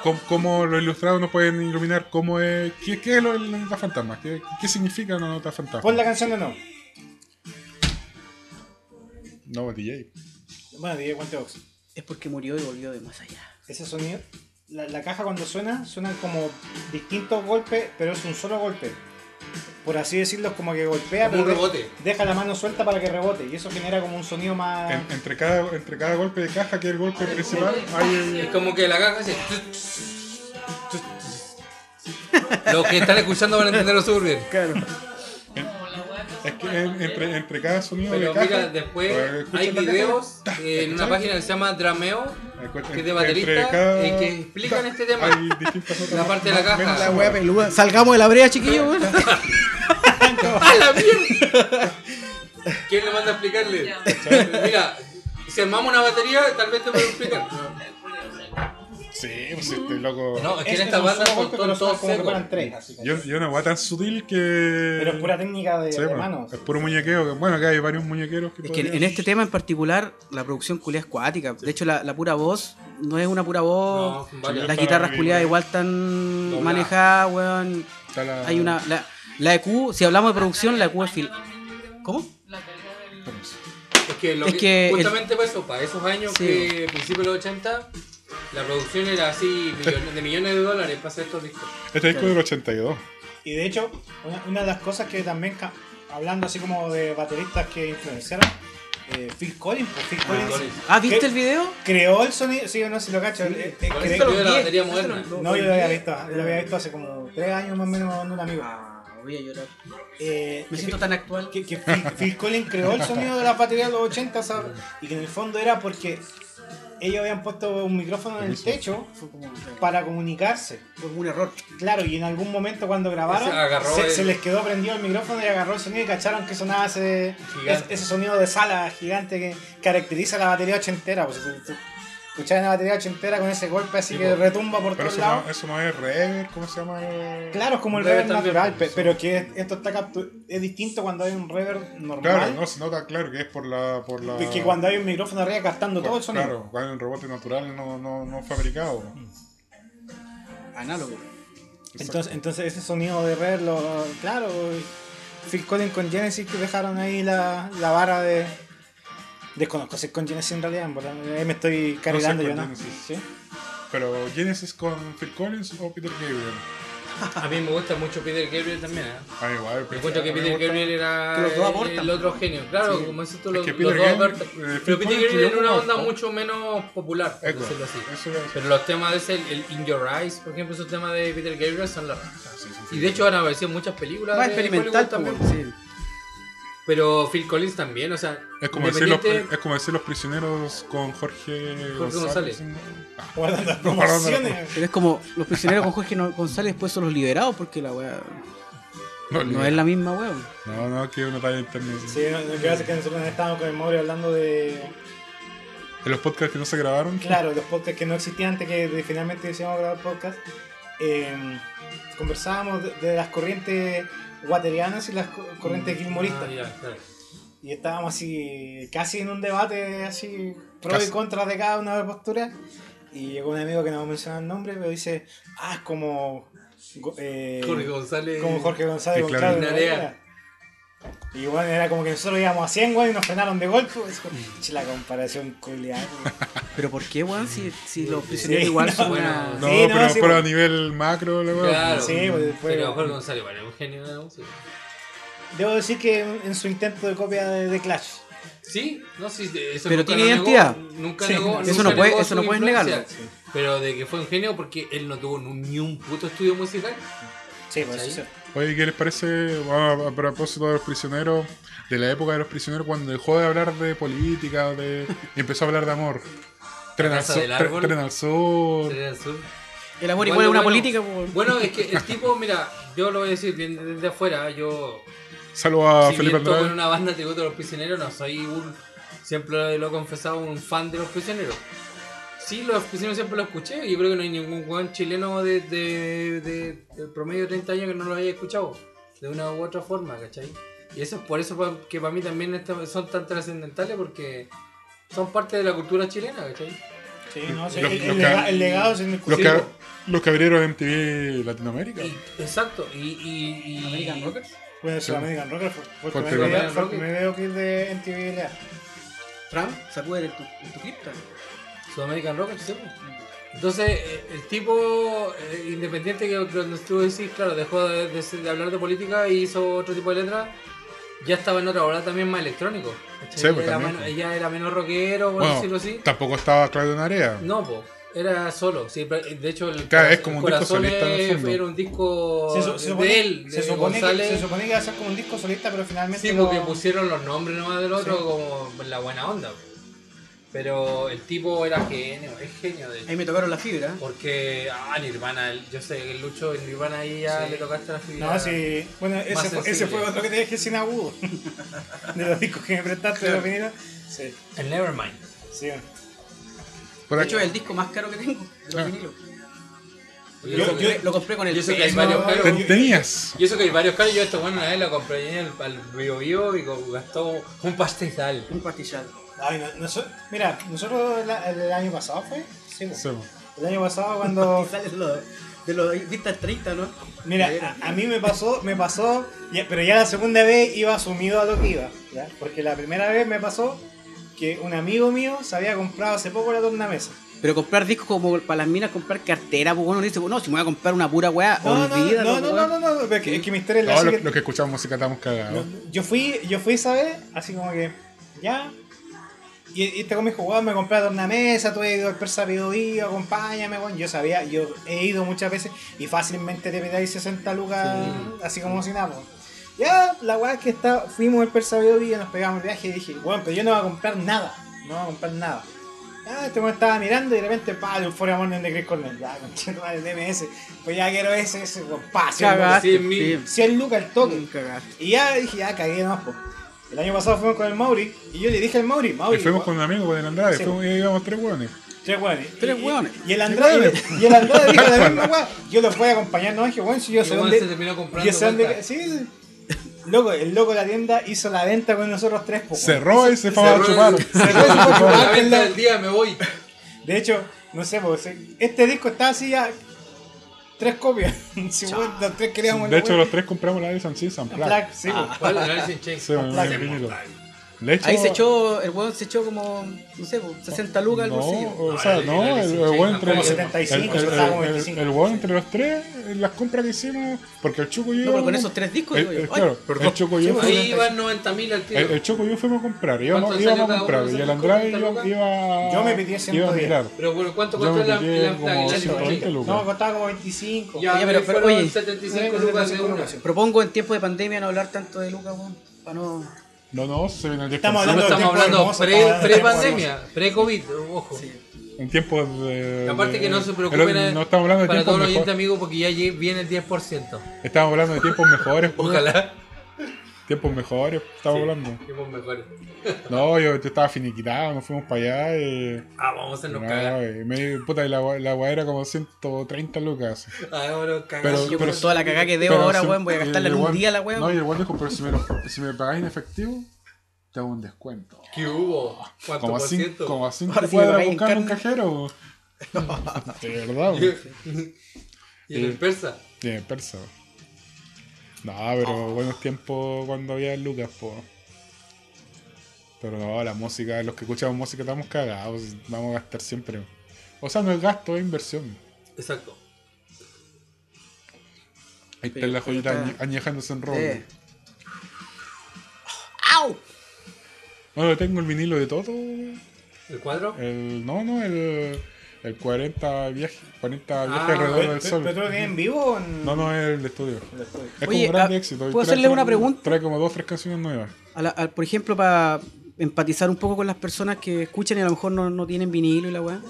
¿cómo, cómo los ilustrados nos pueden iluminar cómo es, qué, qué es lo de la nota fantasma? ¿Qué, qué significa una nota fantasma? Pon la canción de nuevo. No, DJ. Bueno, DJ Box. Es porque murió y volvió de más allá. Ese sonido, la, la caja cuando suena, suenan como distintos golpes, pero es un solo golpe. Por así decirlo, es como que golpea, Como un pero de- rebote. deja la mano suelta para que rebote. Y eso genera como un sonido más. En- entre, cada, entre cada golpe de caja, que es el golpe principal, hay el- Es como que la caja hace. Los que están escuchando van a entenderlo súper bien. Claro. Es que en- entre, entre cada sonido Pero de caja. mira, después pues, hay caja, videos en una página que se llama Drameo, que es de baterista, cada- eh, que explican este tema. La más- parte de la caja. menos La La sonoras. wea peluda. Salgamos de la brea, chiquillos. weón. ¡A la mierda! ¿Quién le manda a explicarle? Mira, Si armamos una batería, tal vez te puedo explicar. Sí, pues este loco. No, es que Es- en es esta banda son todos como secos. tres, así, Yo, yo una weá tan sutil que. Pero es pura técnica de, Sí, de pues, manos. Es puro muñequeo. que- Bueno, acá hay varios muñequeros que. Es que en, podrían- en este tema en particular, la producción culia es cuática. De hecho, la, la pura voz no es una pura voz. No, vale. Las guitarras culiadas igual están Doblada. manejadas, weón. Está la- Hay una. La, la EQ, si hablamos de producción, la EQ es fil. ¿Cómo? Es que, lo Es que, que el- justamente para eso, para esos años Sí. que principios de los 80, la producción era así millones- de millones de dólares para hacer estos discos. Este disco del 82. Y de hecho, una, una de las cosas que también, hablando así como de bateristas que influenciaron, eh, Phil Collins, pues Phil Collins Collins. Ah, ¿viste el video? creó el sonido, sí o no, si lo cacho. eh, eh, Collins cre- salió de la diez, batería eso moderna. lo- no, yo lo había visto, lo había visto hace como tres años más o menos con un amigo. Ah, voy a llorar. Eh, Me que- siento tan actual. que, que Phil, Phil Collins creó el sonido de la batería de los 80 ¿sabes? y que en el fondo era porque ellos habían puesto un micrófono en el techo para comunicarse. fue como un error. Claro, y en algún momento cuando grabaron, Se agarró se, el- se les quedó prendido el micrófono y agarró el sonido y cacharon que sonaba ese, ese sonido de sala gigante que caracteriza la batería ochentera. Pues, escuchás una batería ochentera con ese golpe así Sí, que retumba por todos lados. no, eso no es reverb, ¿cómo se llama? Claro, es como el Reverb reverb natural, pe- pero que esto está es distinto cuando hay un reverb normal Claro, no se nota claro que es por la. Por la que cuando hay un micrófono arriba captando todo el sonido. Claro, cuando hay un rebote natural no, no, no fabricado. Análogo. Entonces, entonces ese sonido de reverb, lo, claro, Phil Collins con Genesis que dejaron ahí la, la vara de... Desconozco si es con Genesis en realidad, en verdad, ahí me estoy cargando con yo, ¿no? Genesis. ¿Sí? Pero Genesis con Phil Collins o Peter Gabriel. A mí me gusta mucho Peter Gabriel también. ¿eh? Igual. Me encuentro que Peter Gabriel era Que los el- otro genio. Claro, Sí. como dices tú, Es los, que los Peter dos Gabriel, eh, Pero Peter Gabriel era una onda mucho menos popular, por decirlo así. Eso Pero los temas de ese, el, el In Your Eyes, por ejemplo, esos temas de Peter Gabriel son la raja. Ah, sí, sí, Y de hecho han aparecido en muchas películas. Más de experimental Hollywood también. también. Sí. Pero Phil Collins también, o sea, Es como, decir los, independiente- es como decir los prisioneros con Jorge, González. Ah, No, guardando las promociones. Pero es como los prisioneros con Jorge González después son los liberados porque la weá no, no es la misma weón. no, no, que una talla internet. Sí, lo que pasa es que nosotros estábamos con el Mauri hablando de, En los podcasts que no se grabaron, claro, los podcasts que no existían antes que de- finalmente decidimos grabar podcast. eh, conversábamos de, de las corrientes waterianas y las co- corrientes gilmoristas. Ah, claro. Y estábamos así, casi en un debate así, pro Casi. y contra de cada una de las posturas. Y llegó un amigo que no va a mencionar el nombre, pero dice, ah, es como... eh, Jorge González. como Jorge González Sí, Y bueno, era como que nosotros íbamos a 100, güey, y nos frenaron de golpe. la comparación culiada. Pero ¿por qué, weón? Si, si los prisioneros Sí, igual no, son una... no, Sí, no, pero, sí, pero a nivel macro, la weá. Claro. Sí, pues, después- Pero Jorge González, bueno, es un genio de la música. Debo decir que en su intento de copia de, de Clash. Sí, no, sí, eso Pero tiene identidad. nunca Sí, negó, eso nunca no puede- negó eso no puedes negarlo. Pero de que fue un genio porque él no tuvo ni un puto estudio musical. Sí, pues ¿Cachai? Oye, ¿qué les parece bueno, a propósito de los prisioneros, de la época de los prisioneros, cuando dejó de hablar de política de, y empezó a hablar de amor? Tren al, sur, Árbol. tren al sur. El sur. El amor Bueno, igual es una bueno. política, weón. Bueno, es que el tipo, mira, yo lo voy a decir bien desde afuera, yo Saludos a si Felipe Andrade. una banda tributo a los prisioneros, no soy un, siempre lo he confesado, un fan de los prisioneros. Sí, los siempre lo escuché, y yo creo que no hay ningún buen chileno de, de, promedio de 30 años que no lo haya escuchado, de una u otra forma, ¿cachai? Y eso es por eso que para mí también son tan trascendentales, porque son parte de la cultura chilena, ¿cachai? Sí, no, sí, Los- el, los el que- lega- el legado es Los indiscutible. los que abrieron MTV Latinoamérica. Y- exacto, y... y, y American Rockers. Bueno, eso American Rocker fue, fue Fue el primer video- que de MTV LA. Fran, sacuden en tu, en tu cripta. Sudamerican Rockers, sí. Entonces, eh, el tipo eh, independiente que donde tú decís, claro, dejó de, de ser- de hablar de política y hizo otro tipo de letras, ya estaba en otra hora también más electrónico. Sí, pues, era también, menos- pues. ella era menos rockero, por Bueno, decirlo así. tampoco estaba Claudio Narea. No, pues, era solo. Sí, pero, de hecho, el, Claro, es como un disco solista en el fondo. era un disco Se, su- se supone, de él, de se, supone que, se supone que iba a ser como un disco solista, pero finalmente. Sí, no- porque pusieron los nombres nomás del otro Sí. como la buena onda. Pero el tipo era genio, es genio de. Ahí me tocaron la fibra. Porque, ah, Nirvana, el- yo sé que el Lucho en Nirvana ahí ya Sí. le tocaste la fibra. No, sí. Bueno, ese fue, ese fue otro que te dejé sin agudo. de los discos que me prestaste de los vinilos. Sí. El Nevermind. Sí. Por De hecho, es el disco más caro que tengo. de los Ah. vinilos. Yo- Lo, yo- compré- lo compré con el yo sé que hay peso. varios caros. Ten- tenías. Y eso que hay varios caros, yo esta buena una vez la compré en el, al Bio Bio y co- gastó un pastizal. Un pastillal. Ay, no- noso- mira, nosotros la- el, año pasado fue. Sí, po. Sí, po. El año pasado cuando. De los, de los vistas 30, ¿no? Mira, a, a mí me pasó, me pasó, ya- pero ya la segunda vez iba asumido a lo que iba, ¿ya? Porque la primera vez me pasó que un amigo mío se había comprado hace poco la tornamesa. Pero comprar discos como para las minas, comprar cartera, pues uno dice, no, si me voy a comprar una pura weá, No, no, olvídalo, no, no, pues, no, no, no, pero es que, es que mi historia es la Todos los, que escuchamos música estamos cagados. No, Yo fui, yo fui esa vez, así como que, ya. Y, y este con mi jugador me compré la tornamesa, tú has ido al Persa Video, acompáñame, weón. Yo sabía, yo he ido muchas veces y fácilmente te pedáis 60 lucas, así como si nada. Ya, la weá es que está, fuimos al Persa Video, nos pegamos el viaje y dije, bueno, pero yo no voy a comprar nada, no voy a comprar nada. Ah, este weón estaba mirando y de repente, pa, el Euphoria Morning de Chris Cornell, ya, conchetumare, el DMS, pues ya quiero ese, ese, weón, pa, 100 lucas. Cagaste, Cien mil. sí. 100 lucas el toque. Mm, cagaste. Y ya dije, ya cagué nomás, po. El año pasado fuimos con el Mauri y yo le dije al Mauri, Mauri. Y fuimos con un amigo, con el Andrade, Sí. fuimos, y íbamos tres hueones. Tres hueones. Tres hueones. Y el Andrade, y el Andrade dijo la misma weá. Yo los voy a acompañar, no dije, weón, si yo Y sé dónde. se terminó comprando Yo sé dónde. Sí, sí. Loco, el loco de la tienda hizo la venta con nosotros tres, po. Cerró y se fue a chupar. Cerró y se fue a chupar, la venta del día me voy. De hecho, no sé, pues, este disco está así ya. Tres copias. Si los tres queríamos De hecho, los tres compramos la Alice in Chains and Black. Black, sí, Alice in Chains. Sí, hecho, Ahí se echó, el weón se echó como, no sé, pues, 60 lucas al No, bolsillo. o sea, no, el, el weón entre, Como el- 75, el, el, estaba como el- 25. el weón entre los tres, en las compras que hicimos, porque el Choco y yo. No, pero con esos tres discos, el, digo yo. el- Ay, claro, perdón. el Choco y yo. Ahí van 90 mil al tiro. el, el Choco y yo fuimos a comprar, íbamos, ¿Cuánto íbamos a comprar, y el ¿Se Andrade compró iba, 30 iba, Yo me pedí iba a 110. mirar. Pero bueno, ¿cuánto Yo costó? El 120 Unplugged. lucas. No, costaba como 25. Ya, Oye, pero- oye, 75 eh, lucas de 75 una. lucas. Propongo en tiempo de pandemia no hablar tanto de lucas, weón. Para no. No, no, se viene el 10%. Estamos No hablando estamos hablando hermoso, pre- pre-pandemia, pre-COVID, ojo. En tiempos de. Y aparte que no se preocupen eh, No estamos hablando de para tiempos todos los oyentes mejores. amigos porque ya viene el 10%. Estamos hablando de tiempos mejores. pues. Ojalá. Tiempos mejores, estamos hablando. Tiempos mejores. No, yo te estaba finiquitado, nos fuimos para allá y. Ah, vamos a hacernos No, cagar. y me, puta, y la, la agua era como 130 lucas. Ah, bueno, cagar. Pero- Yo pero- con toda la cagada que debo ahora, si- weón, voy a y gastarla en el un día la weón. No, y el weón dijo, pero si me, lo, si me pagáis en efectivo, te hago un descuento. ¿Qué hubo? ¿Cuánto Como por 5 ciento? como a cinco Ahora sí me cuadras pagáis en buscando un cajero. De verdad, weón. Y en el persa. Bien, persa. No, pero buenos tiempos cuando había lucas, po. Pero no, la música, los que escuchamos música estamos cagados, vamos a gastar siempre. O sea, no es gasto, es inversión. Exacto. Ahí está Pero- la joyita está- añejándose en roble. Eh. ¡Au! Bueno, tengo el vinilo de todo. ¿El cuadro? El, no, no, el, el 40 viajes 40 viajes Ah, alrededor ¿Pero, del sol. pero tú lo tienes en vivo o en.? No, no, es el estudio. en el estudio? Es Oye, como un grande ah, éxito. ¿puedo hacerle una pregunta? Trae como dos, tres canciones nuevas. A la- a- por ejemplo, para empatizar un poco con las personas que escuchan y a lo mejor no, no tienen vinilo y la weá.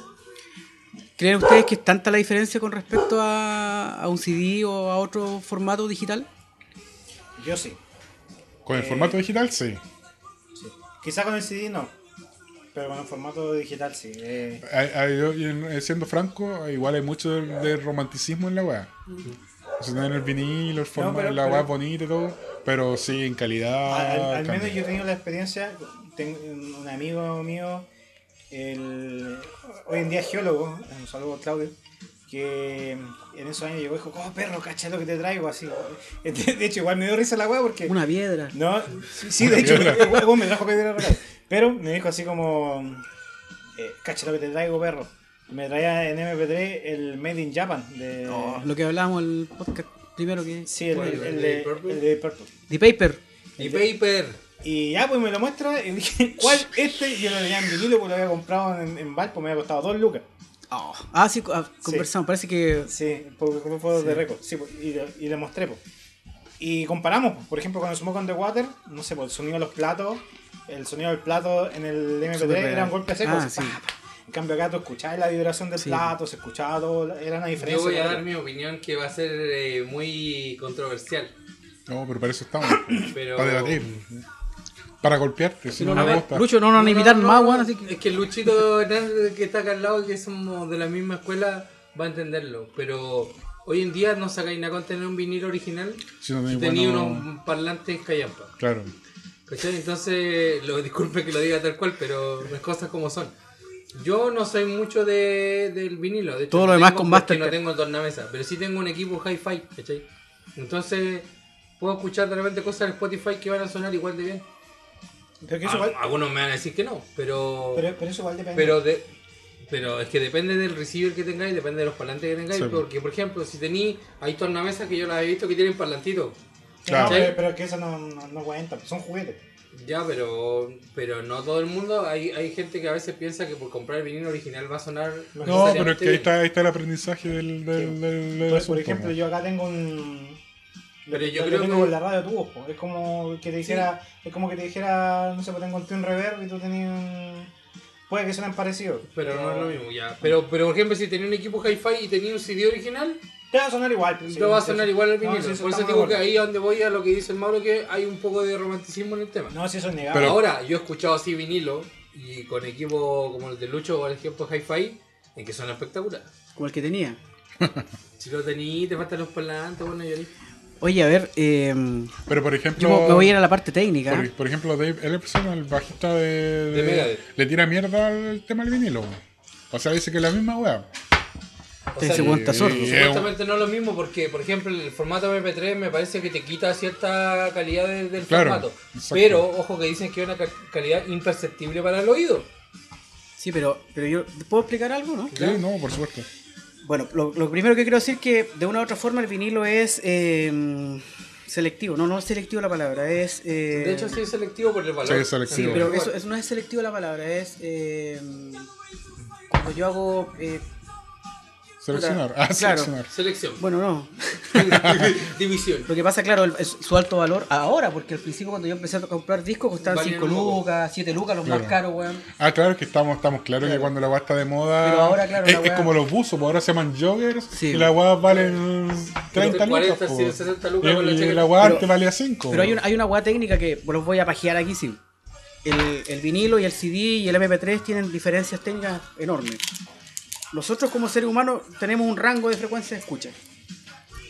¿Creen ustedes que es tanta la diferencia con respecto a, a un CD o a otro formato digital? Yo sí. Con el Eh, formato digital, sí. sí. Quizá con el CD no. Pero con el formato digital sí. eh, Hay- hay- yo, siendo franco, igual hay mucho de, de romanticismo en la weá. O sea, en el vinilo, el formato, pero- la pero- weá bonita y todo, pero sí, en calidad. al, menos yo he tenido la experiencia. Tengo un amigo mío, el, hoy en día es geólogo, un saludo a Claudio, que en esos años llegó y dijo: Oh, perro, cacha lo que te traigo. así De hecho, igual me dio risa la weá porque. Una piedra. No, sí, de hecho, piedra. el huevo me trajo piedra real. Pero me dijo así como, eh, cacha lo que te traigo, perro. Me traía en MP3 el Made in Japan de... Lo que hablábamos en el podcast primero que... Sí, el, el- el ¿El de, Purple? el de Purple. The Paper. Y Paper. Y ya, pues me lo muestra y dije, ¿cuál? Este, y yo lo tenía en vinilo porque lo había comprado en, en Valpo, me había costado 2 lucas. Oh. Ah, sí, ah, conversamos. Parece que... Sí, por, por, por de récord. Sí, pues, y, y le mostré, pues. Y comparamos, pues, por ejemplo, con el Smoke on the Water, no sé, pues el sonido de los platos, el sonido del plato en el MP3 Súper era un golpe seco. Ah, sí. En cambio acá tú escuchabas la vibración del Sí. plato, se escuchaba todo, era una diferencia. Yo voy a dar mi opinión que va a ser eh, muy controversial. No, pero para eso estamos. Pero. para debatir. Para golpearte, si no no, me gusta. Lucho, no nos van a invitar más, weón, así que. Es que el Luchito que está acá al lado, que somos de la misma escuela, va a entenderlo. Pero hoy en día no sacáis nada con tener un vinilo original Si no tenía bueno- unos parlantes callampa. Claro. ¿Cachai? Entonces, lo, disculpe que lo diga tal cual, pero las cosas como son. Yo no soy mucho de, del vinilo. De hecho, Todo no lo demás tengo con Mastercard. no tengo tornamesa, pero sí tengo un equipo hi-fi, ¿cachai? Entonces, puedo escuchar de repente cosas en Spotify que van a sonar igual de bien. Pero que eso A- igual, Algunos me van a decir que no, pero... pero, pero eso igual depende. Pero de, pero es que depende del receiver que tengáis, depende de los parlantes que tengáis. Sí. Porque, por ejemplo, si tenéis, hay tornamesas que yo las he visto que tienen parlantitos. Claro. No, pero, pero que eso no, no, no cuenta, son juguetes. Ya, pero pero no todo el mundo. Hay, hay gente que a veces piensa que por comprar el vinilo original va a sonar. No, pero es que ahí está, ahí está el aprendizaje del, del, del, del Por, ejemplo, ¿no? yo acá tengo un. Pero yo creo tengo que- la radio tubos, po. es como que te dijera, es como que te dijera, no sé, pues tengo un Twin Reverb y tú tenías un... Puede que suenen parecidos. Pero no es lo mismo, ya. Pero, pero por ejemplo, si tenía un equipo hi-fi y tenía un CD original, Te va a sonar igual. pues, te va a sonar sí. igual el vinilo. por eso de digo que ahí es donde voy a lo que dice el Mauro, que hay un poco de romanticismo en el tema. No, si eso es negado. Pero- Ahora, yo he escuchado así vinilo y con equipo como el de Lucho o el ejemplo Hi-Fi, en que son espectaculares. Como el que tenía. Si lo tení, te faltan los parlantes, bueno, yo Oye, a ver, eh, Pero por ejemplo. yo me voy a ir a la parte técnica. Por, por ejemplo, Dave Ellefson, el bajista de, De Megadeth. le tira mierda al tema del vinilo. O sea, dice que es la misma wea. O Te sea, dice, "Weón, está sordo". y- Supuestamente no es lo mismo porque, por ejemplo, el formato MP3 me parece que te quita cierta calidad de- del Claro, formato. exacto. Pero, ojo que dicen que es una ca- calidad imperceptible para el oído. Sí, pero, pero yo. ¿Puedo explicar algo, no? Sí, no, por supuesto. Bueno, lo, lo primero que quiero decir que de una u otra forma el vinilo es eh, selectivo. No, no es selectivo la palabra, es. eh, De hecho, sí es selectivo por el valor. Sí, es pero eso, eso no es selectivo la palabra, es. eh, cuando yo hago. eh, Seleccionar. Ah, Claro. seleccionar. Selección. bueno, no. División. Lo que pasa, claro, el- es su alto valor ahora, porque al principio cuando yo empecé a comprar discos costaban Valían 5 un poco. lucas, 7 lucas, los Claro. más caros, weón. Ah, claro que estamos, estamos claros que Claro. cuando la weá está de moda. Pero ahora, claro, es, la es weá- como los buzos, pues ahora se llaman joggers Sí. y las weas valen 30 40, lucas. sí, po. 60 lucas con la y, y la weá antes valía 5. Pero hay una, hay una weá técnica que los voy a pajear aquí, sí. El, el vinilo y el CD y el MP3 tienen diferencias técnicas enormes. Nosotros como seres humanos tenemos un rango de frecuencia de escucha.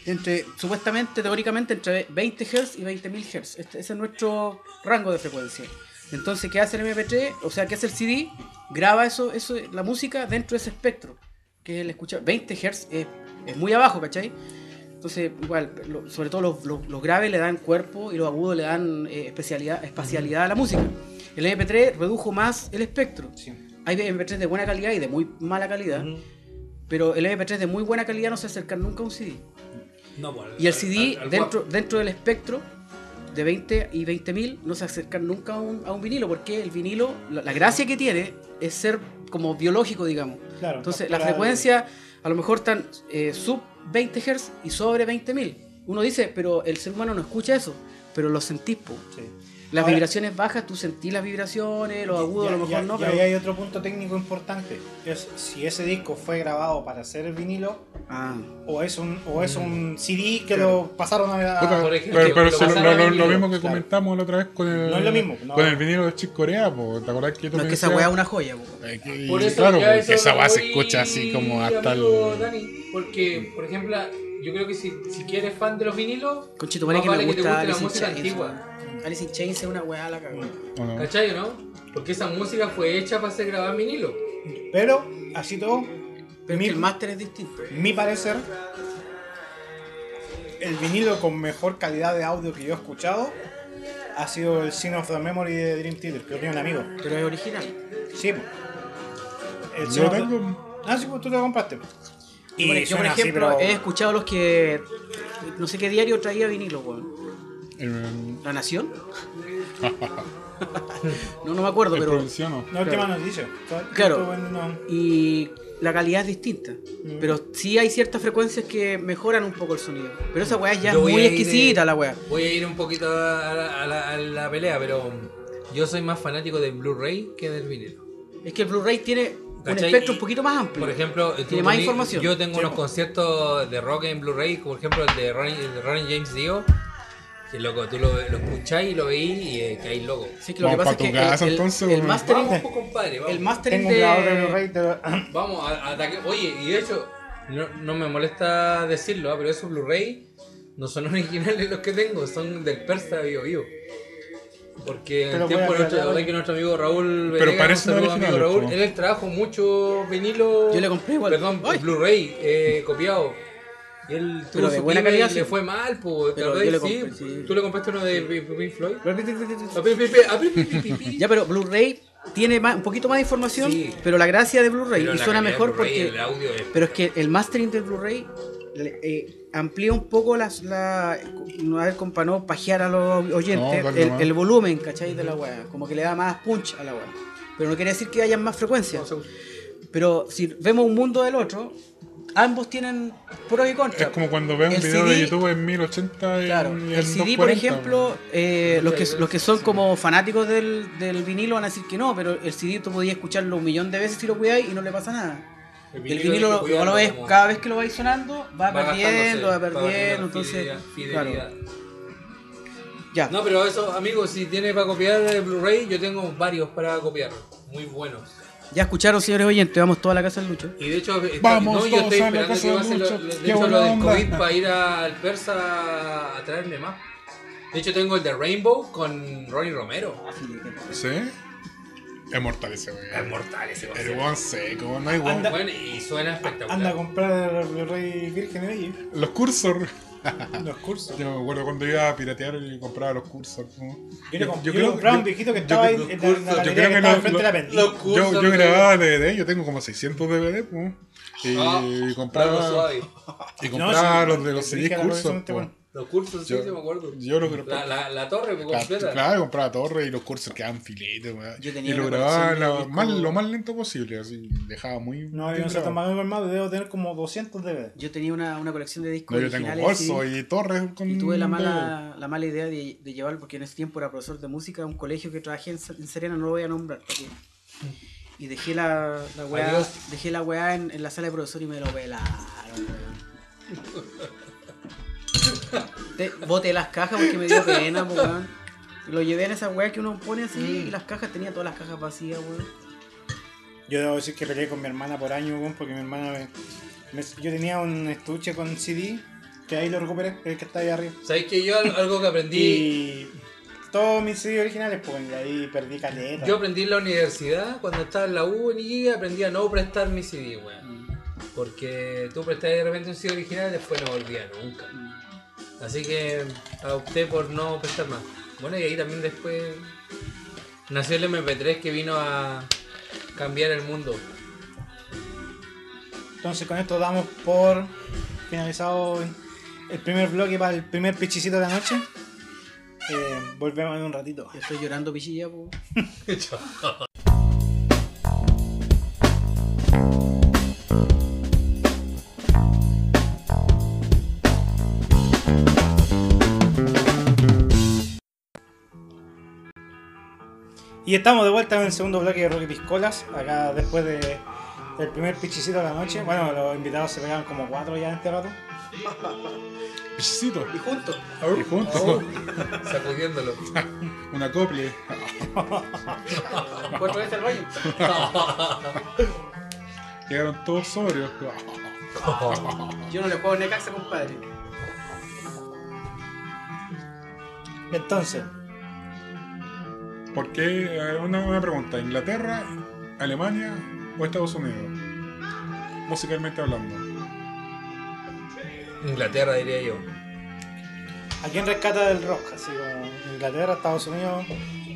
Entre, supuestamente, teóricamente, entre 20 Hz y 20.000 Hz. Este, ese es nuestro rango de frecuencia. Entonces, ¿qué hace el MP3? O sea, ¿qué hace el CD? Graba eso, eso, la música dentro de ese espectro. Que el escucha. 20 Hz es, es muy abajo, ¿cachai? Entonces, igual, sobre todo los, los- los graves le dan cuerpo y los agudos le dan eh, especialidad, espacialidad a la música. El MP3 redujo más el espectro. Sí. Hay MP3 de buena calidad y de muy mala calidad, pero el MP3 de muy buena calidad no se acerca nunca a un CD. No, pues, Y el al- CD, al- al dentro, guapo. dentro del espectro de 20 y 20.000, no se acercan nunca a un, a un vinilo, porque el vinilo, la, la gracia que tiene es ser como biológico, digamos. Claro, Entonces, la frecuencia a lo mejor están eh, sub 20 Hz y sobre 20.000. Uno dice, pero el ser humano no escucha eso, pero lo sentís, po. Sí. Las Ahora- vibraciones bajas, tú sentís las vibraciones, los agudos Y- a lo y- mejor y- no, y pero... ahí hay otro punto técnico importante. Es si ese disco fue grabado para hacer el vinilo Ah. o es un, o es un CD que lo pasaron a... Puta, por ejemplo, pero pero lo si lo, lo- a mismo que claro. comentamos la otra vez con el, No es lo mismo, no. con el vinilo de Chick Corea, po. ¿te acordás que tú No es me que esa weá es una joya, po. Eh, que- Por eso claro, ya porque eso esa weá se escucha así como hasta amigo el. Dani, porque, por ejemplo, yo creo que si, si quieres fan de los vinilos, Conchito, que vale me que te gusta guste la música antigua. Alice in Chains es una weá a la cagada. ¿o no? ¿Cachai o no? Porque esa música fue hecha para ser grabada en vinilo. Pero, así todo, Pero Mi- es que el máster es distinto. mi parecer, el vinilo con mejor calidad de audio que yo he escuchado ha sido el Sin of the Memory de Dream Theater, que yo tenía un amigo. Pero es original. Sí, po. El Yo Sin of the- tengo- Ah, sí, pues tú te lo compraste. Yo, por- yo, por suena así, ejemplo, pero- he escuchado los que. No sé qué diario traía vinilo, weón. El, ¿La Nación? no, no me acuerdo, pero. La última noticia. Claro. Esto, bueno, no. Y la calidad es distinta. Mm. Pero sí hay ciertas frecuencias que mejoran un poco el sonido. Pero esa weá ya es muy de- exquisita, la weá. Voy a ir un poquito a la, a la- a la pelea, pero yo soy más fanático del Blu-ray que del vinilo. Es que el Blu-ray tiene un ¿Cachai? espectro Y, un poquito más amplio. Por ejemplo, tú Tiene más información. Yo tengo Sí, unos conciertos de rock en Blu-ray, como por ejemplo el de Ronnie, el de Ronnie James Dio, Que loco, tú lo, lo escucháis y lo veís y eh, caís loco. Sí, que lo que pasa es que casa, el, el- entonces, el weón. mastering, Vamos, compadre, vamos. el mastering Tengo de Vamos, a, ataque. Oye, y de hecho, no, no me molesta decirlo, ah, pero esos Blu-ray no son originales los que tengo, son del Persa Bio Bio. Porque Pero el tiempo nuestro, la verdad que nuestro amigo Raúl Pero Venegas, parecen un amigo Raúl, él trajo mucho vinilo. Yo le compré igual. Perdón, Ay. Blu-ray eh, copiado. Y él tuvo Pero de su buena pyme y calidad, le sí. fue mal, pues. ¿te Pero acordás? yo le Sí. ¿Tú le compraste uno de Pink Floyd? Ya, pero Blu-ray tiene más- un poquito más de información, Sí. pero la gracia de Blu-ray y suena calidad mejor porque... El audio es Pero es que el mastering del Blu-ray eh, amplía un poco las, la, no a ver, no pajear a los oyentes, No, el, el volumen, ¿cachai? De la weá. Como que le da más punch a la weá. Pero no quiere decir que haya más frecuencia. Pero si vemos un mundo del otro, ambos tienen pros y contras. Es como cuando veo un El video de YouTube en 1080 y Claro, en, el CD, por 240, ejemplo, eh, los, que, los que son como fanáticos del, del vinilo van a decir que no, pero el CD tú podías escucharlo un millón de veces si lo cuidáis y no le pasa nada. El vinilo, que lo- cuidarlo lo ves como- cada vez que lo vais sonando, va, va perdiendo, va perdiendo, entonces, fidelidad, fidelidad. claro, ya. No, pero eso, amigos, si tiene para copiar el Blu-ray, yo tengo varios para copiar. Muy buenos. Ya escucharon, señores oyentes, vamos toda la casa del Lucho. Y de hecho, está- Vamos no, yo estoy a la esperando casa que de pase lo, Lucho. lo- de hecho, lo del onda. COVID para ir al Persa a traerme más. De hecho, tengo el de Rainbow con Ronnie Romero. ¿Sí? Es mortal ese Es weón. mortal ese El weón. weón seco, no hay weón. Anda. Bueno, y suena espectacular. Anda a comprar el Blu-ray virgen ahí. Los cursor. Los cursos. Yo me acuerdo cuando iba a piratear y compraba los cursor. ¿no? Yo, yo yo creo- compraba yo- un viejito que yo estaba ahí en la, cursos, la yo creo que que estaba lo- enfrente de lo- la pendiente. los Yo, cursos yo de- grababa DVD, yo tengo como 600 DVD, pues. Y Ah, Algo compraba, suave. y compraba sí, los de los dije CDs la cursos. Los cursos, sí, Yo- sí, me acuerdo. Yo lo La, la, la torre Claro, completa. claro, compraba torre y los cursos quedaban filetes, weón. Yo tenía Y lo grababa la- discos- más- lo más lento posible, así, dejaba muy. No, yo no sé tomar informado, debo tener como 200 DVD. Yo tenía una, una colección de discos No, yo tengo originales bolso sí, y torres con. y tuve la mala, la mala idea de, de llevar, porque en ese tiempo era profesor de música, a un colegio que trabajé en, en Serena, no lo voy a nombrar. Y dejé la, la weá, dejé la weá en, en la sala de profesor y me lo pelaron, weón. Te- Boté las cajas porque me dio pena, po, weón. Lo llevé en esa weá que uno pone así Mm. y las cajas tenía todas las cajas vacías, weón. Yo debo decir que peleé con mi hermana por años, weón, porque mi hermana me, me- Yo tenía un estuche con CD, que ahí lo recuperé, el que está ahí arriba. ¿Sabéis que yo al- algo que aprendí? Y todos mis CD originales, pues, ahí perdí caleta. Yo aprendí en la universidad, cuando estaba en la U en aprendí a no prestar mi CD, weón. Porque tú prestas de repente un CD original y después no volvía nunca. Así que opté por no prestar más. Bueno, y ahí también después nació el MP3 que vino a cambiar el mundo. Entonces con esto damos por finalizado el primer bloque para el primer pichicito de la noche. Eh, volvemos en un ratito. Yo estoy llorando pichilla, po. Y estamos de vuelta en el segundo bloque de Rocky Piscolas. Acá después de, del primer pichicito de la noche. Bueno, los invitados se pegaron como cuatro ya en este rato. Pichicito. Y juntos. Y juntos. Oh, sacudiéndolo. Un acople. Cuatro veces al baño. Llegaron todos sobrios. Yo no le juego ni casa, compadre. Entonces, ¿Por qué? eh, Una, una pregunta. ¿Inglaterra, Alemania o Estados Unidos? Musicalmente hablando. Inglaterra diría yo. ¿a quién rescata del rock? Así como Inglaterra, Estados Unidos.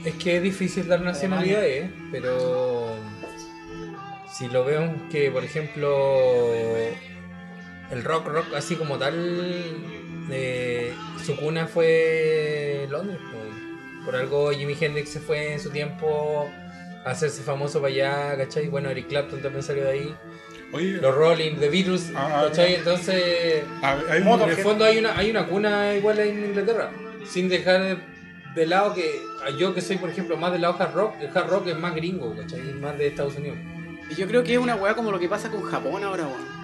Es que es difícil dar nacionalidades, pero si lo vemos que, por ejemplo, el rock, rock así como tal, eh, su cuna fue Londres. po. Por algo Jimi Hendrix se fue en su tiempo a hacerse famoso para allá, ¿cachai? Bueno, Eric Clapton también salió de ahí. Oye, Los Rolling, The Beatles, Ah, ¿cachai? ya. Entonces, a- hay un- en el fondo hay una, hay una cuna igual en Inglaterra. Sin dejar de, de lado que yo que soy, por ejemplo, más del lado hard rock, el hard rock es más gringo, ¿cachai? Es más de Estados Unidos. Y yo creo que es una weá como lo que pasa con Japón ahora, weón.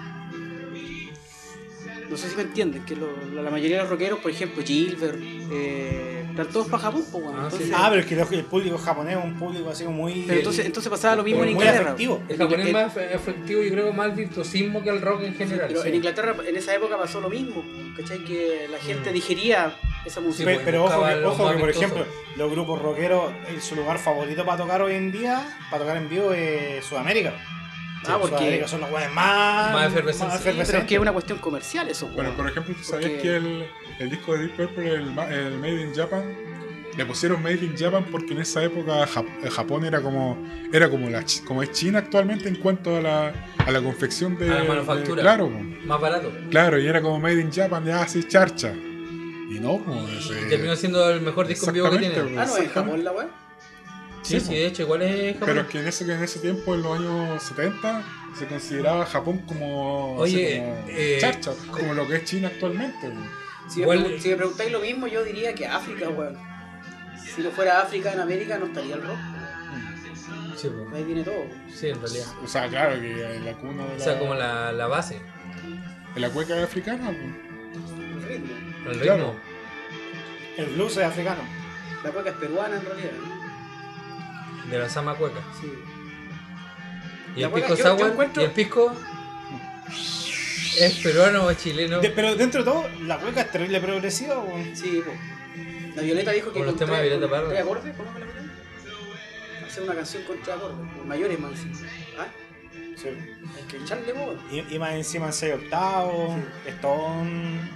No sé si me entienden, que lo- la, la mayoría de los rockeros, por ejemplo, Gilbert, eh, están todos para Japón, pues, weón. Ah, sí. Ah, pero es que lo- el público japonés es un público así como muy. pero entonces, entonces pasaba lo mismo en muy Inglaterra. afectivo. El japonés En- más efectivo, yo creo, más virtuosismo que el rock en general. Pero sí. en Inglaterra en esa época pasó lo mismo, ¿cachai? Que la gente Mm. digería esa música. Pe- pero ojo, que, ojo que, por ejemplo, los grupos rockeros, eh, su lugar favorito para tocar hoy en día, para tocar en vivo, es Sudamérica. Ah, porque- son los guanes más, Más efervescentes. Pero es que es una cuestión comercial eso. Bueno, por ejemplo, ¿tú sabías Porque- que el, el disco de Deep Purple, el, ma- el Made in Japan, le pusieron Made in Japan porque en esa época Jap- eh, Japón era como era como la como es China actualmente en cuanto a la, a la confección de, A la manufactura. de- claro. Más barato. claro, y era como Made in Japan, ya así charcha. Y no, Y terminó siendo el mejor disco en vivo que tiene. Ah, no, en. Japón la weá. Sí, Sí, sí, de hecho, igual es Pero es que en ese, en ese tiempo, en los años 70, se consideraba Japón como, Oye, así como eh, charcha, como lo que es China actualmente. Si, Igual- me, pregun- si me preguntáis lo mismo, yo diría que África, weón. Si no fuera África en América, no estaría el rock. Sí, pues. Ahí viene todo. Sí, en realidad. O sea, claro, que la cuna de la, O sea, como la, la base, de la cueca africana. po. El ritmo. el ritmo. Claro. El blues es africano. La cueca es peruana en realidad. De la Sama Cueca. Sí. Y La el pisco yo sour. encuentro- Y el pisco. ¿Es peruano o chileno? De- pero dentro de todo, la cueca es terrible progresiva. weón. Sí, po. La Violeta dijo que Con los temas de Violeta Parra. tres acordes, ¿cómo que la Violeta? Hacer una canción con tres acordes, mayores más encima. ¿Ah? Sí. Hay que echarle bola. Y, y más encima en 6 octavos. Es todo un,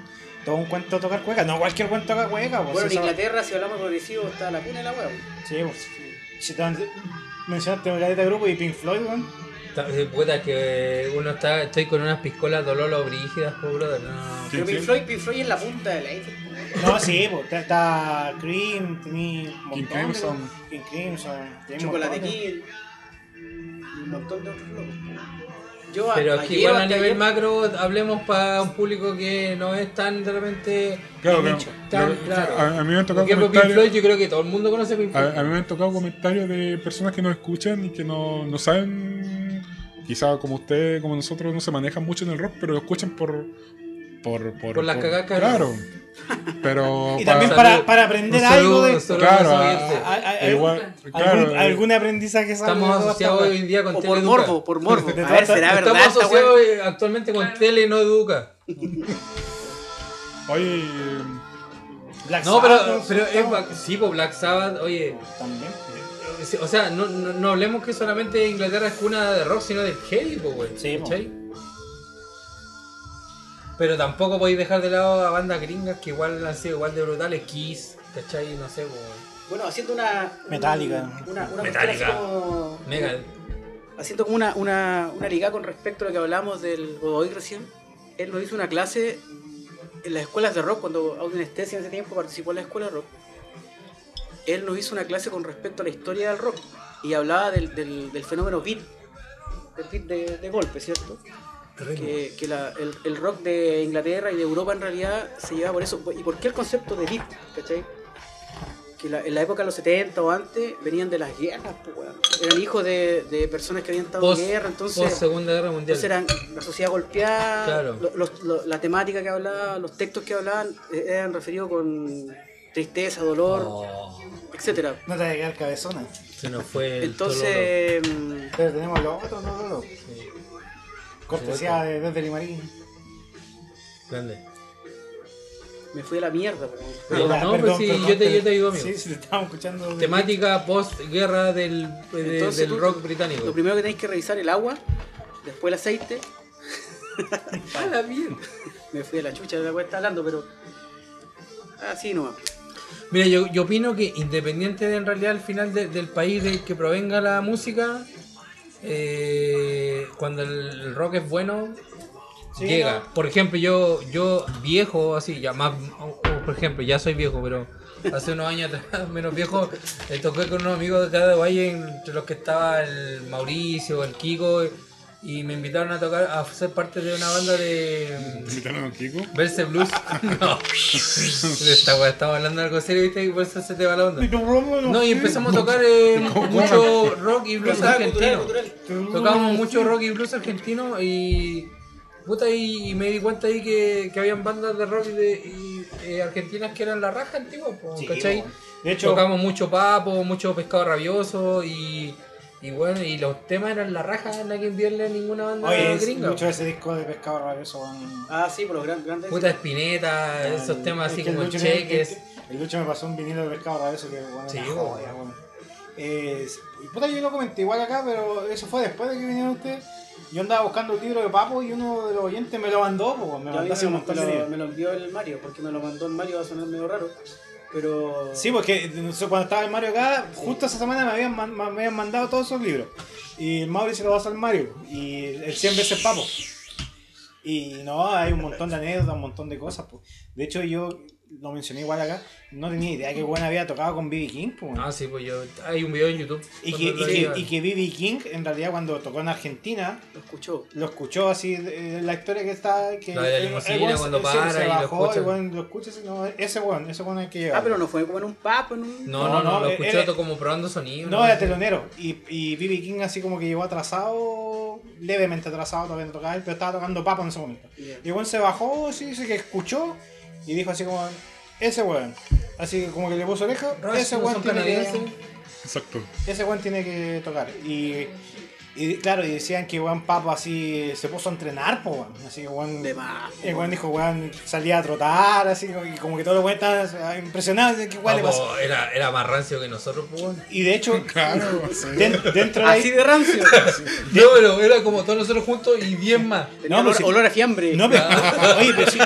todo un cuento tocar cueca. No cualquier cuento toca cueca. pues, Bueno, en Inglaterra, si hablamos progresivo, está la cuna de la hueá. Sí, pues. Si te mencionaste de grupo y Pink Floyd, weón. Ta- Puta, que uno está. Estoy con unas piscolas dololo brígidas, pues, brother. No. Pero Pink Floyd, Pink Floyd es la punta de la. No, sí, pues. Está, está Cream, tenía un King Crimson. King Crimson. Chocolate Kid. Y un montón de otros locos. Yo Pero es que igual a nivel macro hablemos para un público que no es tan de repente. Claro, nicho. Tan claro. a, a mí me han Por tocado ejemplo, Pink Floyd, comentarios. yo creo que todo el mundo conoce Pink Floyd. A, a mí me han tocado comentarios de personas que nos escuchan y que no, no saben, quizá como ustedes, como nosotros, no se manejan mucho en el rock, pero lo escuchan por. Por, por, Por Claro. Pero. Y también Un para, para aprender algo de Claro, a a- igual, algún, claro, eh, algún aprendizaje Estamos asociados hoy en día con O por morbo, por morbo. A ver, será verdad Estamos esta asociados actualmente con Tele, no Educa. Oye, eh, Black No, pero, Sabbath, pero es ¿no? ba- sí, pues Black Sabbath, oye, También. o sea, no, no, no hablemos que solamente Inglaterra es cuna de rock, sino del heavy, pues, güey. Sí. Pero tampoco podéis dejar de lado a bandas gringas que igual han sido igual de brutales, Kiss, ¿cachai? No sé, pues, Bueno, haciendo una. Metallica. Una, una así como- Mega. haciendo como una, una, una liga con respecto a lo que hablamos del Godoy recién. Él nos hizo una clase en las escuelas de rock, cuando Audionestesia en ese tiempo participó en la escuela de rock. Él nos hizo una clase con respecto a la historia del rock y hablaba del, del, del fenómeno beat, del beat de, de golpe, ¿cierto? Que, que la- el, el rock de Inglaterra y de Europa en realidad se lleva por eso. ¿Y por qué el concepto de beat? ¿Cachai? Que la- en la época de los 70 o antes venían de las guerras, pues. Eran hijos de, de personas que habían estado Post, en guerra, entonces, post Segunda Guerra Mundial. entonces eran la sociedad golpeada, Claro. lo- los- lo- la temática que hablaban, los textos que hablaban eh, eran referidos con tristeza, dolor, Oh, etcétera. No te va a quedar cabezona. se nos fue el Entonces, mm, Pero tenemos los otros, no, no, no. Cortesía de, desde Limarín. Grande. me fui a la mierda. weón. Pero no, pues sí, yo te- yo te ayudo, amigo. Sí, sí, te estábamos escuchando. Temática post-guerra del, de- Entonces, del tú- rock británico. Lo primero que tenéis que revisar el agua, después el aceite. A la mierda. Me fui a la chucha de la que está hablando, pero así no. Mira, yo, yo opino que independiente de en realidad al final de- del país del que provenga la música, eh, cuando el, rock es bueno, Sí, llega. Por ejemplo, yo yo viejo, así, ya más, o- o, por ejemplo, ya soy viejo, pero hace unos años atrás, menos viejo, eh, toqué con unos amigos de de Valle, entre los que estaba el Mauricio, el Kiko, y me invitaron a tocar, a ser parte de una banda de... ¿te invitaron a Kiko? Verse Blues. no. Esta weá, estamos hablando de algo serio, ¿viste? Y por eso se te va la onda. No, y empezamos a tocar eh, mucho rock y blues argentino. Tocábamos mucho rock y blues argentino y, Puta, y, y me di cuenta ahí que, que habían bandas de rock y de, y, eh, argentinas que eran la raja antigua, po, Sí, ¿cachai? De hecho, Tocamos mucho papo, mucho pescado rabioso y, y bueno, y los temas eran la raja, no hay que enviarle a ninguna banda oye, gringa. mucho de ese disco de pescado rabioso. weón. Ah, sí, por los gran- grandes. Puta Espineta, esos Es temas así como el me- cheques. El, el Lucho me pasó un vinilo de pescado rabioso que bueno, Sí, joya, weón. Eh, y puta, yo lo comenté igual acá, pero eso fue después de que vinieron ustedes. Yo andaba buscando un libro de Papo y uno de los oyentes me lo mandó, pues, me mandó me, me lo, me lo envió el Mario, porque me lo mandó el Mario, va a sonar medio raro. Pero. Sí, porque cuando estaba el Mario acá, justo esa semana me habían, me habían mandado todos esos libros. Y el Mauri se lo pasó al Mario. Y el 100 veces Papo. Y no, hay un montón de anécdotas, un montón de cosas. Pues. De hecho, yo lo mencioné igual acá, no tenía idea que Juan había tocado con B.B. King. Pues, Ah, sí, pues yo. Hay un video en YouTube. y, que, y, lo que, llevan. y que B.B. King, en realidad, cuando tocó en Argentina, Lo escuchó. lo escuchó así, de- de la historia que está. Que La de la limusina, se- cuando sí, para se y lo bajó, escucha. el weón lo escucha, así, no, ese weón, ese weón hay que llevar. Ah, pero no fue como en un papo, en un. No, no, No, no, no, lo era- escuché como probando sonido. No, era telonero. Y, y B.B. King así como que llegó atrasado, levemente atrasado, todavía no tocaba él, pero estaba tocando papo en ese momento. Ya. Y se bajó, así, dice que escuchó y dijo así como, ese weón. Así que como que le puso oreja, Rush, ese weón tiene que. Exacto. ese weón tiene que tocar. Y, y claro, y decían que weón papo así se puso a entrenar, po weón. Así que weón. De más. El weón dijo, weón, salía a trotar, así, y como que todos los weones estaban impresionados de que weón le pasó. Era, era más rancio que nosotros, pues. bueno. Y de hecho, Claro, sí. den- dentro de la- Así de rancio. No, pero era como todos nosotros juntos y bien más. Tenía No, olor, pero sí. olor a fiambre. No, pero, oye, pero sí.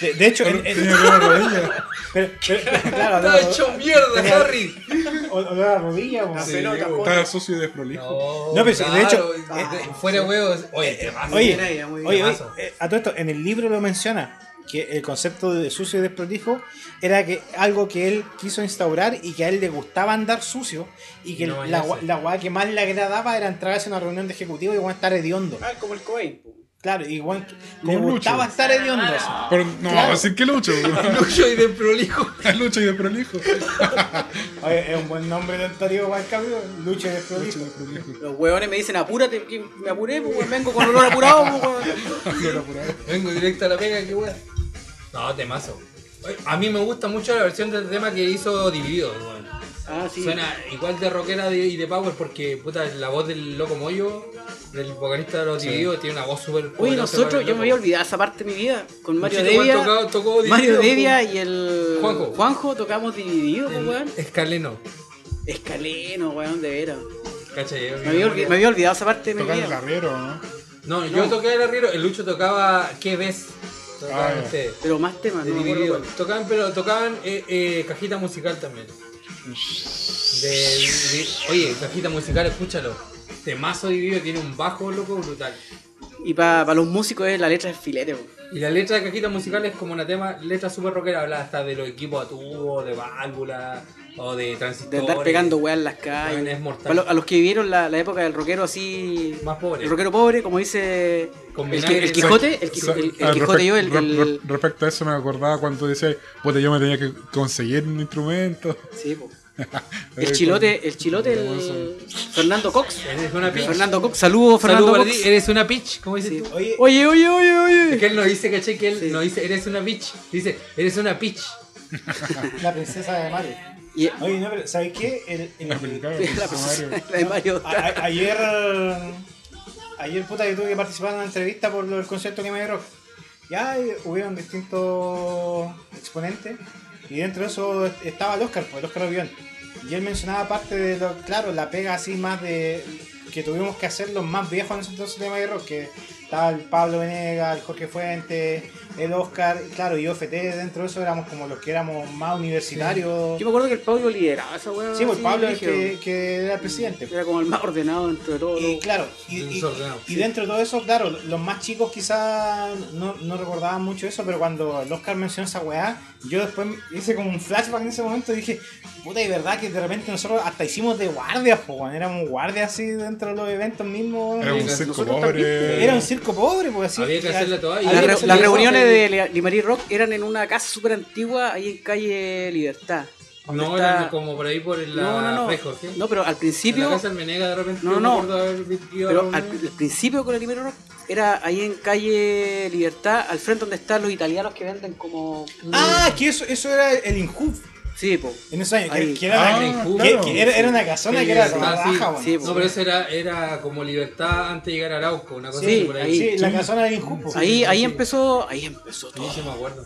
De, de hecho, en, en- Tenía que ver rodilla. pero- pero- claro, ¡Está olor- hecho mierda, Harry! olor a rodilla, po. La Sí, pelota, bo. sucio y desprolijo. No, No, pero de hecho- de- de- fuera huevos. Oye, te vas. Oye, Bien ahí, muy bien. Oye, oye, Temazo. eh, a todo esto, en el libro lo menciona, que el concepto de sucio y desprolijo era que algo que él quiso instaurar y que a él le gustaba andar sucio y que Y no la, bañarse. gua- la weá que más le agradaba era entrar a una reunión de ejecutivo y igual estar hediondo. Ah, como el Cobain. po. Claro, igual Como le Lucho. gustaba estar hediondo. así. Pero no, Claro. así que Lucho. Lucho y de prolijo. Lucho y desprolijo. Oye, es un buen nombre tentativo para el cambio, Lucho y y desprolijo. Los huevones me dicen apúrate, que me apuré, pues weón, vengo con olor apurado, pues. Vengo directo a la pega, qué weón. No, temazo. A mí me gusta mucho la versión del tema que hizo Dividido, weón. Ah, sí. Suena igual de rockera de- y de power porque puta la voz del loco Moyo, del vocalista de los Divididos, tiene una voz súper Oye, poderosa nosotros, para el yo me había loco. olvidado esa parte de mi vida. Con Mario Luchito, Devia. tocó Mario Dividido, Devia y el. Juanjo. tocamos dividido, weón. Escaleno. Escaleno, weón, de veras. ¿Cachai? Me había, olvi- me había olvidado esa parte de mi el vida. arriero, ¿no? No, yo toqué el arriero, el Lucho tocaba ¿Qué ves? Tocaban Ah, ya. ustedes. Pero más temas, De no me acuerdo dividido. cuál. Tocaban, pero tocaban eh, eh, cajita musical también. De, de- oye, cajita musical, escúchalo. Temazo dividido tiene un bajo loco brutal. Y para los músicos es la letra del filete, weón. Y la letra de cajita musical es como una tema, letra super rockera, habla hasta de los equipos a tubo, de válvula o de De transistores. andar pegando weas en las calles. es mortal. Para lo- a los que vivieron la, la época del rockero así. Más pobre. El rockero pobre, como dice el, que- el Quijote, el, el- el Quijote yo, el, respect- el- re- respecto a eso me acordaba cuando decía, puta, yo me tenía que conseguir un instrumento. sí, po. Eh, el chilote, el chilote, el Fernando Cox. Eres una pitch. Fernando Cox, saludos Fernando Cox. ti, eres una pitch, ¿cómo dices Sí. tú? Oye, Oye, oye, oye, Es que él no dice, caché, que él Sí. no dice, eres una bitch. Dice, eres una pitch. la princesa de Mario. Y, Oye, no, pero ¿sabes qué? El- el- La película la, de Mario. la de Mario. a- a- ayer, ayer, puta, yo tuve que participar en una entrevista por del concierto que me dio rock. Ya hubieron distintos exponentes y dentro de eso estaba el Oscar, pues, el Oscar. Y él mencionaba parte de lo, claro, la pega así más de que tuvimos que hacer los más viejos en ese entonces de Rock, que estaba el Pablo Venegas, el Jorge Fuentes, el Oscar, y claro, y OFT dentro de eso éramos como los que éramos más universitarios. Yo me acuerdo que el Pablo lideraba esa weá. Sí, pues Pablo el que, que era el presidente. Era como el más ordenado dentro de todo. Y claro, y, y- dentro de todo eso, claro, los más chicos quizás no, no recordaban mucho eso, pero cuando el Oscar mencionó esa weá, yo después hice como un flashback en ese momento y dije, puta, y verdad que de repente nosotros hasta hicimos de guardias, pues, weón, éramos guardias así dentro de los eventos mismos. weón. Era un Nosotros circo también, pobre. Era un circo pobre, pues así. Había que hacerle toda. y había Las, reuniones de Li- Limarí Rock eran en una casa súper antigua ahí en calle Libertad. No, está- era como por ahí por la No, no, pero al En la principio, casa del Menega de repente No, no. haber pero al, al principio con el Limero Rock era ahí en calle Libertad, al frente donde están los italianos que venden como. Ah, que eso, eso era el Inhub Sí, po. en esos años. Que, era, Ah, una, claro. que- que era, era una casona Sí, que era sí. raja, weón. Sí, po. No, pero eso era, era como libertad antes de llegar a Arauco, una cosa Sí, así por ahí. ahí. Sí, la casona del Inhub. po. Ahí, ahí sí. empezó, ahí empezó Sí, todo. sí me acuerdo.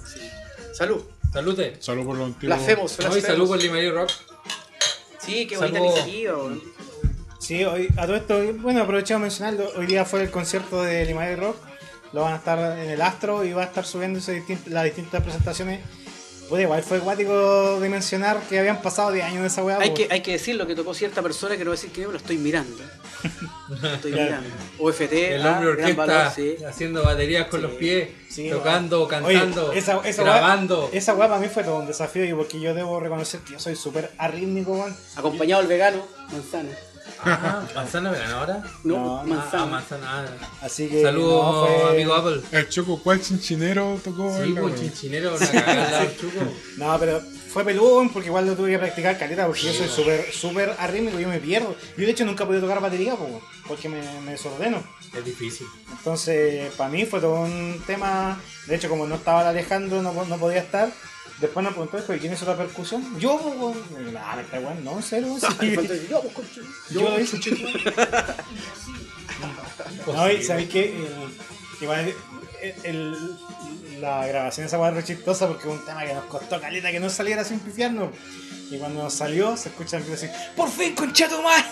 Salud. Salute. Solo por lo antiguo. Blasfemos, No, y blasfemos. salud por Limarí Rock. Sí, qué bonita Salud. iniciativa, weón. Sí, hoy, a todo esto, bueno, aprovechamos de mencionarlo. Hoy día fue el concierto de Limarí Rock. Lo van a estar en el Astro y va a estar subiéndose distin- las distintas presentaciones. Pues igual fue acuático de mencionar que habían pasado 10 años de esa weá. Hay que, hay que decirlo que tocó cierta persona que no va a decir que yo lo estoy mirando. Lo estoy mirando. UFT, El ah, hombre orquesta valor, sí. haciendo baterías con los pies, Sí, tocando, Oye, cantando, esa, esa grabando. Weá, esa weá para mí fue todo un desafío y porque yo debo reconocer que yo soy súper arrítmico, weón. Acompañado del vegano, manzana. Ajá, ¿Manzana vegana ahora? No, No, Ah, manzana. ah. Así que. Saludos, no, fue- amigo Apple. El Choco, ¿cuál chinchinero tocó? Sí, en la pues chinchinero, una cagada al chuco. No, pero fue peludo, porque igual lo tuve que practicar caleta, porque yo soy súper, súper arrítmico, yo me pierdo. Yo de hecho nunca he podido tocar batería, porque me, me desordeno. Es difícil. Entonces, para mí fue todo un tema. De hecho, como no estaba el Alejandro, no, no podía estar. Después nos preguntó, "Oye, ¿quién hizo la percusión? Yo, pues, weón. Nah, me está weón, no, en serio, weón, sí. Yo, pues. Yo hice. No, y sabéis que igual el, el- la grabación esa weá es chistosa porque es un tema que nos costó caleta que no saliera sin pifiarnos. Y cuando nos salió, se escucha el así, ¡Por fin, conchato más!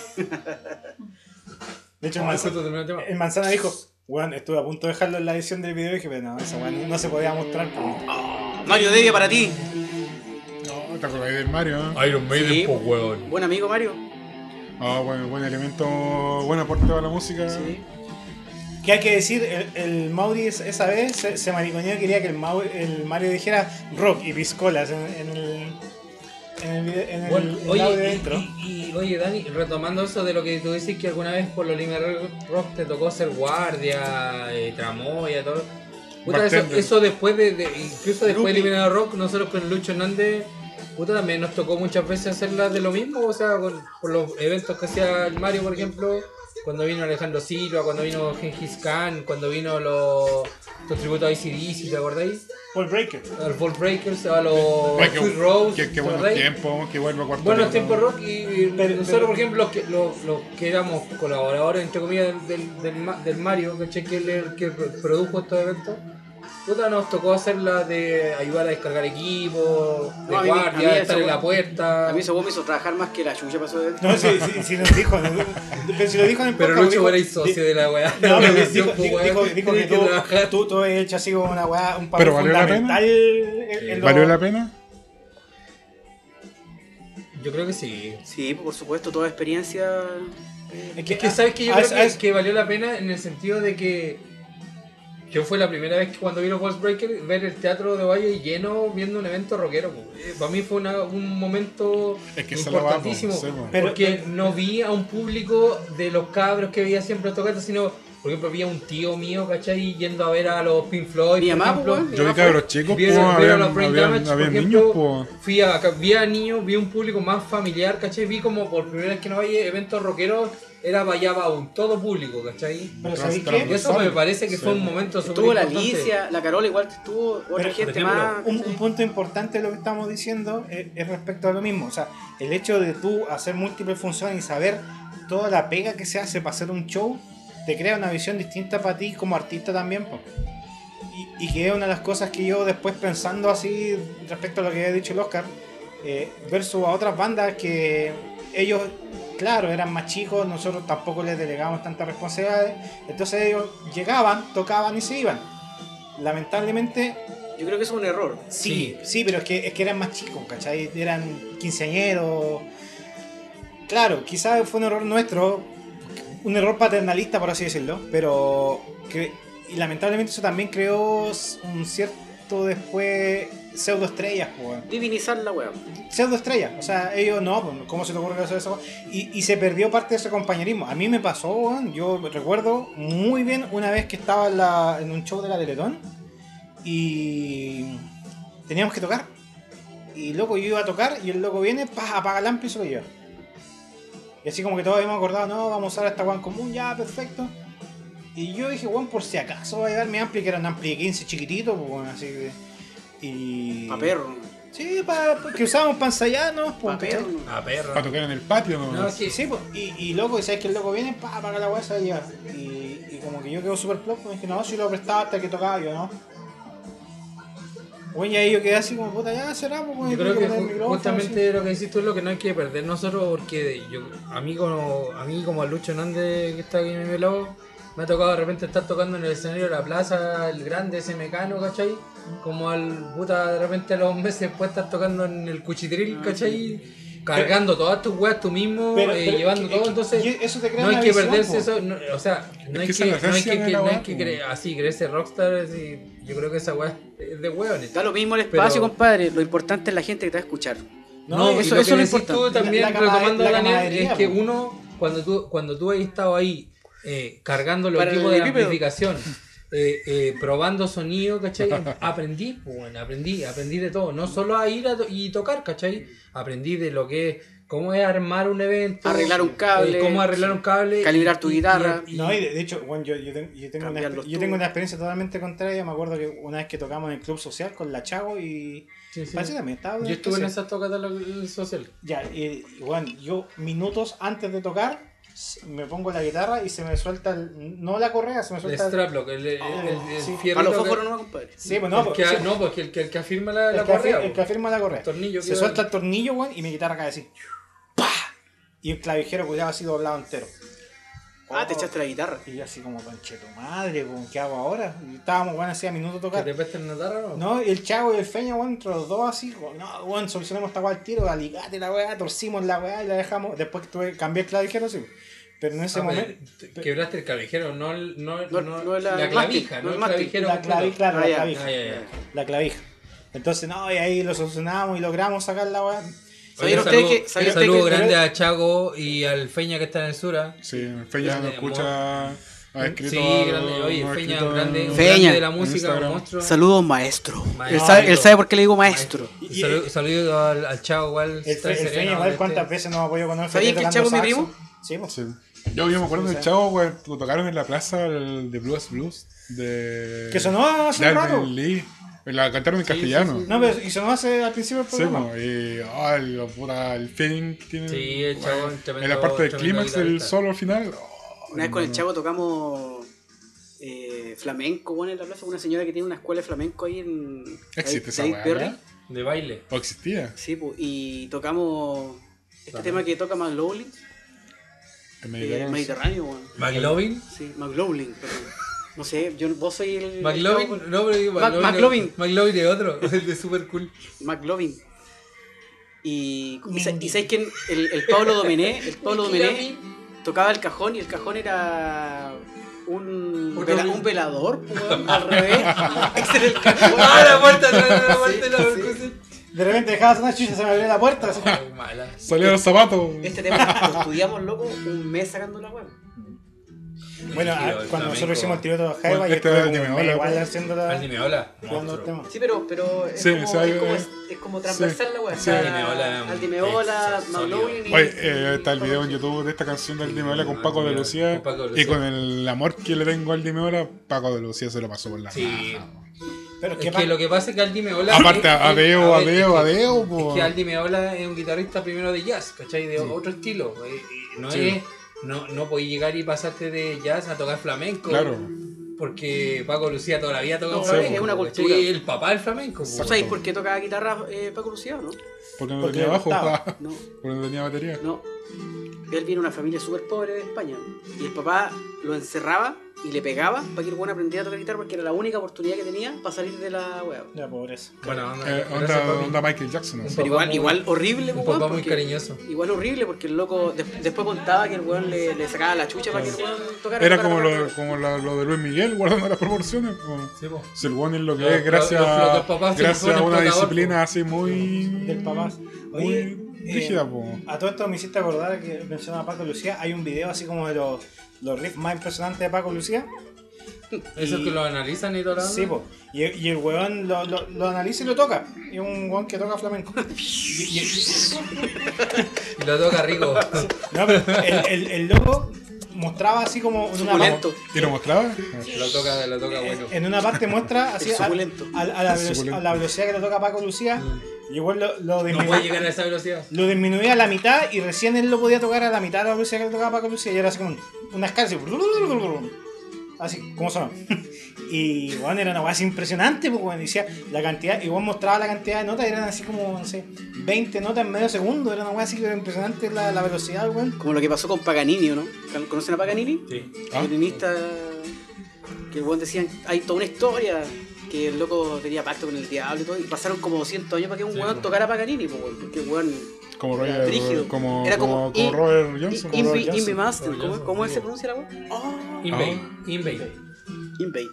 De hecho, el Ah, manzana, el tema. el manzana dijo, weón, estuve a punto de dejarlo en la edición del video y dije, pero no, esa weá no, se podía mostrar. pues". Mario Devia para ti. No, te acordás del Mario, ¿eh? Iron Maiden, Sí. po, weón. Buen amigo Mario. Ah, bueno, buen elemento, buen aporte para la música. Sí. ¿Qué hay que decir? El, el Mauri es- esa vez se, se mariconeó y quería que el, Mau- el Mario dijera rock y piscolas en, en el. En el, video- en el, Bueno, el oye, audio de y, intro. y- y, oye, Dani, retomando eso de lo que tú dices que alguna vez por los Lima Rock te tocó ser guardia, eh, tramoya, todo. Puta, eso, eso después de, de- incluso después de Groupie. Lima Rock, nosotros con Lucho Hernández, puta, también nos tocó muchas veces hacerla de lo mismo, o sea, con, por los eventos que hacía el Mario, por ejemplo, cuando vino Alejandro Silva, cuando vino Gengis Khan, cuando vino los, los tributos a ICDC, ¿te acordáis? Paul Breaker. A los Ball Breakers, a los qué- Sweet Rose, Qué, qué ¿te buenos tiempos, que vuelva a cuarto. Buenos tiempos rock y, y Pero- nosotros, pero- por ejemplo, los que, los, los que éramos colaboradores, entre comillas, del, del, del, Ma- del Mario, ¿cachai? Que, el que produjo estos eventos, puta, nos tocó hacerla de ayudar a descargar equipo, de No, mí- mí guardia, esa estar en la puerta. A mí ese me hizo trabajar más que la chucha pasó de No, si, si, si nos dijo, no, pero si lo dijo en el pero Lucho era socio de la weá. No, pero La dijo, dijo, dijo, dijo que trabajar. tú, tú, tú has hecho así como una weá, un papel Pero ¿valió la pena? fundamental. en- en lo- ¿Valió la pena? Yo creo que sí. Sí, por supuesto, toda experiencia. Es Es que sabes que yo a- creo a- que, a- que valió la pena en el sentido de que yo fue la primera vez que cuando vi los Walls Breaker ver el teatro de Valle lleno viendo un evento rockero. po. Eh, Para mí fue una- un momento Es que po, importantísimo sí, po. Pero- porque no vi a un público de los cabros que veía siempre tocatas, sino por ejemplo vi a un tío mío, ¿cachai? Yendo a ver a los Pink Floyd, Mi por mamá, ejemplo. pues. Yo vi cabros chicos, Vi, pues, vi a habían, los Brain Damage, por habían ejemplo, niños, pues. Fui a, vi a niños, vi un público más familiar, ¿cachai? Vi como por primera vez que no había eventos rockeros, era un todo público, ¿cachai? Pero Tras- ¿sabéis tras- qué? Y eso me parece que Sí. fue un momento súper Estuvo la. Alicia, la Carola igual estuvo, otra Pero, gente ejemplo, más. Un, un punto importante de lo que estamos diciendo es, es respecto a lo mismo. O sea, el hecho de tú hacer múltiples funciones y saber toda la pega que se hace para hacer un show, te crea una visión distinta para ti como artista también. po. Y, y que es una de las cosas que yo después pensando así respecto a lo que había dicho el Oscar, eh, versus a otras bandas que ellos, claro, eran más chicos, nosotros tampoco les delegábamos tantas responsabilidades, entonces ellos llegaban, tocaban y se iban. Lamentablemente Yo creo que eso es un error. Sí, sí, pero es que, es que eran más chicos, ¿cachai? Eran quinceañeros. Claro, quizás fue un error nuestro, un error paternalista, por así decirlo, pero que, y lamentablemente eso también creó un cierto después pseudo estrellas, pues. Divinizar la weá. Pseudo estrellas, o sea, ellos no, pues, ¿cómo se te ocurre hacer eso? Y, y se perdió parte de ese compañerismo. A mí me pasó, weón, yo recuerdo muy bien una vez que estaba en, la- en un show de la Teletón y teníamos que tocar. Y loco, yo iba a tocar y el loco viene, pa, apaga el ampli y se lo lleva. Y así como que todos habíamos acordado, no, vamos a usar esta One común, ya, perfecto. Y yo dije, bueno, por si acaso va a llevar mi ampli, que era un ampli de 15 chiquitito, pues así que. Y. Pa' perro. Sí, pa, que usábamos para ensayar, ¿no? Pues, Pa' perro. Ah, perro. Para tocar en el patio, ¿no? No, sí. Sí, pues, y, y loco, y sabes que el loco viene, pa, apaga la la lleva. Y, y como que yo quedo súper plop, me dije, no, si lo prestaba hasta que tocaba yo, ¿no? Bueno, y ahí yo quedé así como, puta, ya será, pues, Yo creo que micrófono, justamente lo que decís tú es lo que no hay que perder nosotros porque yo, a mí como, a mí como a Lucho Hernández que está aquí en mi lado, me ha tocado de repente estar tocando en el escenario de la plaza, el grande, ese mecano, ¿cachai? Como al puta de repente a los meses después estar tocando en el cuchitril, ¿cachai? Cargando todas tus weas tú mismo, Pero- eh, pero llevando que- todo, es entonces que eso te crea no hay que visión, perderse po. eso, no, o sea, no hay que no hay que, no hay que así, creerse rockstar, así, yo creo que esa wea es de hueones. Da lo mismo el espacio, Pero- compadre. Lo importante es la gente que te va a escuchar. No, eso- lo eso que es lo importante. tú también, La- la retomando la Daniel, es que po. uno, cuando tú, cuando tú has estado ahí eh, cargando los equipos de amplificación, eh, eh, probando sonido, ¿cachai? Aprendí, pues, bueno, aprendí, aprendí de todo. No solo a ir a to- y tocar, ¿cachai? Aprendí de lo que es, cómo es armar un evento. Arreglar un cable, eh, cómo arreglar un cable. calibrar tu guitarra. y- No, y de, de hecho, bueno, yo, yo, tengo, yo, tengo una, yo tengo una experiencia totalmente contraria. Me acuerdo que una vez que tocamos en el club social con la Chago y. sí, sí. También estaba Yo estuve en esa esas tocadas social. Ya, y, bueno, yo minutos antes de tocar me pongo la guitarra y se me suelta el, no la correa, se me El suelta straplock, el, el, Oh, el- el sí. fierrito Para los fósforos no, compadre. Sí, pues no, el pues, que, sí, no, pues el que, el que afirma la, el, la que correa. afir- el que afirma la correa. El tornillo se suelta el tornillo, weón, y mi guitarra cae así. ¡Pah! Y el clavijero cuidado así doblado entero. Ah, te Oh, echaste la guitarra. Y yo así como, conche tu madre, ¿qué hago ahora? Y estábamos, bueno, hacía minutos ¿Que tocar. te pesten la guitarra no? No, y el chavo y el feña, weón, entre los dos así, no, weón, solucionamos esta weá al tiro, aligate la weá, torcimos la weá y la dejamos. Después tuve, cambié el clavijero, sí. Pero en ese Ah, momento. pero te- quebraste el clavijero, no, no, No- no, no la- clavija, no el clavijero. La clavija, claro, Ah, la ya. clavija. Ah, ya, ya. La clavija. Entonces, no, y ahí lo solucionamos y logramos sacar la weá. ¿Sabían Oye, ustedes saludo- que- sabían saludo ustedes que- grande a Chago y al Feña que está en el Sura. Sí, Feña no Grande, escucha. Ha escrito. Sí, grande. Oye, ha Feña, escrito un grande, un Feña. grande de la música, un monstruo. Saludos, maestro. Él Maestro. sabe, él sabe por qué le digo maestro. Y saludo, saludo al, al Chago igual. El, fe, el feña, igual, este- ¿cuántas veces nos apoyó con el ¿Sabías que el Chavo es mi saxo? Sí, pues. Sí. Yo, yo me acuerdo Sí, del sí. chavo, güey, tocaron en la plaza el de Blues Blues. De... Que sonó hace un rato. Lee. La cantaron en castellano. No, pero y sonó hace al principio del Sí, programa. mo, y oh, el, puta, el feeling que tiene. Sí, el chavo, bueno, tremendo- En la parte del clímax del solo al final. oh, Una vez con el chavo tocamos eh, flamenco, bueno, en la plaza una señora que tiene una escuela de flamenco ahí en Existe esa. De baile. ¿O existía? Sí, pues, y tocamos este tema que toca McLaughlin, El eh, Mediterráneo. Bueno. McLovin. Sí, McLaughlin, perdón. No sé, yo, vos soy el. McLovin. No, pero digo Mac- McLovin. McLovin. McLovin es otro. Es de super cool. McLovin. Y, y, y sabéis que el, el Pablo Domené, el Pablo Domené tocaba el cajón y el cajón era un, Un vela- doble- un velador, weón, al revés. Ese era el cajón. ¡Ah, la puerta! la puerta! la Sí! De repente dejaba sonar chucha, se me abrió la puerta. Salió los zapatos. Este tema lo estudiamos, loco, un mes sacando la web. Bueno, Sí, ah, cuando flamenco. nosotros hicimos el tributo a Jaiba, Bueno, y este estuve de igual pues. haciendo la... Al ni me habla. jugando el tema. Sí, pero, pero es, Sí, como, es, como, eh, es, es como transversal la sí. Al Di Meola, Al Di Meola, es McLaughlin y- Oye, eh, está el video en YouTube de esta canción de Lucía. Con Paco de Lucía. Y con el amor que le tengo al Dimeola, Paco de Lucía se lo pasó por la Sí. Pero Es ¿qué que lo que pasa es que Aldi Meola. Aparte, es- es- Adeo, a Adeo, Adeo, Es que Aldi Meola es un guitarrista primero de jazz, ¿cachai? De otro estilo. eh, y no Sí. es. No, no podéis llegar y pasarte de jazz a tocar flamenco. Claro. Porque Paco Lucía toda la vida toca No, flamenco. es una cultura. El papá del flamenco. ¿Vos sabéis por qué tocaba guitarra eh, Paco Lucía o no? Porque no Porque tenía bajo. No, porque no tenía batería. no. Él viene de una familia súper pobre de España. Y el papá lo encerraba y le pegaba para que el bueno aprendiera a tocar guitarra porque era la única oportunidad que tenía para salir de la wea. Ya, pobreza. Bueno, onda, Eh, onda, Michael Jackson. Pero igual, muy- igual horrible, Un papá weón, muy porque- cariñoso. Igual horrible porque el loco des- después contaba que el weón le, le sacaba la chucha para que el weón tocara. Era como lo, como la- lo de Luis Miguel, guardando las proporciones. po. Sí, po. Si el one es lo que es, gracias, los- los- gracias a una disciplina po. así muy. Del papá. Muy Oye, rígida, eh, po. A todo esto me hiciste acordar que mencionaba Paco Lucía. Hay un video así como de los, los riffs más impresionantes de Paco Lucía. Esos Y- que lo analizan y todo lo Sí, po. Y, y el weón lo, lo, lo analiza y lo toca. Y es un weón que toca flamenco. Y- y- Y lo toca rico. no, pero el, el, el loco mostraba así como en una, Suculento. ¿Y lo mostraba? lo toca, lo toca bueno. en una parte muestra así a, suculento. a- a la, a la velocidad que lo toca Paco Lucía. Y igual lo, lo, No disminu- puede llegar a esa velocidad. lo disminuía a la mitad y recién él lo podía tocar a la mitad de la velocidad que le tocaba Paco Lucía. Y era así como una escala así. Así, como. Y bueno, era una weá así impresionante, porque bueno, decía la cantidad, igual mostraba la cantidad de notas, eran así como, no sé, 20 notas en medio segundo, era una weá así que era impresionante la, la velocidad, weón. Como lo que pasó con Paganini, ¿o no? ¿Conocen a Paganini? Sí. Ah. Violinista que el weón decían, hay toda una historia que el loco tenía pacto con el diablo y todo, y pasaron como 200 años para que un weón tocara Paganini, pues, weón, porque weón Como Era Roger, brígido. como, Era como, como como Robert Johnson. In- Robert. Invi Master, Robert ¿cómo, Johnson, cómo sí. se pronuncia la weón? Oh, Invade. Invade. Invade.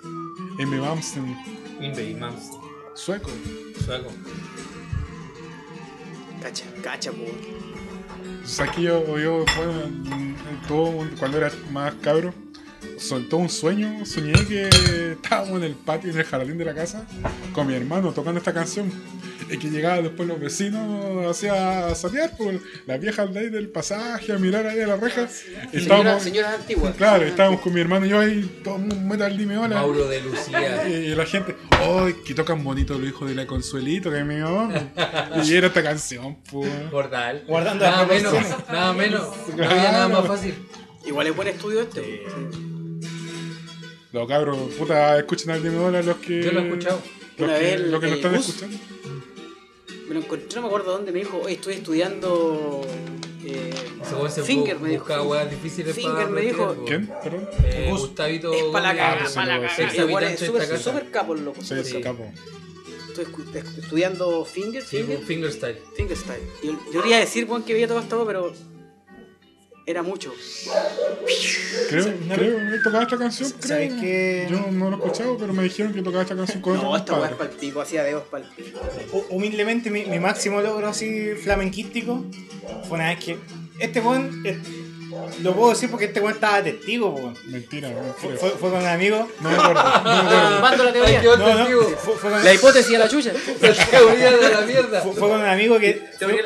Amy Malmsteen, Invade, sueco. Sueco. Cacha, cacha, pues. O sea, que yo, yo en todo cuando era más cabro, soltó un sueño, soñé que estábamos en el patio, en el jardín de la casa, con mi hermano tocando esta canción. Y que llegaban después los vecinos hacia a sapear por las viejas de ahí del pasaje, a mirar ahí a la reja. Y Señora, estábamos, señoras antiguas. claro, Señoras estábamos con mi hermano y yo ahí, todo un metal dime hola. Mauro de Lucía. Y, y la gente, ¡ay, que tocan bonito los hijos de la Consuelito, que es mi mamá! Y era esta canción, pues. Portal. Guardando nada menos, nada menos. No había nada más fácil. Igual es buen estudio este. Los cabros, puta, escuchen al Dime Hola los que. Yo lo he escuchado. Los Una que, vez los que están bus. escuchando. Me lo encontré, no me acuerdo dónde, me dijo, oye, estoy estudiando. Eh, se Finger, me dijo. busca weas difíciles Finger para me dijo. ¿Quién? Perdón. Eh, Gus. Gustavito. es para la Gómez. Ah, pues para la ex Igual es súper súper capo el loco. Sí. el capo. Estoy estudiando Finger, Sí, Finger, con fingerstyle. Fingerstyle. Y Yo, yo quería decir, Juan, que había todo esto, pero. Era mucho. Creo, creo, ¿no tocaba esta canción? Creo. ¿Sabes qué? Yo no lo he escuchado, pero me dijeron que tocaba esta canción con No, esta weá es compadre. pa'l pico, hacía dedos pa'l pico. Hu- Humildemente, mi, mi máximo logro así flamenquístico fue una vez que este weón, eh, lo puedo decir porque este weón estaba testigo, po, weón. Mentira, Fue, mentira. fue- fue con un amigo. No me acuerdo, no me acuerdo. Tumbando la teoría. Ay, qué No, no, testigo. fue, fue con, La hipótesis de la chucha. La teoría de la mierda. fue- fue con un amigo que Teoría-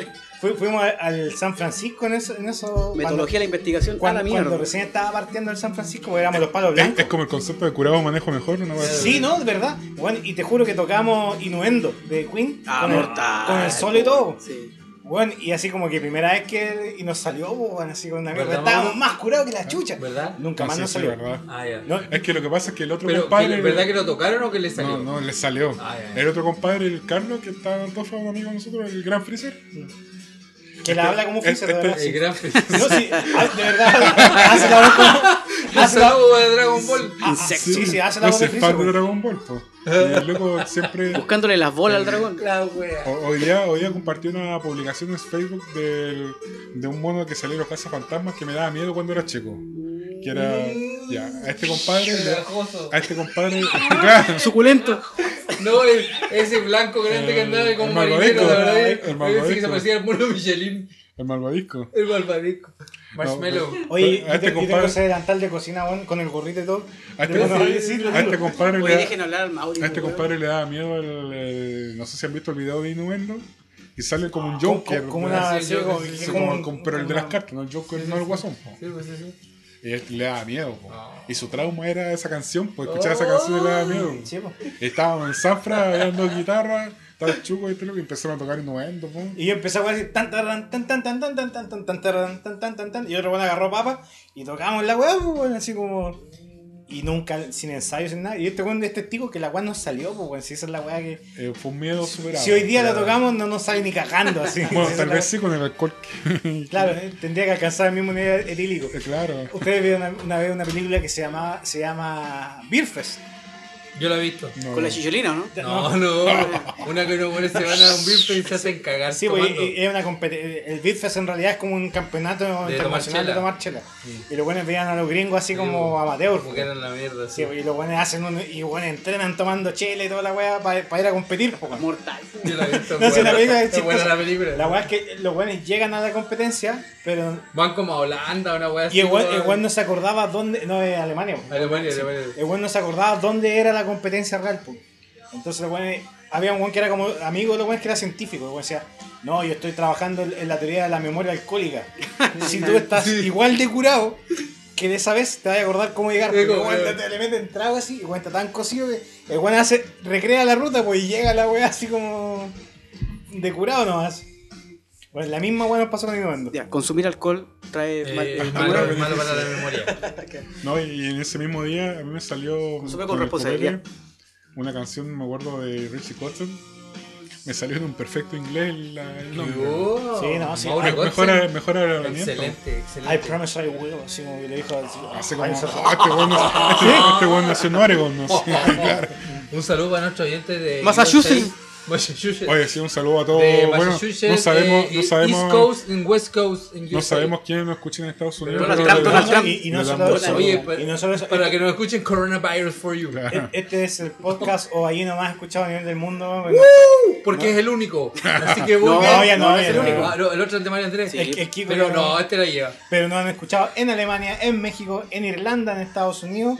fui- fuimos al- San Francisco en eso. En eso Metodología de la investigación. Cuando, a la cuando mierda. recién estaba partiendo el San Francisco, porque éramos los palos Es, blancos. es como el concepto de curado manejo mejor, una vez. Sí, no, de verdad. Bueno, y te juro que tocamos Innuendo de Queen Ah, con, el, mortal. con el solo y todo. Sí. Bueno, y así como que primera vez que y nos salió, pues, bueno, así con un amigo. ¿Verdad, Estábamos más curados que la chucha. ¿Verdad? Nunca No, más sí, nos sí, salió. verdad. Ah. No, Es que lo que pasa es que el otro Pero, compadre. ¿que- ¿verdad que lo tocaron o que le salió? No, no, le salió. Ah. El otro compadre, el Carlos, que está dos un amigo de nosotros, el Gran Freezer. Que la habla como Freezer, de verdad. El sí. gran No, sí, ah, de verdad. Hace la voz como. Hace la saludo de Dragon Ball. ah, Sí, sí, hace la voz de es fan Freezer. de. Dragon Ball, po. Y el loco siempre. Buscándole las bolas al dragón. La wea. ho- Hoy día, hoy día compartió una publicación en Facebook del- de un mono que salió en los cazafantasmas que me daba miedo cuando era chico. Que era. Ya, a este compadre. A este compadre. Claro. Suculento. No, el- ese blanco grande que andaba como El marinero, la verdad. el Ese que malvadisco. se parecía al mono Michelin. El malvadisco. El malvadisco. Marshmallow. Oye, A yo, este te- yo tengo compadre- ese delantal de cocina, con el gorrito y todo. A este, compadre- no, sí, a este compadre le Oye, da- dejen hablar al Mauri. A este compadre le daba miedo el, el- No sé si han visto el video de Innuendo. Y sale como un Como- Joker. como una- Sí, sí, sí, Sí, pero el de las cartas, no el Joker, no el guasón. Sí, pues sí. Y él le daba miedo. po. Ah. Y su trauma era esa canción, pues escuchar esa canción le daba miedo. Sí, pues. Y estábamos en Sanfra dando guitarra, estaba chuco y y empezaron a tocar Innuendo. po. Y yo empecé a decir tan tan tan tan tan tan tan tan tan tan tan tan tan tan tan y otro bueno agarró papa y tocamos la pues bueno, así como y nunca sin ensayo sin nada. Y este weón es testigo que la weá nos salió, pues si esa es la weá que Eh, fue un miedo superado. si hoy día la tocamos no nos sale ni cagando así. Bueno, tal vez sí con el alcohol. que- Claro, eh, tendría que alcanzar el mismo nivel etílico. Eh, claro. Ustedes vieron una, una vez una película que se llama se llama Beer Fest. Yo la he visto. No. Con la chicholina, ¿no? No, no. Una que unos buenos se van a un beer y se hacen cagar. Sí, pues, es una competencia. El Beatfest en realidad es como un campeonato De internacional de tomar chela. Y los buenos veían a los gringos así como amateurs. Como que eran la mierda. Sí, Sí. pues, y los buenos hacen un, y bueno, entrenan tomando chela y toda la weá para ir a competir. pues. Mortal. Yo la he visto. No, si la película es buena la película. La weá es que los buenos llegan a la competencia, pero. Van como a Holanda, una wea así. Y el weón, no se acordaba dónde. No, es Alemania. pues. Alemania, Alemania. El weón no se acordaba dónde era la competencia real, pues. Entonces los weones- había un weón que era como amigo de los weones que era científico. El decía, no, yo estoy trabajando en la teoría de la memoria alcohólica. si tú estás igual de curado que de esa vez te vas a acordar cómo llegar. Porque como, weón eh. te- le meten trago así, y weón está tan cocido que el weón hace, recrea la ruta, pues y llega la weá así como de curado nomás. Bueno, la misma weá nos pasó con Innovando. Ya, consumir alcohol trae Eh, mal- eh, malo, mal- malo para la memoria. No, y en ese mismo día a mí me salió Consume con responsabilidad. una canción, me acuerdo de Richie Cotton. Me salió en un perfecto inglés el, el nombre. Oh, Sí, no, sí. Ay. Mejora, mejora el hablamiento. Excelente, I excelente. promise I will, así como que le dijo así. Hace como, "Ay, "Ah, este weón no- este- este weón nació en Oregon, no sé. Claro. Un saludo para nuestros oyentes de Massachusetts. Oye, sí, un saludo a todos. de Bueno, Massachusetts, no sabemos, eh, no sabemos, East Coast, en West Coast, en no sabemos quiénes nos escuchan en Estados Unidos. Pero Trump, Donald Trump. Y, y no solo eso, Oye, y pa- no solo eso, para que nos escuchen Coronavirus for You. Claro. Este es el podcast o ahí nomás escuchado a nivel del mundo. Bueno, Porque es el único. Así que No, ya no, no ya es el no. único. Ah, no, el otro es de Mario Andrés. Sí. El- el Kiko Pero no, este la lleva. Pero nos han escuchado en Alemania, en México, en Irlanda, en Estados Unidos,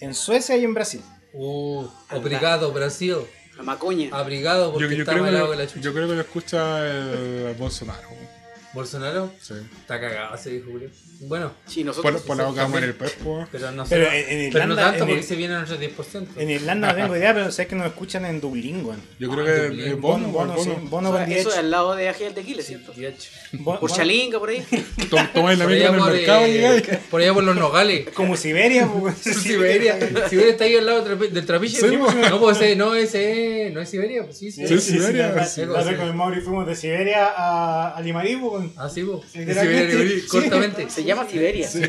en Suecia y en Brasil. Uh, obrigado, Brasil. La macoña. Abrigado porque Yo, yo está creo malado que, que la chucha. yo creo que lo escucha el Bolsonaro. Bolsonaro Sí. está cagado, se dijo Julio. Bueno, Sí, nosotros. Por, por la boca muere el pez, po. pero no Pero sé. en- en pero no Irlanda, tanto en porque Ir- se viene a nuestro 10%. En Irlanda no tengo idea, pero sé que nos escuchan en Dublín, weón. Yo creo Ah, que Dublín. es Bono, Bono, Bono. sí, Bono O sea, eso es al lado de del Tequila, ¿cierto? Por Bono- Chalinga, por ahí. Tom- Tomáis la micro allá en el por, mercado eh, por allá por los nogales. Como Siberia, pues, Siberia. Siberia está ahí al lado del trapi- del trapiche. Sí, pues. no, pues ese, no, ese no es Siberia, pues sí, sí. Sí, Siberia. sí. con el Mauri fuimos de Siberia a, a Limarí, pues, weón. Ah, sí, Siberia, sí. cortamente. Se llama Siberia. Sí,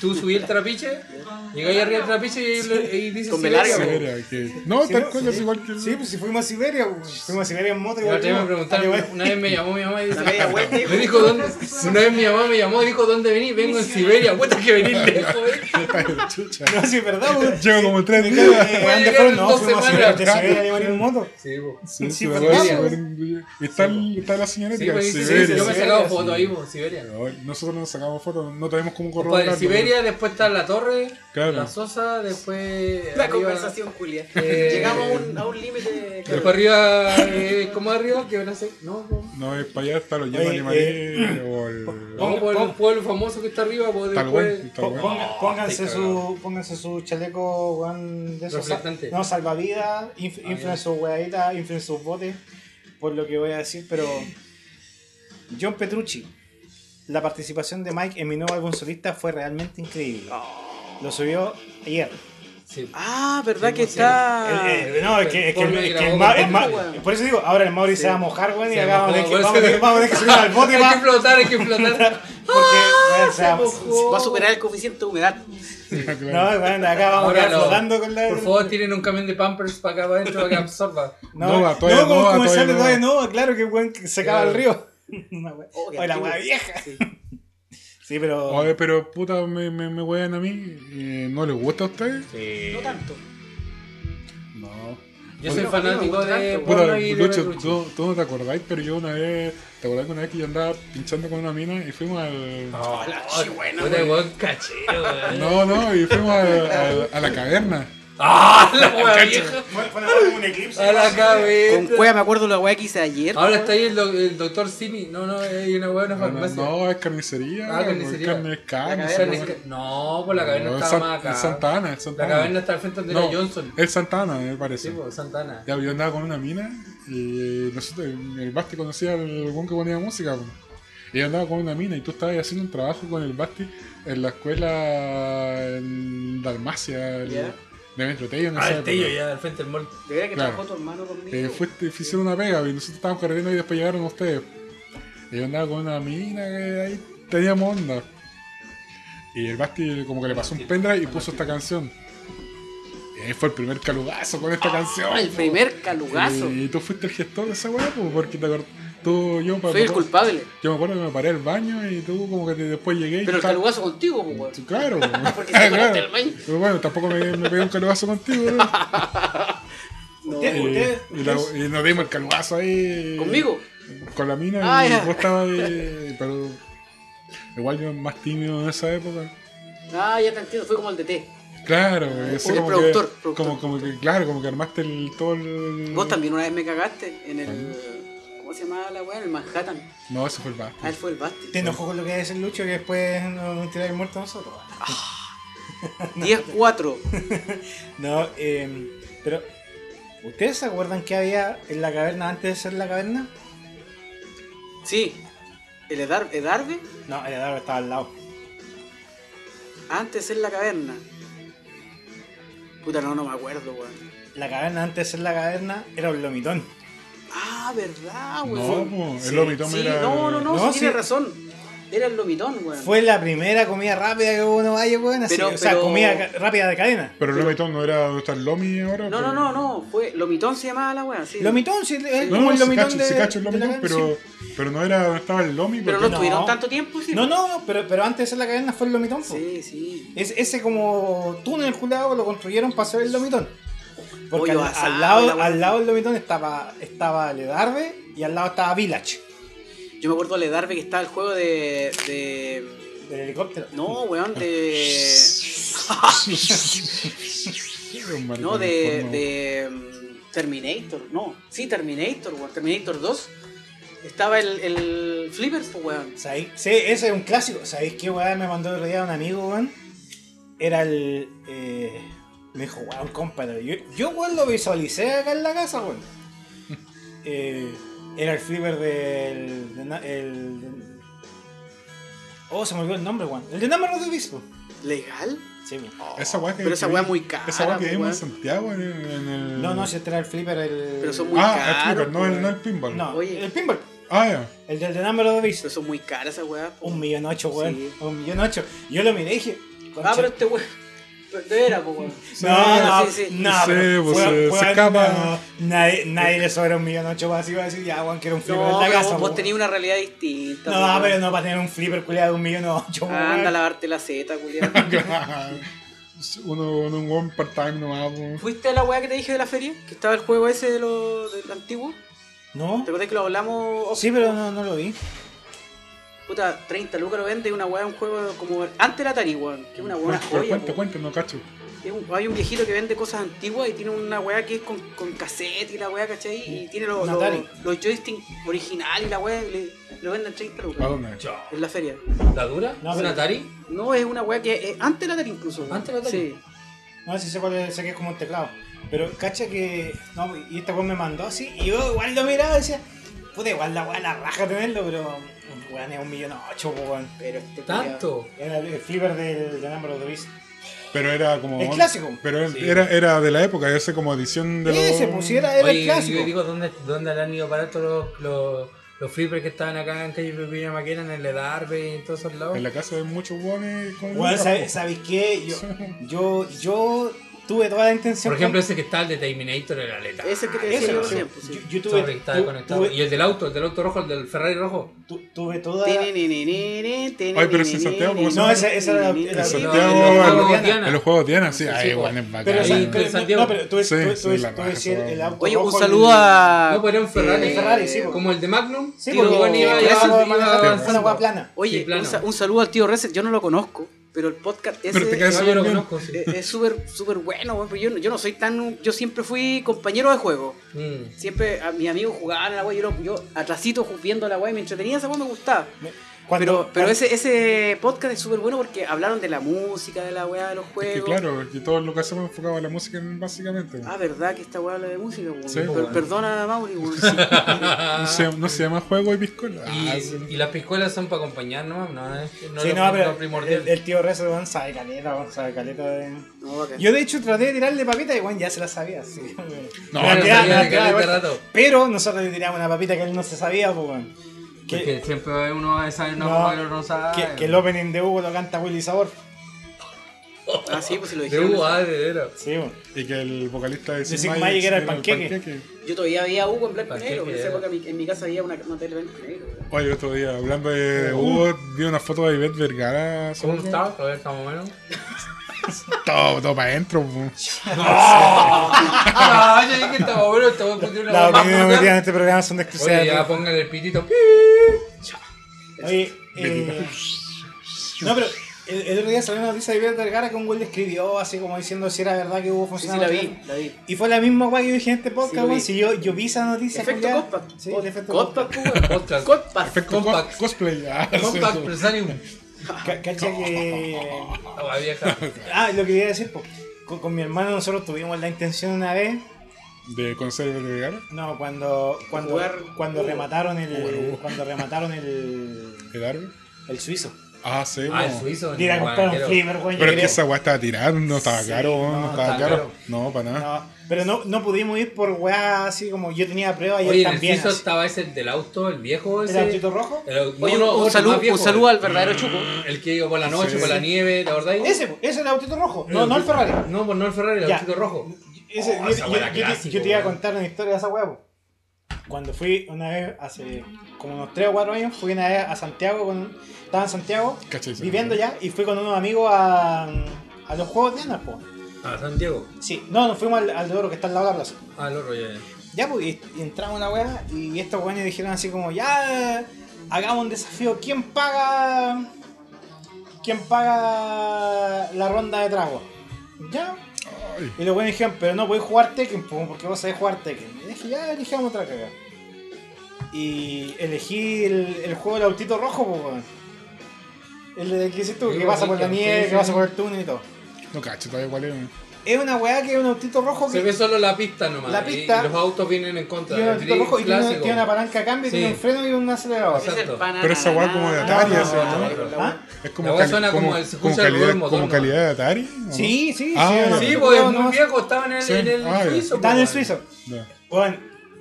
Tú subí el trapiche, llegáis arriba del trapiche y, y dices Con Siberia. Siberia, que- No, Sí, tal no, cual, sí. es igual que Sí, pues si fuimos a Siberia, pues, fuimos a Siberia en moto. Igual me preguntaron, Igual- una vez me llamó mi mamá y dice, media vuelta, hijo. me dijo dónde, una vez mi mamá me llamó y dijo dónde venís, vengo en Siberia, puta que venís lejos, eh. No, sí, es verdad, pues. Llevo como tres días. No, dos fuimos a semanas. Siberia, Limarí en moto. Sí, pues. Sí. Siberia. Está, la señora Sí, pues, sí, yo me he sacado sí. fotos ahí, pues, Siberia. No, Nosotros nos sacamos fotos, no tenemos cómo corroborar. Siberia, después está la torre, Claro. la Sosa, después. La arriba- conversación, Julia. Eh, Llegamos a un, a un límite. Después arriba, eh, ¿cómo arriba? ¿Qué van a hacer? No, no. No, es para allá está lo Oye, llama Limarí el. No, por el pueblo famoso que está arriba, pues Tal después. cual, tal ponga- pónganse, su, pónganse su chaleco, weón, de esos. No, salvavidas, inf, Ah, inflen sus weaditas, inflen sus botes, por lo que voy a decir, pero. John Petrucci, la participación de Mike en mi nuevo álbum solista fue realmente increíble. Lo subió ayer. Sí. Ah, ¿verdad Sí, que sí. está? El- el- no, es que, es que, el- que el por eso digo, ahora el Mauri se va a mojar, weón, y acá vamos a tener que- subir al bote Hay que más. flotar, hay que flotar. Porque, va- Va a superar el coeficiente de humedad. No, weón, acá vamos a Ahora no. flotando con la. Por favor, tienen un camión de Pampers para acá para adentro para que absorba. No, No, no, todavía como no, comercial de todavía no, claro que weón que se acaba el río. Una wea- Oh, la wea vieja. Sí. Sí, pero. Oye, pero puta, me, me, me wean a mí. eh, ¿No les gusta a ustedes? No tanto. No. Yo soy Bueno, fanático de Puta, porno y de Lucho, tú, tú no te acordáis, pero yo una vez, ¿te acordás que una vez que yo andaba pinchando con una mina y fuimos al... Oh, la oh, chihuahua. No, no, y fuimos al- al- a la caverna. ¡Ah, la wea vieja! Fue, fue una- como un eclipse. A la Con cabeza. cueva me acuerdo la weá que hice ayer. Ahora está ahí el, do- el doctor Simi. No, no, hay una weá en una No, farmacia. no, es carnicería. Ah, pues, carnicería. Carne es carne. Sí, Carne- No, pues la caverna no, es estaba San- más acá. es Santa Ana, es La caverna está al frente de la No, Johnson. es Santa Ana, me Sí, parece. pues, Santana. Ya, yo andaba con una mina y nosotros, el Basti conocía al buen que ponía música. po. Y yo andaba con una mina y tú estabas haciendo un trabajo con el Basti en la escuela en Dalmacia, el-. De Metro Tello, en Ah, esa el Tello época. ya, al frente del mall. De verdad que Claro. trabajó tu hermano conmigo. Eh, fuiste, hicieron una pega y nosotros estábamos carreteando y después llegaron ustedes. Y yo andaba con una mina que ahí teníamos onda. Y el Basti como que le pasó un pendrive y puso esta canción. Eh, fue el primer calugazo con esta canción. Ah, el po. primer calugazo. Y tú fuiste el gestor de esa weá, po, porque te acordás. Tú, yo, me Soy el culpable. Yo me acuerdo que me paré al baño y tú como que te- después llegué y Pero el estaba- calugazo contigo, pues, weón. Claro, Porque se conecta al baño. Pero bueno, tampoco me, me pegué un calugazo contigo, ¿no? No, Usted- Y, usted- y la- y nos dimos el calugazo ahí. ¿Conmigo? Con la mina Ah, y ya. vos estabas ahí. Pero igual yo más tímido en esa época. Ah, ya te entiendo. Fue como el DT. Claro, ese El como, productor, que, productor. como, como que, claro, como que armaste el, todo el... Vos también una vez me cagaste en el. ¿Cómo se llamaba la weá? En el Manhattan. No, ese fue el Basti. Ah, él fue el Basti. Te enojó con lo que dice el Lucho que después nos, tiráis muertos a nosotros. 10-4. No, eh, pero. ¿Ustedes se acuerdan que había en la caverna antes de ser la caverna? Sí. El Edar Edarbe, No, el árbol estaba al lado. antes en la caverna. Puta, no, no me acuerdo, weón. La caverna antes de ser la caverna era un lomitón. Ah, verdad, No, weón. po, Sí, el lomitón Sí, era... no, no, no, No, sí, sí. tienes razón. Era el lomitón, weón. Fue la primera comida rápida que hubo en Valle, weón. Así, Pero- o sea, pero- comida rápida de cadena. Pero el lomitón no era donde está el lomi ahora. No, no, no, no. Fue Lomitón se llamaba la weá, sí. Lomitón, sí, No, el sí lomitón cacho, de, sí cacho el de la lomitón, pero, sí. pero no era donde estaba el lomi. Pero no No. estuvieron tanto tiempo, sí. No, no, no, pero, pero antes de la caverna fue el lomitón. po. Sí, sí. Es, ese como túnel culiado lo construyeron para hacer el lomitón. Porque Pollo al, asado al lado, la al lado del lomitón estaba, estaba Ledarbe y al lado estaba Village. Yo me acuerdo de Darby que estaba el juego de. de. Del helicóptero. No, weón, de. No, de. de. Terminator, no. Sí, Terminator, weón. Terminator 2. Estaba el, el Flipper, pues, weón. ¿Sabéis? Sí, ese es un clásico. ¿Sabéis qué weá me mandó el día un amigo, weón? Era el. eh, me dijo, weón, compadre. Yo, yo, weón, lo visualicé acá en la casa, weón. Eh, era el flipper del. de el, oh, se me olvidó el nombre, weón. El de Number of the Beast, po. ¿Legal? Sí, weón. Esa weá que Pero esa weá vi- muy cara, Esa weá que pues, vimos en weón. Santiago en, el- en el. No, no, si este era el flipper, el. Pero son muy Ah, caros. el flipper, no el, weón. no el pinball. No, Oye. el pinball. Ah, ya. El del de of the Beast. Pero son muy caras esas weas. po. Un millón ocho, weón. Sí. Un millón ocho. Yo lo miré y dije. Ah, pero este weón. De veras, pues, weón. No, no, sí, sí. no, pero pues, fue- se- escapa. nadie, nadie le sobra un millón ocho así va a decir, ya, Juan, quiero un flipper No, en la casa. vos, vos po". tenías una realidad distinta. No, po, weón. pero no para tener un flipper culiado de un millón ocho, po, Anda a weón. lavarte la zeta, culiado. uno, uno un one part-time nomás. po. ¿Fuiste a la weá que te dije de la feria? Que estaba el juego ese de lo, del antiguo. ¿No? ¿Te acordás que lo hablamos? Sí, pero no, no lo vi. Puta, 30 lucas lo vende una weá, un juego como antes del Atari, weón. Que es una buena joya. cuenta, po. cuenta, no cacho. Es un- hay un viejito que vende cosas antiguas y tiene una weá que es con, con cassette y la weá, ¿cachai? Y tiene los, los, joysticks originales y la weá, y le, lo venden 30 ¿A lucas. dónde? En la feria. ¿La dura? No, ¿Un pero- Atari? No, es una weá que es antes del Atari incluso. ¿Antes del Atari? Sí. No sé si sé cuál es, sé que es como un teclado. Pero cacha que. No, y este weón me mandó así. Y yo igual lo miraba y decía, puta, igual la weá la raja tenerlo, pero. Weón, es un millón ocho, weón. Pero este ¿Tanto? Era el, el flipper del de Number of the Beast. Pero era como. El clásico. Pero Sí. era, era de la época, ese como edición de los. Ese, pues si era, era el Oye, clásico. yo digo, ¿dónde, ¿dónde han ido para todos los, los, los flippers que estaban acá en calle Pepina Maquena, en el Edarbe y en todos esos lados? En la casa de muchos buenos con. Bueno, ¿sabes, ¿sabes qué? Yo, yo, yo tuve toda la intención. Por ejemplo, ese que está el de Terminator era letal. Ese que te Ese, decía yo sí. recién. pues, yo, yo tuve, Sorry, desconectado. tuve, Y el del auto, el del auto rojo, el del Ferrari rojo. tu- tuve toda. Ay, pero es en Santiago, ¿cómo se No, llama? ese, ese era, era- En No, Santiago, en los en juegos Diana. En sí, Sí, ay, bueno, es bacán. Pero, Ahí, esa- en pero- Santiago. no, pero tú, la decías el, auto Oye, un saludo a. No, pero era un Ferrari. El Ferrari, sí, po. Como el de Magnum. Sí, porque iba- fue una hueá plana. Oye, un saludo al tío Reset. Yo no lo conozco, pero el podcast ese Pero te caes No, súper yo lo bien. conozco, sí. es súper súper bueno. porque Yo, no- yo no soy tan. Yo siempre fui compañero de juego. Mm. Siempre a mis amigos jugaban a la weá. Yo, yo atrasito viendo la weá y me entretenía. Esa weá me gustaba. Cuando- pero pero cuando- ese, ese podcast es súper bueno porque hablaron de la música, de la weá, de los Que juegos. claro, que todo lo que hacemos enfocado a la música básicamente. Ah, ¿verdad que esta weá habla de música? Sí, Per- bueno. Perdona, Mauri. No se, no se llama juego y piscola. Ah, sí. Y, las piscolas son para acompañar, ¿no? No, es no Sí, lo- no, pero primordial. el, el tío Rezo weón, sabe caleta, weón, sabe caleta de... Yo de hecho traté de tirarle papita y bueno, ya se la sabía. No, no rato. Pero nosotros le tiramos una papita que él no se sabía, pues. Que, Porque siempre uno sabe una No, no sabe. que, que el opening de Hugo lo canta Willy Sabor. Ah, sí, pues si lo De dijeron. Hugo, ah, de veras. Sí, bueno. Y que el vocalista de Magic era el panqueque. Yo todavía veía a Hugo en blanco y ¿Para qué negro. En esa queda? época mi- en mi casa había una, una tele blanco y negro. Oye, otro día, hablando de Hugo, vi una foto de Ivette Vergara. ¿Cómo ¿sabes? está? Todavía está más o menos. Todo, todo para adentro. Ah, ya dije que estaba bueno, estaba poniendo una Las opiniones metidas en este programa son de Oye, exclusividad. ya pongan el pitito. Oye, eh, no, pero el, el otro día salió una noticia de Ivette Vergara que un güey le escribió así como diciendo si era verdad que hubo Sí, sí, funcionado. la vi, la vi. Y fue la misma guay que yo dije en este Sí, podcast, lo weón. vi. Si yo, yo vi esa noticia. Efecto. Compact. Sí, el efecto Compact, Compact. weón. Podcast. Compact. Efecto Compact. co- cosplay. Ah, sí, Compact sí. Presarium. Ca- Cacha que. Ah, lo que quería decir, pues, con, con mi hermano nosotros tuvimos la intención una vez. De conocer a Ivette Vergara. No, cuando cuando, Jugar cuando remataron el cuando remataron el ¿El árbol? el suizo. Ah, sí. Ah, el suizo. Ir a comprar un flipper, güey. Pero es que esa weá estaba tirando, no estaba Sí, caro, no, no, estaba caro. caro. No, para nada. No, pero no, no pudimos ir por weá así como yo tenía prueba y Oye, él en el también. suizo así. estaba ese del auto, el viejo ese. ¿El autito rojo? El- no, Oye, no, un, saludo, viejo, un saludo al verdadero Chuco. El que iba por la noche, Sí, por la sí. nieve, ¿te acordás? Ese, ese es el autito rojo. No, no el Ferrari. No, pues no el Ferrari, el autito rojo. Ese, Oh, yo, yo- yo te- clásico, yo te iba a contar una historia de esa weá. Cuando fui una vez, hace como unos 3 o 4 años, fui una vez a Santiago, con, estaba en Santiago, ¿Cachai? viviendo ya, y fui con unos amigos a, a los Juegos de Anas. A Santiago. Sí, no, nos fuimos al, al de Oro que está al lado de la plaza. Ah, el otro ya. ya. Ya, pues, y, y entramos en la weá, y estos weones dijeron así como, ya, hagamos un desafío, ¿quién paga, quién paga la ronda de trago? Ya, y los buenos dijeron, pero no podéis jugar Tekken, po, porque vos sabés jugar Tekken. Y dije, ya elijamos otra caga. Y elegí el, el juego del autito rojo, weón. El de que hiciste tú, que pasa por la nieve, que pasa sí. por el túnel y todo. no cacho todavía cuál es. Es una weá que es un autito rojo Se que ve solo la pista nomás. La y- pista. Y, los autos vienen en contra. tiene un autito rojo y tiene, tiene una palanca a cambio, Sí. tiene un freno y un acelerador. Exacto. Pero esa weá como de Atari, no, no, ¿no? no, ¿Ah? Es como, La suena como como, el- se como escucha el ruido calidad, motor, como calidad de Atari. Sí, sí, Ah, sí. pues es muy viejo, estaba en el, Sí. en el Ah, suizo. Está en el pues, suizo. Bueno,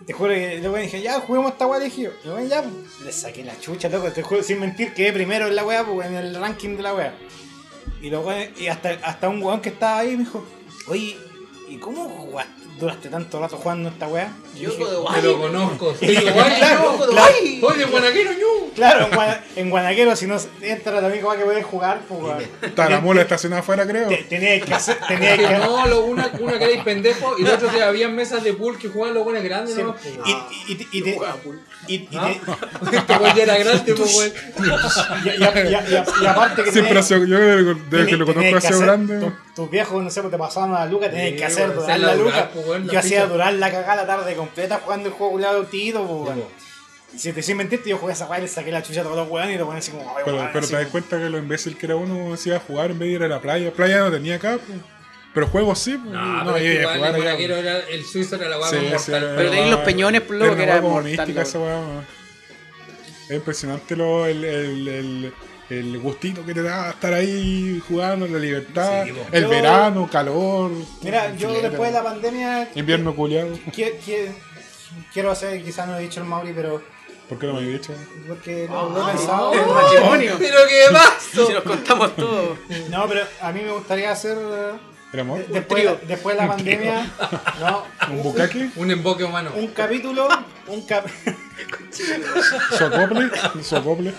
te juro que luego dije, ya juguemos esta weá, le dije yo. Y bueno, ya, pues, le saqué la chucha, loco, te juro, sin mentir, quedé primero en la weá, pues, en el ranking de la weá. Y, luego, y hasta, hasta un weón que estaba ahí me dijo, oye, ¿y cómo duraste tanto rato jugando esta weá? Yo dije, de lo conozco. Sí, Claro, guay, claro, ¿no? claro. Oye, Guanaquero, ñu. Claro, en, Guana- en Guanaquero, si no entra la única weá que puedes jugar, pues weón. Está la mula estacionada afuera, creo. Te- Tenías que hacer, tenías Es que no, lo, una, una que erais pendejo y el otro que había mesas de pool que jugaban los buenos grandes, Sí, ¿no? y, y, y, y, te- y, y, ¿Ah? te- Este ya era grande, pues, güey. y, y- y- y- y aparte que Siempre ha tenías- sido, yo desde, desde que lo conozco que ha sido hacer- grande. Tu- Tus viejos, no sé, pues te pasaban a la luca, tenías Sí, que hacer bueno, durar hacerla la luca. pues, bueno, la Yo hacía durar la cagada la tarde completa jugando el juego culiado tiro, pues, bueno. Si te sin mentirte, yo jugué esa weá y le saqué la chucha a todos los weones y lo ponen así como, Pero, weón, pero así te das cuenta que lo imbécil que era uno se iba a jugar en vez de ir a la playa. Playa no tenía acá, pues. pero juegos sí. Pues. No, no, pero a igual jugar el allá. Era, el suizo era la guapa Sí, mortal. sí, era- Pero tenéis los peñones, por una que era mortal, esa. Es impresionante lo, el, el, el, el gustito que te da estar ahí jugando, la libertad, Sí, el Yo- verano, calor. Mira, yo después de la pandemia. Invierno culiado. qui- qui- Quiero hacer, quizás no he dicho el Mauri, pero. ¿Por qué no me había dicho? Porque Oh, no, no he no. pensado. El matrimonio. Pero qué pasó. Si nos contamos todo. No, pero a mí me gustaría hacer. eh, ¿El amor? Después, después de la pandemia. No, ¿Un bucaque? Un emboque humano. un capítulo. Un cap ¿Socople? ¿Un socople?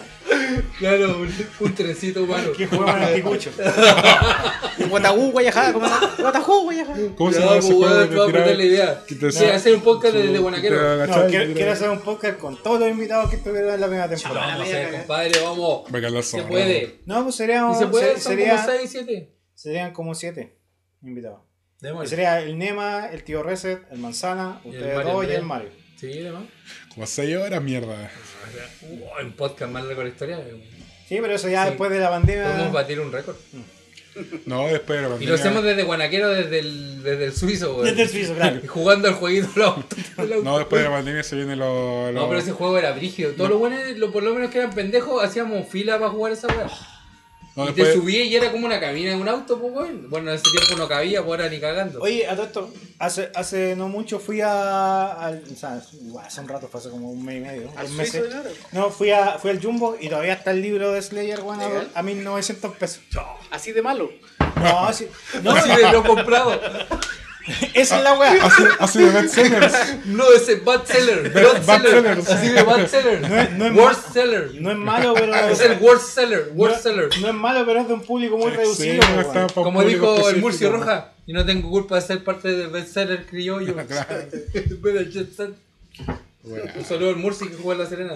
Claro, un, un trencito humano. que juega en anticucho. Guatagú, Guayajá, ¿cómo se Guatajú, Guayajá. ¿Cómo se llama pues, ese juego weón, de te voy a tirar- aprender la idea. Sí, hacer un podcast de, Guanaquero. No, quiero, hacer un podcast con todos los invitados que estuvieron en la primera temporada. Vamos compadre, vamos. Se puede. No, pues seríamos. ¿Y se puede? sería- como 6, 7. serían como siete invitados. Y Démosle. sería el Nema, el tío Reset, el Manzana, Y el ustedes dos y el Mario. Sí, demás. Como 6 horas, mierda. Uh, un podcast más largo de la historia. Sí, pero eso ya Sí. después de la pandemia. Podemos batir un récord. No, después de la Y pandemia. lo hacemos desde Guanaquero, desde el, desde el suizo, güey. Desde el suizo, claro. Y jugando al jueguito. No, después de la pandemia se viene lo. lo- No, pero ese juego era brígido. Todos los buenos, lo, por lo menos que eran pendejos, hacíamos fila para jugar esa weá. No, y te subías y era como una cabina en un auto, pues weón. Bueno, en ese tiempo no cabía, pues ahora ni cagando. Oye, a todo esto, hace, hace no mucho fui a. al- o sea, hace un rato, fue hace como un mes y medio, Al de oro. No, fui, a, fui al Jumbo y todavía está el libro de Slayer, weón, a, Legal. a 1900 pesos. Así de malo. No, sí, no, Así de lo comprado. esa es la weá. Así, así de bestsellers. No, ese bad seller. Bad- Bad seller. bad sellers. Así de bad seller. No es- no es Worst seller. No es malo, pero. Es el worst seller. no, Worst seller. no es malo, pero es de un público muy Sí, reducido. no Como dijo el. Murcio Roja, y no tengo culpa de ser parte del bestseller criollo. Claro. Un saludo al Murci que jugó en La Serena.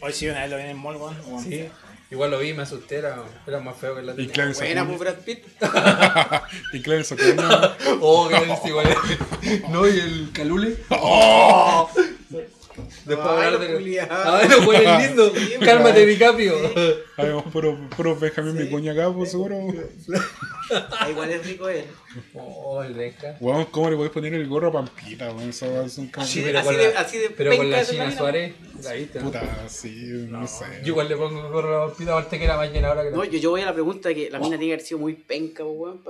Hoy sí, una vez lo vi en el mall, weón. weón. Sí. Igual lo vi, me asusté, era, era más feo que la Y. Clarence Buena, pues Brad Pitt. Y Clarence Acuña. Oh, que es igual. No, y el Calule. Después Ay, hablar de. Ay, lo huele lindo. Cálmate, DiCaprio. Habíamos puro, puro Benjamín Vicuña acá, pues seguro. Ah, igual es rico él. Oh, el Benja. Weón, ¿cómo le podés poner el gorro a Pampita, weón? Eso es un Sí, Así, pero así con de, la- así de Pero con penca la China. Suárez, la viste. ¿no? Puta, sí, no, sé. Yo igual le pongo gorro a la vampita, aparte que era más llena ahora que No, yo, yo voy a la pregunta de que la mina tiene que haber sido muy penca, pues, weón,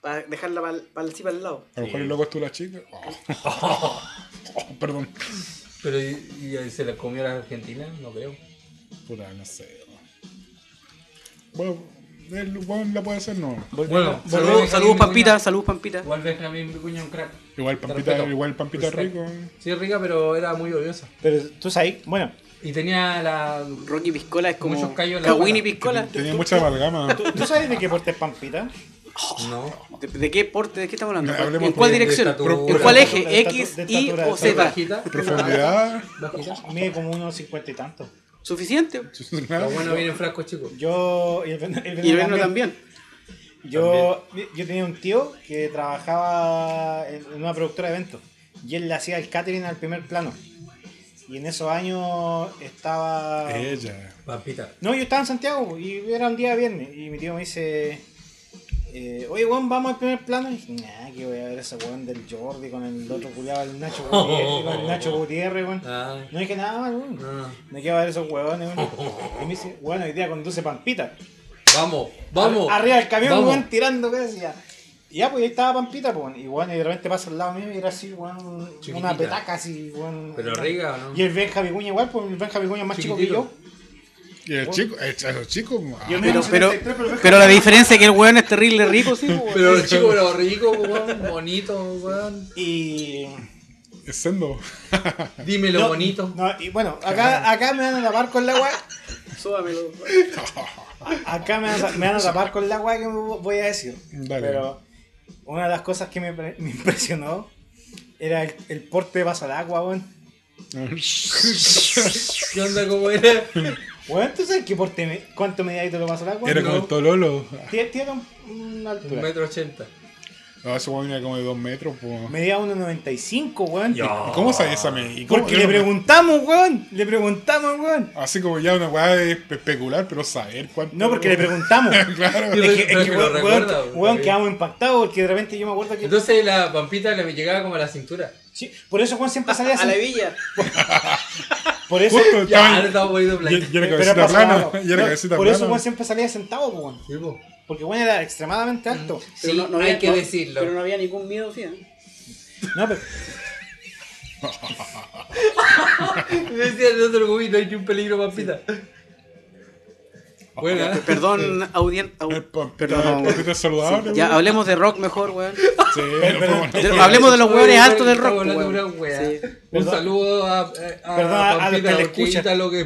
para dejarla para el al lado. A lo mejor el loco es tú la chica. Oh. Oh, perdón. Pero ¿y, y se la comió a la Argentina? No creo. Puta, no sé. Bueno, el weón la puede hacer, no. Bueno, Saludos, saludos, Pampita, saludos, Pampita. Igual Benjamín Vicuña un crack. Igual Pampita, igual Pampita Respect. rico. Sí, es rica, pero era muy odiosa. Pero tú sabes, bueno, Y tenía la. Rocky Piscola es como Muchos callos Kawini. Piscola. Tenía mucha amalgama. ¿tú, tú sabes de qué porte es Pampita? No. ¿De, de qué porte? ¿De qué estamos hablando? Hablemos ¿En cuál de- dirección? estatura. ¿En cuál eje? ¿X, Y o Z? Bajita. Profundidad. Mide como unos cincuenta y tantos. ¿Suficiente? Lo bueno viene en frascos chicos. Yo. Y el, el Y también. Yo, yo tenía un tío que trabajaba en una productora de eventos y él le hacía el catering al primer plano. Y en esos años estaba. Ella. Pampita. No, yo estaba en Santiago y era un día viernes. Y mi tío me dice: eh, Oye, weón, vamos al primer plano. Y dije: Nah, que voy a ver ese weón del Jordi con el otro culiado, el Nacho Gutiérrez. con el Nacho Gutiérrez, weón. Ah. No dije nada más, weón. No. Me quedo a ver esos huevones, weón. Y me dice: Bueno, hoy día conduce Pampita. Vamos, vamos. Ar- Arriba del camión, Vamos. weón, tirando, ¿qué decía? Y ya, pues ahí estaba Pampita, pues, y bueno, y de repente pasa al lado mío y era así, weón, Chiquitita. una petaca así, weón. Pero rica, ¿o no? Y el Benja Vicuña igual, pues el Benja Vicuña es más chico que yo. Y el chico, el, el chico. ah, Yo Pero, pero, 73, el Benja pero la diferencia es que el weón es terrible rico, sí, Pero el chico era rico, weón. Bonito, weón. Y. es sendo. Dímelo no, bonito. No, y bueno, acá, acá me van a tapar con la weá. Súbamelo. Acá me van, a, me van a tapar con la weá que me voy a decir. Dale. Pero una de las cosas que me, me impresionó era el, el porte de vaso al agua, weón. ¿Qué onda, cómo era? Weón, ¿tú sabes qué porte me, cuánto medidito lo vaso al agua? Era como el Tololo. Tiene, tiene un- una Un altura. metro ochenta. No, ese weón era como de dos metros, pues. Medía 1.95, weón. Ya. ¿Y cómo sabía esa me? ¿Y cómo- Porque le preguntamos, weón. Le preguntamos, weón. Así como ya una weá es especular, pero saber cuánto. No, porque le preguntamos. claro. Yo- Es que, es que, que lo weón, recuerda, weón, weón. weón, quedamos impactados porque de repente yo me acuerdo que. Entonces la pampita le llegaba como a la cintura. Sí, por eso Juan siempre salía A la así. villa. Por eso. Justo Ya, estaba le estamos poniendo y, blanco. y era cabecita plana. algo. Y era cabecita por plana. eso Juan siempre salía sentado, weón. Sí, po. Porque Juan era extremadamente alto. Sí, hay que decirlo. Pero no había ningún miedo, sí. ¿eh? No, pero. Decía el otro no hay ni un peligro, pampita. Buena. Perdón, audien. au- Perdón. es saludable. Ya weón. hablemos de rock mejor, weón. Sí, pero- bueno. De- hablemos de los hueones altos del rock, weón. wea. Sí. Un Perdón. saludo a, a, a Perdón a- a los Pampita, que le escuchan. lo que.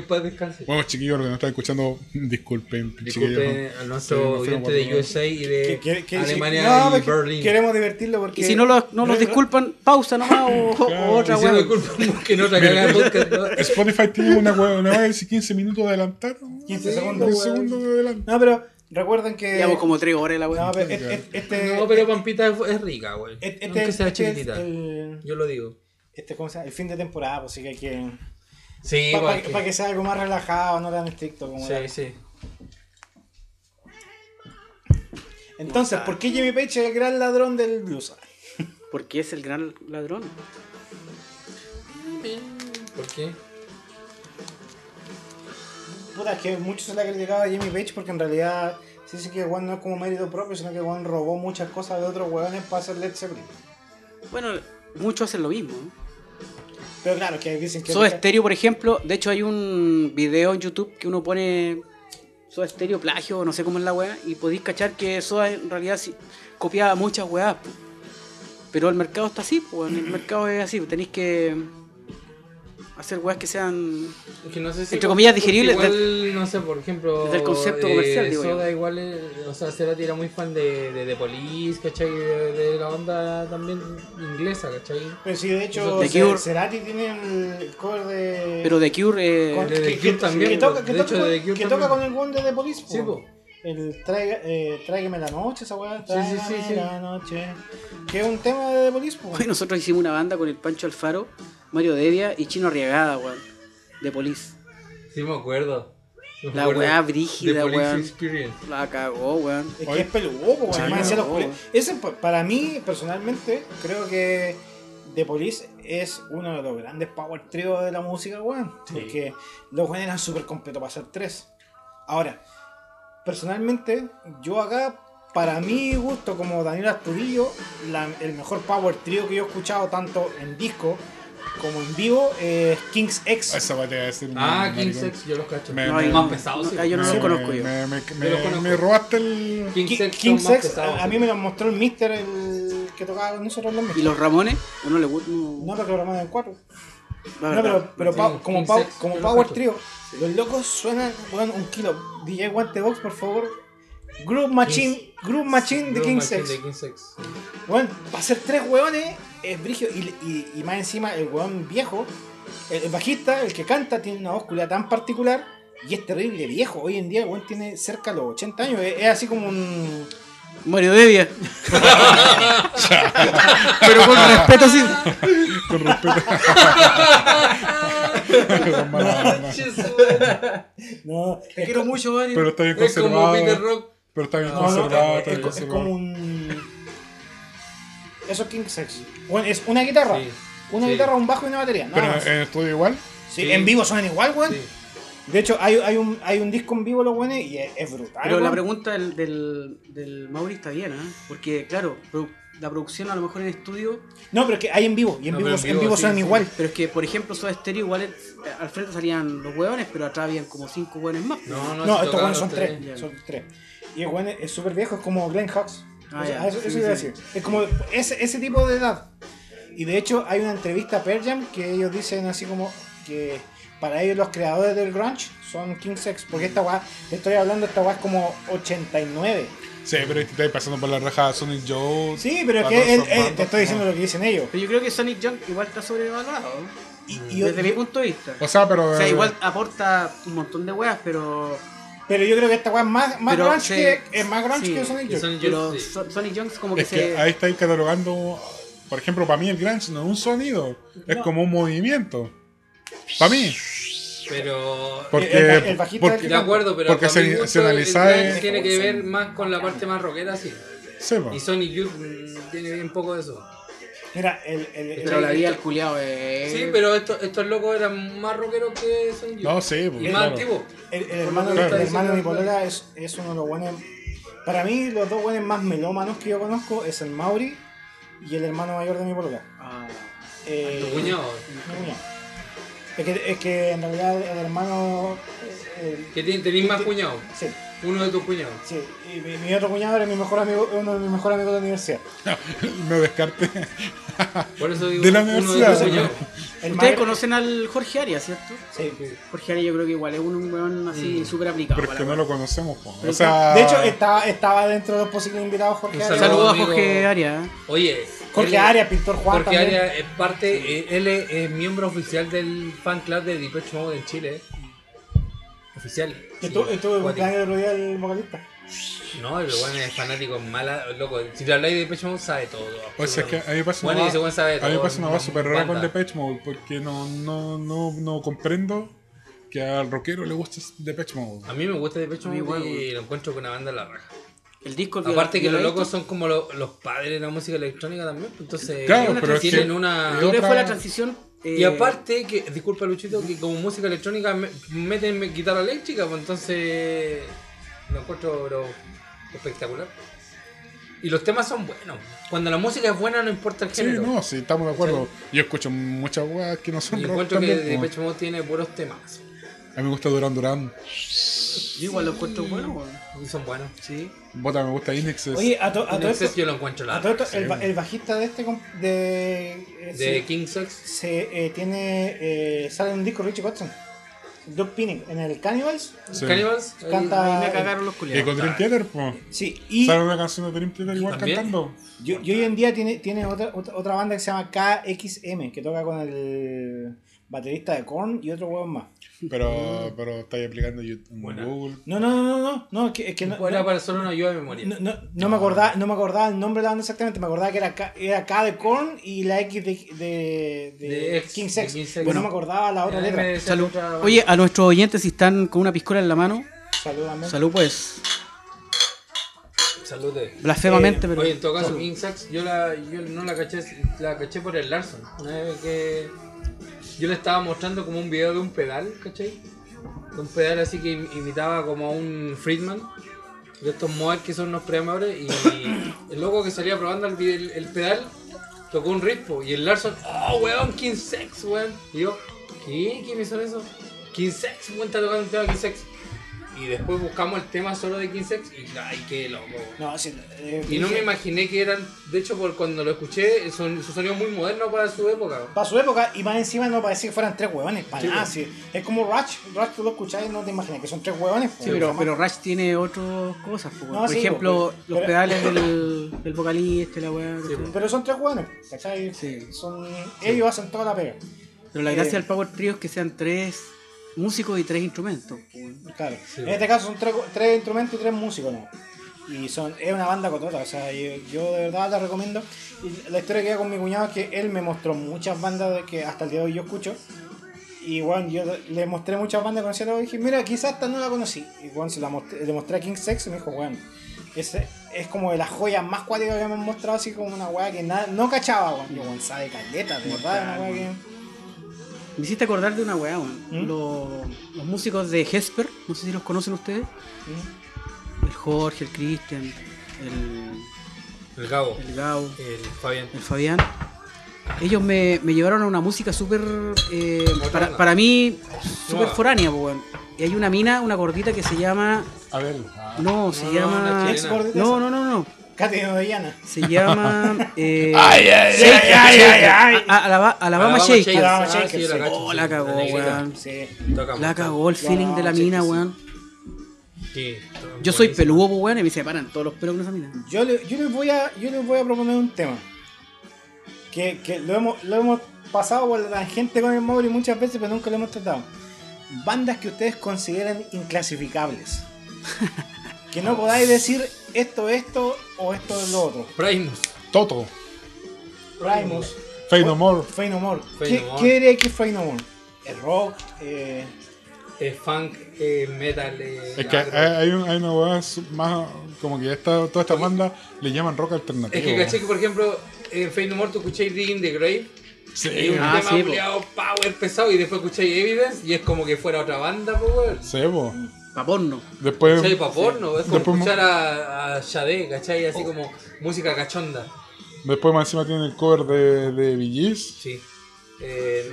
Bueno, chiquillos, los que nos están escuchando, disculpen. Disculpe chiquillos. a Sí, nuestro oyente a de. USA y de que- que- Alemania no, y Berlín. Queremos divertirlo porque. Y si no los, no los disculpan, pausa nomás o, o Claro. otra Diciendo weón. que no otra. ¿no? Spotify tiene una de 15 minutos de adelantar. 15 Sí, segundos. 10 weón. segundos de adelantar. No, pero recuerden que. Llevamos como tres horas la No, weón. pero este. este- No, pero Pampita es, es rica, güey. este- Aunque sea este es chiquitita. el- Yo lo digo. este, ¿cómo se llama? El fin de temporada, pues sí que hay que. Sí, Para porque- que sea algo más relajado, no tan estricto como Sí, era. sí. Entonces, ¿por qué Jimmy Page es el gran ladrón del blues? Porque es el gran ladrón. ¿Por qué? Puta, es que mucho se le ha criticado a Jimmy Page porque en realidad sí sí que Juan no es como mérito propio, sino que Juan robó muchas cosas de otros hueones para hacer Led Zeppelin. Bueno, muchos hacen lo mismo. Pero claro, que dicen que... Soda Stereo, por ejemplo, de hecho hay un video en YouTube que uno pone Soda Stereo plagio, no sé cómo es la weá, y podéis cachar que Soda en realidad sí, copiaba muchas weás. po. Pero el mercado está así, pues, el mercado es así, tenéis que hacer weas que sean. Que no sé si Entre comillas, porque digerible, Igual, no sé, por ejemplo. desde el concepto comercial, digo yo. Soda igual, eh, o sea, Cerati era muy fan de, de, de Police, ¿cachai? De, de la onda también inglesa, ¿cachai? Pero sí, de hecho, The Cure. Cerati tiene el cover de. Pero The Cure, eh, con- de The que- Cure que- también, Que toca, que con el buen de The Police. Sí, po. po. El traiga, eh, Tráigame la noche, esa weá. Sí, sí, sí, Tráigame sí. la noche. Que es un tema de The Police, po. hoy nosotros hicimos una banda con el Pancho Alfaro, Mario Devia y Chino Arriagada, weón. De Police. Sí, me acuerdo. Me La acuerdo. weá brígida, weón. Experience. La cagó, weón. Es que es peludo, po, Sí, además decía los no. Ese, pa- para mí, personalmente, creo que The Police es uno de los grandes power trio de la música, weón. Porque los weones eran súper completos para hacer tres. Ahora, personalmente, yo acá, para mi gusto, como Daniel Astudillo, la- el mejor power trio que yo he escuchado, tanto en disco como en vivo, es King's X. Esa va a decir. Ah, me- King me- Sex, yo los cacho. Me- No, me- hay- más pesados, sí. Ah, yo no me- los conozco yo. Me, me, Yo me- los conozco. me robaste el. King's X, pesados, a, a mí me lo mostró el Mister, el que tocaba con nosotros los ¿Y Mister. los Ramones? ¿O no le gusta? No, pero programa en cuatro. No, pero, pero Sí, pa- como, King pa- Sex, como Power. Trio, los locos suenan, weón, un kilo. DJ Guantebox, por favor. Groove Machine, Groove Machine de Groove King Machine Sex. de King Sex. Weón, para ser tres weones es brigio. Y, y, y más encima, el weón viejo, el, el bajista, el que canta, tiene una culiá tan particular. Y es terrible viejo. Hoy en día el weón tiene cerca de los 80 años. Es, es así como un. Mario Devia. pero con respeto, sí. Con respeto. No, Te es, quiero mucho, Mario. Pero está bien Es como conservado. Peter Rock. Pero está bien no, no, conservado. es- está es- bien es conservado. como un. Eso es King Sex. Bueno, es una guitarra. Sí. Una Sí. guitarra, un bajo y una batería. nada Pero más. en estudio igual. Sí, Sí. en vivo suenan igual, weón. Sí. De hecho, hay, hay, un, hay un disco en vivo, los weones, y es, es brutal. Pero la pregunta del, del, del Mauri está bien, ¿eh? Porque, claro, la producción a lo mejor en estudio. No, pero es que hay en vivo, y en No, vivo, en en vivo vivo sí, suenan sí. igual. Pero es que, por ejemplo, Soda Stereo igual al frente salían los hueones, pero atrás habían como cinco hueones más. No, no, No, estos weones son tres. Son tres. Y el es es súper viejo, es como Glenn Hawks. Ah, O sea, ya, eso sí, eso iba a decir. Es como ese, ese tipo de edad. Y de hecho, hay una entrevista a Pearl Jam que ellos dicen así como que para ellos los creadores del grunge son King Sex. Porque esta weá, te estoy hablando, esta weá es como 89. Sí, pero te estás pasando por la raja Sonic Joe. Sí, pero es que él- él- te estoy diciendo no. lo que dicen ellos. Pero yo creo que Sonic Junk igual está sobrevalorado. Y, y- Desde mi punto de vista. O sea, pero. O sea, eh, igual aporta un montón de weas, pero. Pero yo creo que esta weá es más, más grunge sí, que, es más grunge sí, que Sonic Youth. Sonic Youth, sí. Sonic como que Es se. que ahí estáis catalogando. Por ejemplo, para mí el grunge no es un sonido, es No. como un movimiento. Para mí. Pero. Porque, El- el- el bajista porque- del De acuerdo, pero porque se, gusto, se el grunge tiene que ver más con la parte más rockera, sí. Y Sonic Youth mm, tiene bien poco de eso. Mira, el, el, el- Pero la vida del culiao es. Sí, pero estos, estos locos eran más rockeros que Sonic Youth. No, sí, pues, Y más antiguos. el- hermano, de polola es, es uno de los buenos. Para mí, los dos buenos más melómanos que yo conozco es el Mauri y el hermano mayor de mi polola. Ah, Eh, Tu cuñado. mi cuñado. Es que, es que en realidad el hermano. eh, Que ten- tenéis más cuñados. sí, Uno de tus cuñados. sí. Y mi, mi otro cuñado era mi mejor amigo, uno de mis mejores amigos de la universidad. No descarte. Por eso digo, De la universidad. El Ustedes conocen al Jorge Arias, ¿cierto? Sí. Jorge Arias yo creo que igual es un weón así súper aplicado. Pero es que no lo conocemos. po. Pero O sea. De hecho, estaba, estaba dentro de los posibles invitados Jorge Arias. Saludos a. Jorge Arias. ¿eh? Oye. Jorge Arias, pintor Juan. Jorge. Arias es parte, eh, él es, es miembro oficial del fan club de Depeche Mode en Chile. Oficial. Sí, tu- estuvo el cuático. cumpleaños el otro día el vocalista. No, el weón es fanático mala, loco. Si te habláis de Depeche Mode, sabe todo. O sea, es que a mí me pasa Bueno, una sabe a mí me todo, pasa una cosa súper rara con. Depeche Mode porque no, no, no, no comprendo que al rockero le guste Depeche Mode. A mí me gusta Depeche Mode igual, y lo encuentro con una banda en la raja. El disco el Aparte que los locos son como lo- los padres de la música electrónica también, pues, entonces Claro, una pero es que- tienen una... Yo creo que otra- fue la transición. eh, Y aparte que, disculpa Luchito, que como música electrónica me- meten guitarra eléctrica, pues entonces lo encuentro espectacular. Y los temas son buenos. Cuando la música es buena no importa el Sí, género. no, sí, estamos de acuerdo. Yo escucho muchas weas que no son y rock encuentro que también, po. Depeche Mode tiene puros temas. A mí me gusta Duran Duran. Yo igual lo encuentro bueno, weón. Son buenos. Sí. Bota me gusta Indexes. Oye, a, to- a En todo esto, yo lo encuentro la a todo esto, el, sí. el bajista de este de, eh, De se, King Sex. se, eh, tiene eh, sale en un disco Richie Kotzen. Doug Pinnick en el Cannibals. Sí. Cannibals. Canta- Ahí me cagaron los Y culiados. con Dream Theater, pues. Sí, y Sale una canción de Dream Theater igual ¿También? cantando. y, y hoy en día tiene, tiene otra, otra, otra banda que se llama KXM, que toca con el baterista de Korn y otro huevón más. Pero, pero estáis aplicando YouTube, en Buena. Google. No, no, no, no, no, no, que, es que no, Era para solo una ayuda de memoria. no, no, no me acordaba, no me acordaba el nombre de la banda exactamente, me acordaba que era K, era K de Korn y la X de, de, de, King Sex. King Sex. Pero Bueno. no me acordaba la otra letra. Salud. Oye, a nuestros oyentes, si están con una piscola en la mano, Saludame. salud pues. Salute. Blasfemamente, Eh, pero. Oye, en todo caso, salud. King Sex, yo, la, yo no la caché, la caché por el Larson. Una vez que yo le estaba mostrando como un video de un pedal, ¿cachai? De un pedal así que im- imitaba como a un Friedman. De estos mods que son unos programadores. Y el loco que salía probando el, pedal tocó un ritmo. Y el Larson, oh weón, King Sex, weón. Y yo, ¿qué? ¿Quién hizo eso? King Sex, weón, está tocando un tema King Sex. Y después buscamos el tema solo de King Sex y ay, qué loco. No, sí, eh, Y no me imaginé que eran, de hecho, por cuando lo escuché, son, su sonido muy moderno para su época. Para su época, y más encima no parecía que fueran tres huevones, para Sí, nada. pues. sí. Es como Rush, Rush tú lo escuchás y no te imaginas que son tres huevones. Sí, pero, pero Rush tiene otras cosas. No, Por sí, ejemplo, pues, los pero- pedales del, del vocalista la ¿cachai? Pero son tres huevones, ¿cachai? Sí. Son, ellos hacen toda la pega. Pero la gracia Eh, del Power Trio es que sean tres músicos y tres instrumentos. weón. Claro. Sí. En este caso son tres, tres instrumentos y tres músicos, ¿no? Y son, es una banda cotota, o sea, yo, yo de verdad la recomiendo. Y la historia que hay con mi cuñado es que él me mostró muchas bandas de que hasta el día de hoy yo escucho. Y bueno, yo le mostré muchas bandas que conocía y dije, mira, quizás esta no la conocí. Y bueno, se la mostré, le mostré a King Sex y me dijo, bueno, ese es como de las joyas más cuáticas que me han mostrado, así como una weá que nada, no cachaba, weón. Yo, weón, sabe caleta, de verdad, una weá que. Me hiciste acordar de una weá, weón. ¿Mm? Los, los músicos de Hesper, no sé si los conocen ustedes. ¿Mm? El Jorge, el Cristian, el, El Gabo, el Gao, el Fabián. el Fabián. Ellos me, me llevaron a una música súper, eh, para, para mí, súper foránea, weón. Y hay una mina, una gordita que se llama... A ver. ah, No, se No, llama... No, no, no, no. Katy Odellana. Se llama... Eh, ay, ay, ay, ay. A- a- Alaba- Alabama Shakers. Alabama Ah, Shakers, Oh, la cagó, weón. La cagó el feeling de la sí, mina, sí. weón. Sí, Yo soy peludo, pues, weón, y me separan todos los pelos con esa mina. Yo, le- yo, les voy a, yo les voy a proponer un tema. Que, que lo, hemos, lo hemos pasado por la tangente con el Mauri muchas veces, pero nunca lo hemos tratado. Bandas que ustedes consideren inclasificables. que no podáis decir esto, esto o esto es lo otro. Primus. Toto. Primus, Fade No More. Fey No More. Fey ¿Qué, No More. ¿Qué diría que es Fey No More? ¿El rock? Eh, eh, funk, eh, metal. eh, Es que hay, agro. hay, un- hay una weá su- más. Como que esta, todas estas bandas le llaman rock alternativo. Es que caché que, por ejemplo, en No More tú escucháis Digging the Grave. Sí, Y un Ah, tema sí, power pesado y después escucháis Evidence y es como que fuera otra banda, pues weón. sí, po. Pa' porno. Después. ¿Cachai? Pa' porno, es como Después- escuchar a, a Sade, ¿cachai? Oh. Así como música cachonda. Después más encima tiene el cover de, de Gees. Sí. Eh,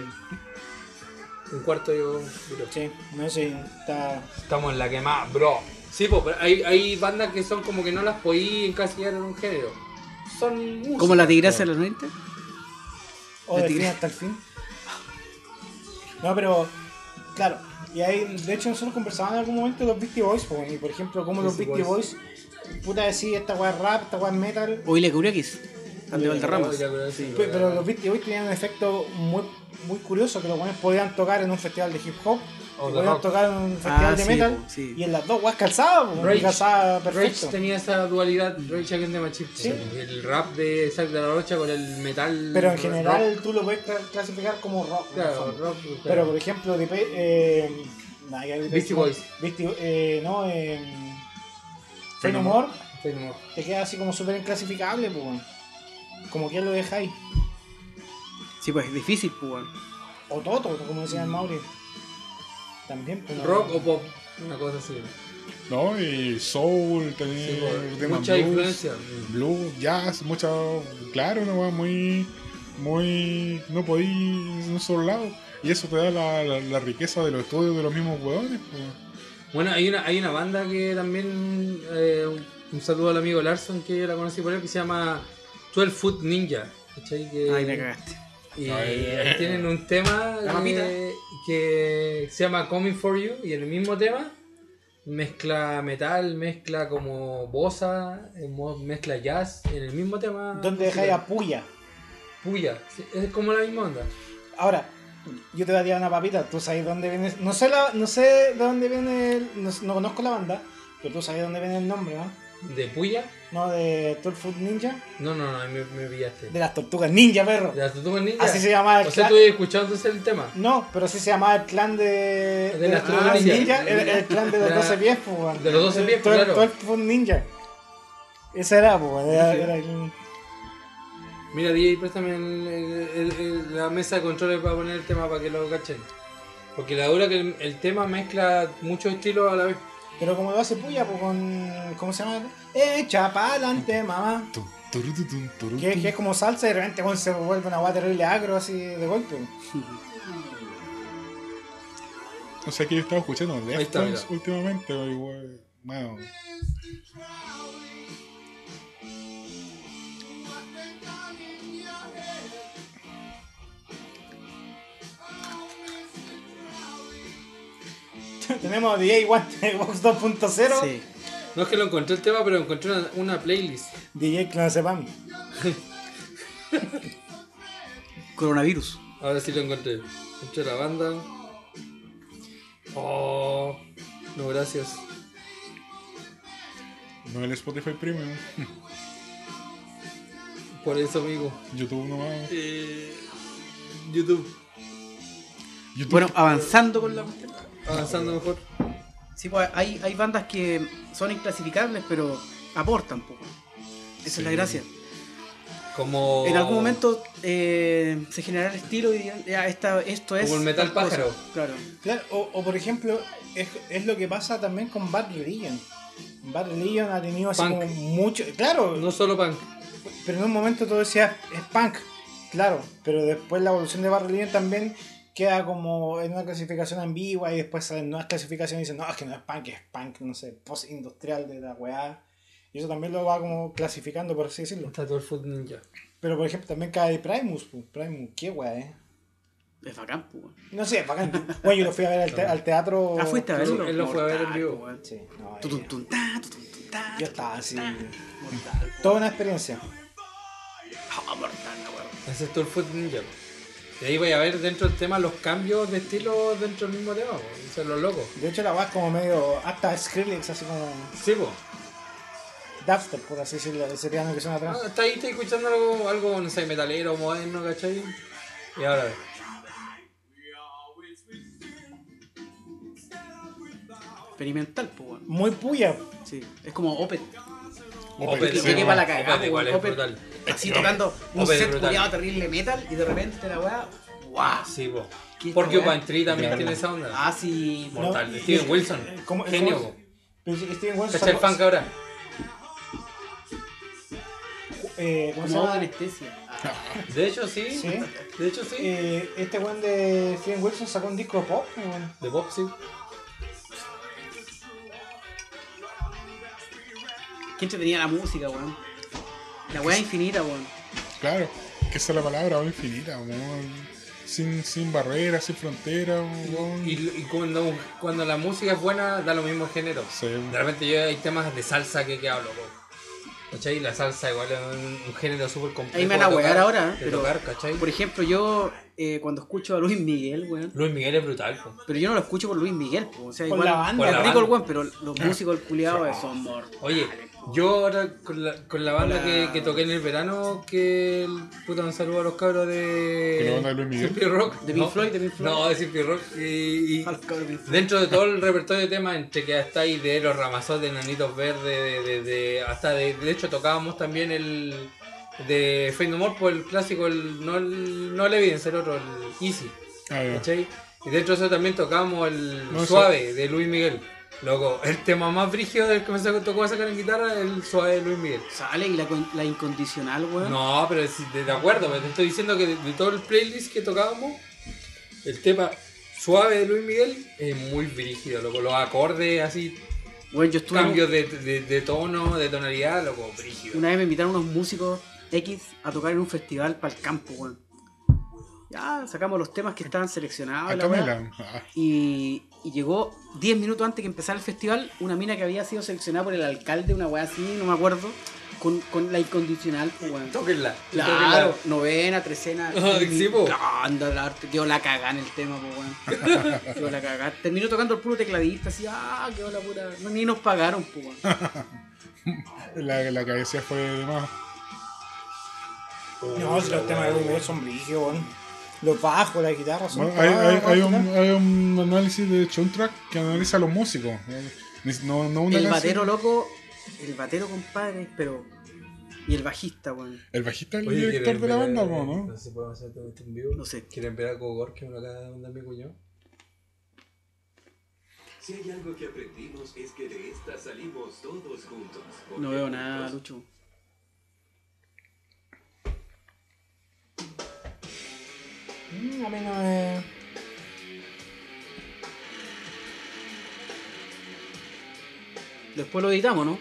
un cuarto yo. duro. sí, no sé, está. Estamos en la que más, bro. Sí, pues, pero hay, hay bandas que son como que no las podí encasillar en un género. Son música. Como la tigresa de los 90. O De fin hasta el fin. No, pero, claro. Y ahí, de hecho, nosotros conversábamos en algún momento de los Beastie Boys, po, y por ejemplo, como los Beastie Boys, puta decir, esta weá es rap, esta weá es metal. O Ile Curiakis. De Valderrama. Pero los Beastie Boys tenían un efecto muy, muy curioso, que los buenos podían tocar en un festival de hip hop, O y de podían rock. tocar en un festival Ah, de sí, metal, po, sí. y en las dos weas calzaban, po, Rage. y calzaba Rage perfecto. tenía esa dualidad, Rage Against the Machine. Sí. El rap de Zack de la Rocha con el metal. Pero en rock. general tú lo puedes cla- clasificar como rock. Claro, rock. Pero por ejemplo, de eh, que- Beastie Boys. Beastie- eh, no, eh, te queda así como súper inclasificable, pues. Como que lo dejáis. Sí, pues es difícil, pues. O Toto, como decía el Mauri. También, no- Rock o pop, una cosa así. ¿No? Y soul, tenía Sí, temas mucha blues, influencia. Blues, jazz, mucha. Claro, una weá muy. Muy. No podí en un solo lado. Y eso te da la, la, la riqueza de los estudios de los mismos pues. Bueno, hay una, hay una banda que también. eh, un- un saludo al amigo Larson que yo la conocí por él que se llama 12 Foot Ninja. ¿cachai? Que, Ay, me cagaste. Y Ay. tienen un tema eh, que se llama Coming for You y en el mismo tema mezcla metal, mezcla como bossa, eh, mezcla jazz en el mismo tema. ¿Dónde dejáis a Puya? Puya, es como la misma onda. Ahora, yo te voy a tirar una papita. ¿Tú sabes dónde viene? No sé, la, no sé de dónde viene. el- no, no conozco la banda, pero tú sabes dónde viene el nombre, ¿no? ¿De Puya? ¿No? De 12 Foot Ninja. No, no, no, ahí me, me pillaste. De las tortugas ninja, perro. ¿De las tortugas ninja? Así se llamaba el O sea, clan. tú habías escuchado entonces el tema. No, pero así se llamaba el clan de. De las los tortugas ninja. ninja. El, el clan de los De la- 12 pies, pues, de los 12 pies, pues, 12 claro. 12 Foot Ninja. Ese era, pues, era, Sí. era el- Mira, DJ, préstame el- el- la mesa de controles para poner el tema para que lo cachen. Porque la dura que el tema mezcla muchos estilos a la vez. Pero como lo hace Puya, pues con. ¿Cómo se llama? Echa pa'lante, mamá. Que, que es como salsa y de repente se vuelve una guay terrible agro así de golpe. O sea que yo estaba escuchando Ahí está, Deftones últimamente, igual. Bueno, Tenemos DJ Guante Box 2.0, Sí. No es que lo encontré el tema, pero encontré una, una playlist. DJ Clonazepam. Coronavirus. Ahora sí lo encontré. Encontré la banda. Oh, no, gracias. no el Spotify Premium. Por eso, amigo. YouTube nomás. Eh, YouTube. YouTube. Bueno, avanzando con la cuestión. Avanzando mejor. Sí, pues hay, hay bandas que son inclasificables, pero aportan poco. Esa Sí. es la gracia. Como. En algún momento eh, se generará el estilo y dirán, ya, esta, esto es. Como el metal cosa. pájaro. Claro. Claro, o, o por ejemplo, es, es lo que pasa también con Bad Religion. Bad Religion ha tenido así Punk. como mucho. Claro, No solo punk. pero en un momento tú decías es punk, claro, pero después la evolución de Bad Religion también queda como en una clasificación ambigua y después salen nuevas clasificaciones y dicen, no, es que no es punk, es punk, no sé, post-industrial de la weá. Y eso también lo va como clasificando, por así decirlo. Está todo el foot ninja. Pero por ejemplo, también cae Primus, pues, Primus, qué weá, eh. Es bacán, pues. No sé, bacán. Bueno, yo lo fui a ver al, te- al teatro. Ah, fuiste a verlo. él lo fue a ver en vivo. Sí, no, eh, yo estaba así. Mortal. Toda una experiencia. Ah, mortal, la weón. Ese es todo el foot ninja. Y ahí voy a ver dentro del tema los cambios de estilo dentro del mismo tema. Eso es lo loco. De hecho, la weá es como medio. Hasta Skrillex, así como. Sí, pues. Dubstep, por así decirlo, ese piano que suena atrás. Ah, está ahí, está escuchando algo, algo, no sé, metalero, moderno, ¿cachai? Y ahora ve. Experimental, pues. Muy puya. Sí. Es como Opet. Opeth, que sí, cagada, Opeth igual es brutal. Así tocando un set culiado terrible metal y de repente la weá. ¡Guau! Sí, po. ¿Qué esta Porcupine weá? Tree también tiene esa onda. Ah, sí. No, Mortal. y- Steven y- Wilson. eh, ¿cómo- Genio, po. Pero Steven Wilson. ¿Cachai el funk ahora? eh, ¿Cómo se No, de llama? anestesia. De hecho, sí. Sí. De hecho, sí. Eh, este weón de Steven Wilson sacó un disco de pop, weón. De pop, sí. ¿Quién te tenía la música, weón? La weá infinita, weón. Claro, que esa es la palabra, weón, infinita, weón. Sin, sin barreras, sin fronteras, weón. Y, y cuando, cuando la música es buena, da lo mismo el género. Sí. De repente yo hay temas de salsa que, que hablo, po. ¿Cachai? La salsa igual es un, un género súper complejo. Ahí me van a wear ahora, de pero- tocar, ¿cachai? Por ejemplo, yo eh, cuando escucho a Luis Miguel, weón. Luis Miguel es brutal, po. Pero yo no lo escucho por Luis Miguel, po. o sea, Por igual. la banda. Por la rico el weón, pero los músicos del culiado eh, son mortales. Oye, yo ahora con la, con la banda que, toqué en el verano, que el- puta un saludo a los cabros de. ¿Que la banda de Luis Miguel? Simple Rock. ¿De Pink No, Floyd? ¿De Pink Floyd? No, de Simple Rock. Y, de dentro de todo el repertorio de temas, entre que hasta ahí de los ramazotes, nanitos verdes, de, de, de- hasta de, de hecho tocábamos también el de Fade No More, por el clásico, el, no el, no el Evidence, el otro, el Easy. Ah, ya. ¿Cachai? Y dentro de eso también tocamos el No, eso- Suave de Luis Miguel. Loco, el tema más brígido del que me tocó sacar en guitarra el Suave de Luis Miguel. Sale y la, la incondicional, weón. No, pero si de, de acuerdo, pero te estoy diciendo que de, de todo el playlist que tocábamos, el tema suave de Luis Miguel es muy brígido, loco. Los acordes así, Bueno, yo estuve. cambios de, de, de tono, de tonalidad, loco, brígido. Una vez me invitaron unos músicos X a tocar en un festival para el campo, weón. Ya sacamos los temas que estaban seleccionados. La. Ah, Y, y llegó 10 minutos antes que empezara el festival una mina que había sido seleccionada por el alcalde, una weá así, no me acuerdo, con, con la incondicional, pues, weón. Tóquenla. Claro, novena, trecena. Sí, po. Anda, la arte, quedó la cagada en el tema, pues, weón. quedó la cagada. Terminó tocando el puro tecladista, así, ah, quedó la pura. No, ni nos pagaron, pues, weón. La, la cabecilla fue de más. No, si los temas de Miguel son brígidos, weón. Los bajos, la guitarra son. Bueno, hay, hay- hay weón, un, hay un análisis de soundtrack que analiza a los músicos. eh, No, no una El canción. batero loco, el batero, compadre, pero. Y el bajista, weón. El bajista es el Oye, director ¿quieren de la banda, eh, po, ¿no? No sé si podemos hacer todo esto en vivo. No sé. ¿Quieren ver a Cogor que me lo acaba de mandar mi cuñado? Si hay algo que aprendimos es que de esta salimos todos juntos. No veo nada, Lucho. Mm, a mí no me. Después lo editamos, ¿no?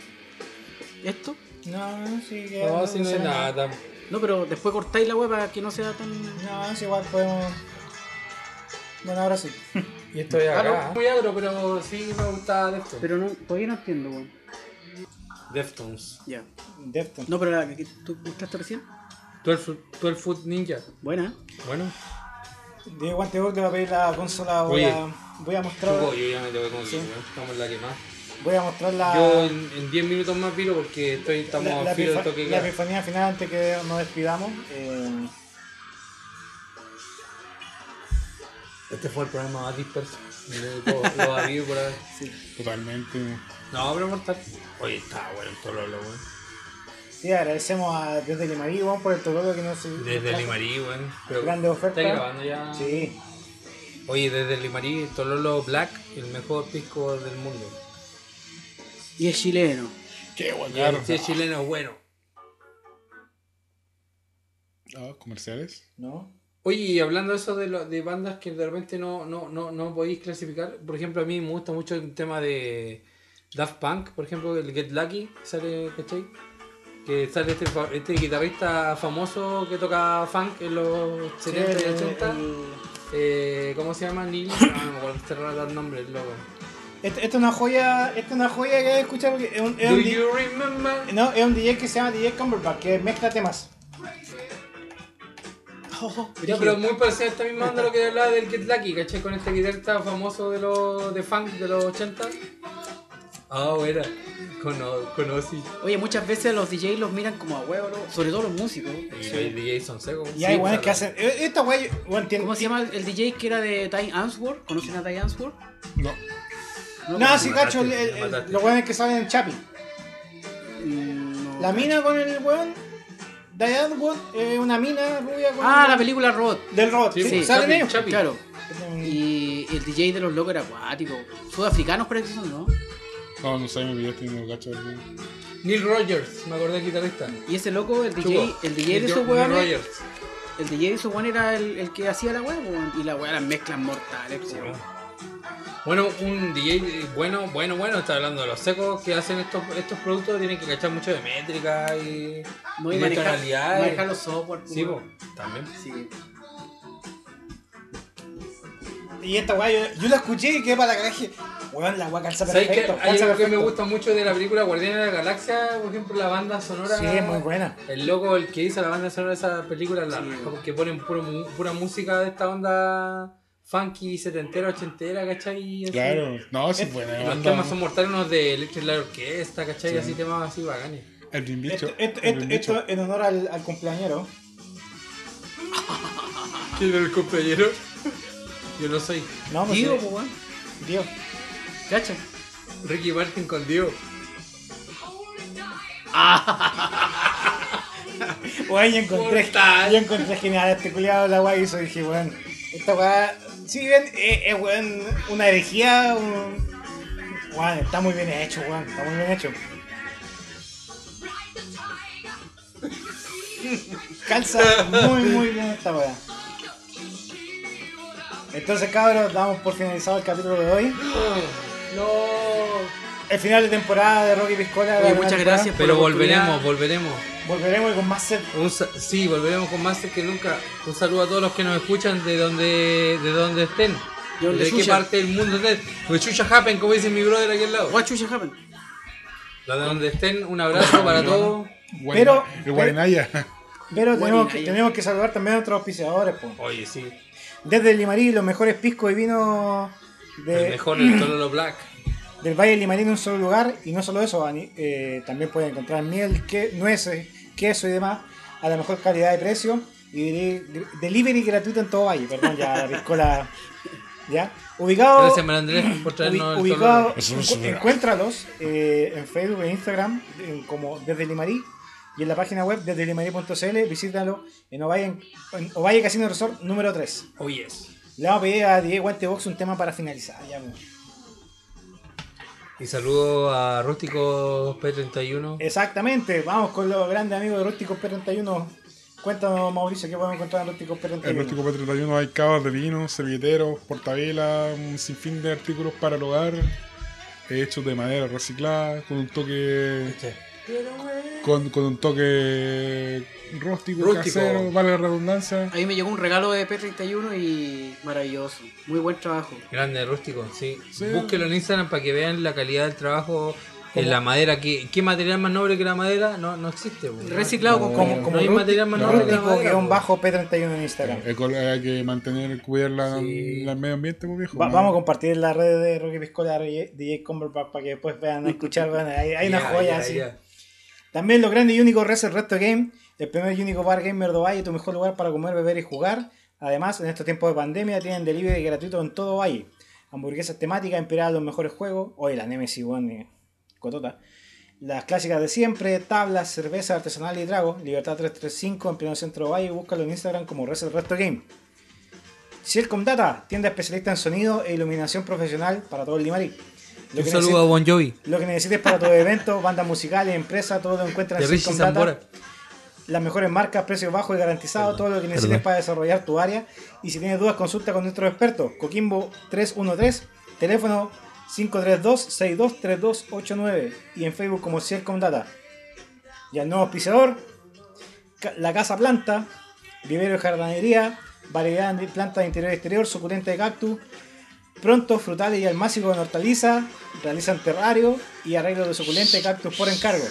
¿Esto? No, sí, que. No, si no hay nada. tan- No, pero después cortáis la web para que no sea tan. No, es igual podemos. Bueno, ahora sí. Y estoy acá. Claro. Muy agro, pero sí me gusta Deftones. Pero no, todavía no entiendo, weón. Deftones. Ya. Defton. No, pero la que tú buscaste recién. 12, 12 Foot Ninja. Buena. Bueno, Diego Guantebol te va a pedir la consola. Voy Oye. a, voy a mostrar. Choco, yo ya me tengo que conseguir, Sí. weón. Estamos en la que más. Voy a mostrar la. Yo en en 10 minutos más viro porque estoy, estamos la, la a filo toque la epifanía final antes que nos despidamos. Eh, Este fue el programa más disperso. todo- Lo por ahí. Totalmente. No, pero mortal. Oye, está bueno el Tololo, weón. Sí, agradecemos a, desde Limarí, weón, por el tololo que nos Desde Limarí, weón. Pero Grande oferta. ¿Estáis grabando ya? Sí. Oye, desde Limarí, Tololo Black, el mejor pisco del mundo. Y es chileno. Qué guacar. el chileno es bueno. Ah, comerciales. ¿No? Oye, y hablando de eso de, lo- de bandas que de repente no, no, no, no podéis clasificar, por ejemplo, a mí me gusta mucho el tema de Daft Punk, por ejemplo, el Get Lucky, sale, ¿cachai? Que sale este, este guitarrista famoso que toca funk en los 70 y el- 80. el- Eh, ¿Cómo se llama? Neil. No, no me acuerdo este raro el nombre, el loco. Esta esta es una joya, esta es una joya que he escuchado porque es un, es Do un you remember? no, es un DJ que se llama DJ Cumberbatch, que mezcla temas. Ya, pero muy parecido a esta misma onda lo que hablaba del Get Lucky, ¿cachai? Con este guitarrista famoso de los de funk de los 80. Ah, bueno, Cono- conocí. Oye, muchas veces los DJs los miran como a huevo, ¿no? sobre todo los músicos. Y los DJs son secos. Y hay Sí, claro. que hacen. eh, Esta wey, tiene. ¿Cómo se llama el DJ que era de Ty Answorth? ¿Conocen a Ty Answorth? No. No, No, sí, cacho, los weones que salen en Chapi. Mm, no. La mina con el weón. Diane Wood, eh, una mina rubia con. Ah, la película Robot. Del robot. Sí, Sí, sí, salen ellos. Claro. Y... Y el DJ de los locos era acuático. Sudafricanos parece que son, ¿no? No, no sé, me pillaste no cacho. Neil Rogers, me acordé del guitarrista. Y ese loco, el DJ, Chupo. el DJ de esos Neil weones, Rogers. el DJ de esos weones era el, el que hacía la weá. Y la weá las mezclas mortales, weón. Bueno, un DJ bueno, bueno, bueno, está hablando de los secos que hacen estos, estos productos, tienen que cachar mucho de métrica y, No, y y de manejar, tonalidades. manejar los software. Sí, po, también. Sí. y esta weá, yo, yo la escuché y quedé para la caraje. Weón, la weá calza perfecto. Hay calza algo que me gusta mucho de la película Guardianes de la Galaxia, por ejemplo, la banda sonora. Sí, es muy buena. El loco, el que hizo la banda sonora de esa película, la, que ponen puro pura música de esta onda funky, setentera, ochentera, ¿cachai? Así. Claro. No, sí, buena. Y los banda. temas son mortales, unos de Electric Light Orquesta, ¿cachai? Así temas así bacanes. El Dream Bicho. Esto, esto, el esto, Dream Bicho. esto en honor al, al cumpleañero. ¿Quién era el compañero? Yo no soy. No, no Tío, Cacha. Ricky Martin con Dio. Weón, yo encontré, yo encontré genial este culiado la weá y eso dije, weón, esta weá, si bien es, weón, una herejía, un... weón, está muy bien hecho, weón, está muy bien hecho. Calza muy muy bien esta weá. Entonces, cabros, damos por finalizado el capítulo de hoy. No. El final de temporada de Rocky Piscola. Oye, la muchas gracias. Pero la volveremos, volveremos. Volveremos y con más. Un sa- sí, volveremos con más que nunca. Un saludo a todos los que nos escuchan de donde, de donde estén. De qué parte del mundo estén. Pues chucha happen, como dice mi brother aquí al lado. What chucha happen? De donde estén, un abrazo para todos. Pero- Guarinaya. Pero tenemos que, tenemos que saludar también a otros auspiciadores. po. Oye, sí. Desde el Limarí, los mejores piscos y vinos de, El mejor, el Tololo Black. del Valle del Limarí en un solo lugar. Y no solo eso, eh, también pueden encontrar miel, que, nueces, queso y demás a la mejor calidad de precio. Y deli- delivery gratuito en todo Valle. Perdón, ya, Piscola. ¿Ya? Ubicado. Gracias, Andrés, por Ubi- traernos el ubicado, encuéntralos eh, en Facebook e Instagram en- como desde Limarí y en la página web desde limarí.cl visítalo en Ovalle, en Ovalle Casino Resort número 3 Oh, yes. Le vamos a pedir a Diego Guante Box un tema para finalizar ya, pues. Y saludo a Rústico P31. exactamente vamos con los grandes amigos de Rústicos P31 cuéntanos Mauricio qué podemos encontrar en Rústicos P31 En Rústico P31 hay cavas de vino, servilleteros, portavelas, un sinfín de artículos para el hogar, hechos de madera reciclada, con un toque con, con un toque rústico, Rústico. casero, vale la redundancia. A mí me llegó un regalo de P31 y maravilloso. Muy buen trabajo. Grande, rústico, sí. Sí. Búsquelo en Instagram para que vean la calidad del trabajo en la madera. ¿Qué, qué material más noble que la madera? No, no existe. po. Reciclado con como, como, como no hay material más noble que la madera, po. bajo P31 en Instagram Eco- Hay que mantener, cuidar la, Sí. la- el medio ambiente, pues, viejo. Va- ¿no? vamos a compartir en la red de Rocky Piscola DJ Cumberbatch para que después vean escuchar bueno, hay, hay una Ya, joya ya, así ya. También los grandes y únicos Reset Resto Game, el primer y único bar gamer de Valle, tu mejor lugar para comer, beber y jugar. Además, en estos tiempos de pandemia tienen delivery gratuito en todo Valle. Hamburguesas temáticas inspiradas en los mejores juegos. Hoy la Nemesis, weón, eh, cotota. Las clásicas de siempre, tablas, cerveza artesanal y trago. Libertad 335 en pleno centro de Valle. Búscalo en Instagram como Reset Resto Game. Cielcom Data, tienda especialista en sonido e iluminación profesional para todo el Limarí. Lo Un saludo a Bon Jovi. lo que necesites para tus eventos, bandas musicales, empresas, todo lo encuentras De en. Zambora. Las mejores marcas, precios bajos y garantizados, todo lo que necesites perdón. para desarrollar tu área. Y si tienes dudas, consulta con nuestros expertos. Coquimbo 313, teléfono 532-623289 y en Facebook como Cielcom Data. Y al nuevo auspiciador, la Casa Planta, vivero y jardinería, variedad de plantas de interior y exterior, suculenta de cactus, pronto frutales y almácigos en hortaliza, realizan terrario y arreglo de suculenta y cactus por encargo.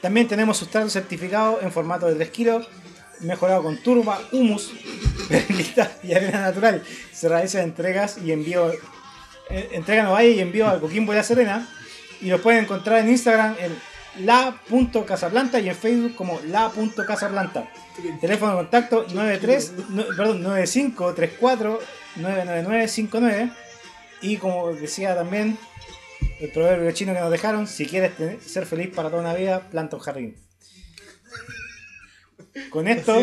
También tenemos sustrato certificado en formato de 3 kilos, mejorado con turba, humus, perlita y arena natural. Se realizan entregas y envío, eh, entrega en Ovalle y envío a Coquimbo y La Serena. Y los pueden encontrar en Instagram en la.casaplanta y en Facebook como la.casaplanta. Teléfono de contacto 93, no, perdón, 9534 99959 y como decía también el proverbio chino que nos dejaron, si quieres tener- ser feliz para toda una vida, planta un jardín. Con esto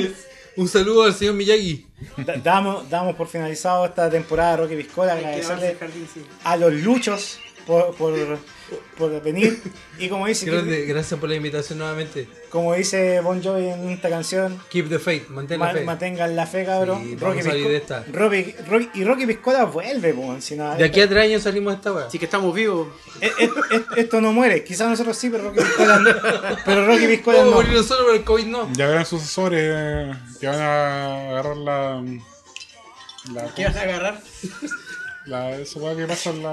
Un saludo al señor Miyagi. da- damos, damos por finalizado esta temporada de Rocky Piscola, agradecerle a los luchos por, por, por venir y como dice, Grande, gracias por la invitación nuevamente. como dice Bon Jovi en esta canción, Keep the faith, mantén la Ma- fe. mantengan la fe, cabrón. Sí, Rocky vamos a salir Pisco- de esta. Rocky- Rocky- y Rocky Piscola vuelve, po, si no- De aquí a tres años salimos de esta weá. Así que estamos vivos. Eh, eh, eh, esto no muere, quizás nosotros sí, pero Rocky Piscola no. Pero Rocky Piscola Vamos a no. morir nosotros, pero el COVID no. Ya verán sucesores eh, que van a agarrar la. la ¿Qué van a agarrar? La, eso va que pasan la,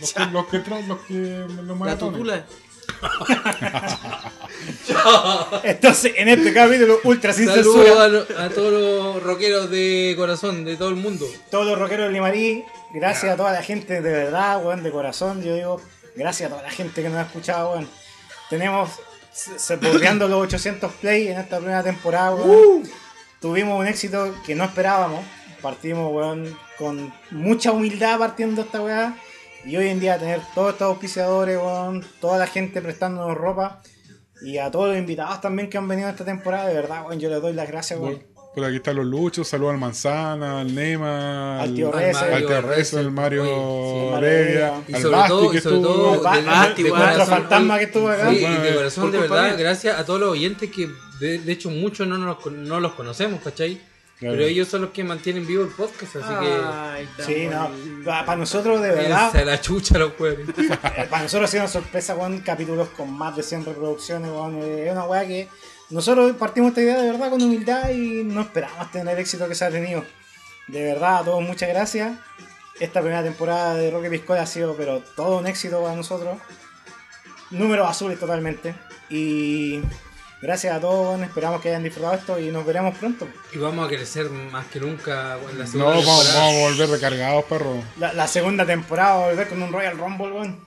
los, que, los que traen, los que los La maratones. tutula. Entonces, en este capítulo ultra sin Saludos censura, a, lo- a todos los rockeros de corazón, de todo el mundo. todos los rockeros de Limarí, gracias a toda la gente de verdad, weón, de corazón, yo digo, gracias a toda la gente que nos ha escuchado, weón. Tenemos, se se- bordeando los 800 play en esta primera temporada, weón. Tuvimos un éxito que no esperábamos. Partimos, weón, con mucha humildad partiendo esta weá. Y hoy en día tener todos estos auspiciadores, weón, toda la gente prestándonos ropa. Y a todos los invitados también que han venido esta temporada, de verdad, weón, yo les doy las gracias, weón. Por aquí están los Luchos, saludos al Manzana, al Nema, Al tío Al Reza, Mario, al Tío al Rezo, Rezo, al Mario sí, Y al sobre Basti todo- que sobre estuvo. todo- Al de- al- corazón, fantasma que estuvo acá. Sí, y de corazón, de verdad, gracias a todos los oyentes que de, de hecho muchos no, nos, no los conocemos, ¿cachai? Claro. Pero ellos son los que mantienen vivo el podcast, así Ay, tan Sí, no. Para nosotros, de que. verdad, Se la chucha los jueves. eh, para nosotros ha sido una sorpresa, weón. Capítulos con más de 100 reproducciones, weón. eh, Es una weá que nosotros partimos esta idea de verdad con humildad y no esperamos tener el éxito que se ha tenido. De verdad, a todos muchas gracias. Esta primera temporada de Roque Piscola ha sido, pero todo un éxito para nosotros. Números azules totalmente. Y gracias a todos, esperamos que hayan disfrutado esto y nos veremos pronto. Y vamos a crecer más que nunca en la No, segunda vamos, temporada. vamos a volver recargados, perro. La, la segunda temporada va a volver con un Royal Rumble, weón.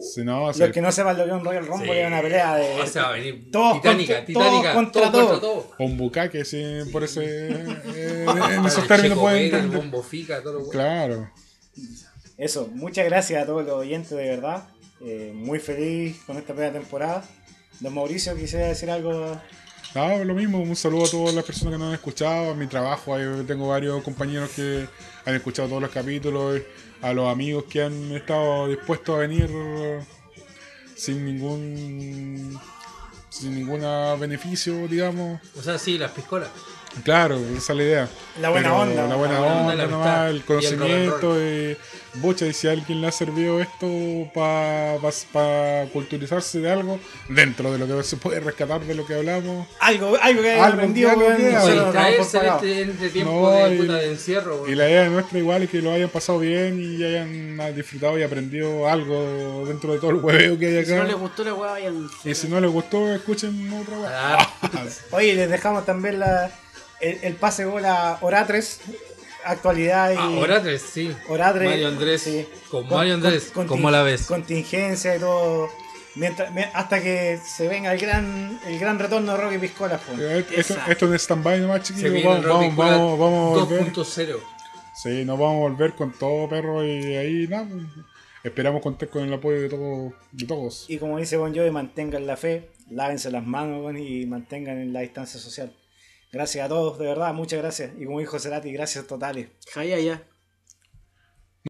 Si no, va a Los ser que no sepan lo que es un Royal Rumble Sí. es una pelea de. O sea, va a venir Todos titánica, contra- titánica, todos contra todo contra todo. un bucaque, sí, por ese. eh, en esos términos pueden el bombo fica, todo lo bueno. Claro. Eso, muchas gracias a todos los oyentes de verdad. Eh, muy feliz con esta primera temporada. Don Mauricio, quisiera decir algo. No, lo mismo, un saludo a todas las personas que nos han escuchado, a mi trabajo, ahí tengo varios compañeros que han escuchado todos los capítulos, a los amigos que han estado dispuestos a venir sin ningún sin ningún beneficio, digamos. O sea, sí, las piscolas. Claro, esa es la idea. La buena Pero onda. La buena La buena onda, onda, la nomás, y el conocimiento. Y, Bocha, y si a alguien le ha servido esto para culturizarse de algo, dentro de lo que se puede rescatar de lo que hablamos. Algo, algo que hayan Algo, aprendido, este, este tiempo No, de y- puta de encierro. Y weón. la idea nuestra igual es que lo hayan pasado bien y hayan disfrutado y aprendido algo dentro de todo el hueveo que hay Si no les acá. gustó la weá, vayan. Y si no les gustó, escuchen otra. Ah, Oye, les dejamos también la, el, el pase gol a Oratres, actualidad y. ah, Oratres, sí. Oratres, Mario Andrés. sí. Con, Mario Andrés, con- ¿cómo la ves? Contingencia y todo. Mientras, hasta que se venga el gran, el gran retorno de Rocky Piscola. po. Eh, Esto, esto es un stand-by nomás, chiquillos. Vamos, vamos, vamos, vamos a volver. 2.0. Sí, nos vamos a volver con todo, perro, y ahí nada. pues, Esperamos contar con el apoyo de, todo, de todos. Y como dice Bon Jovi, mantengan la fe, lávense las manos y mantengan en la distancia social. Gracias a todos, de verdad, muchas gracias. Y como dijo Cerati, gracias totales. Ya.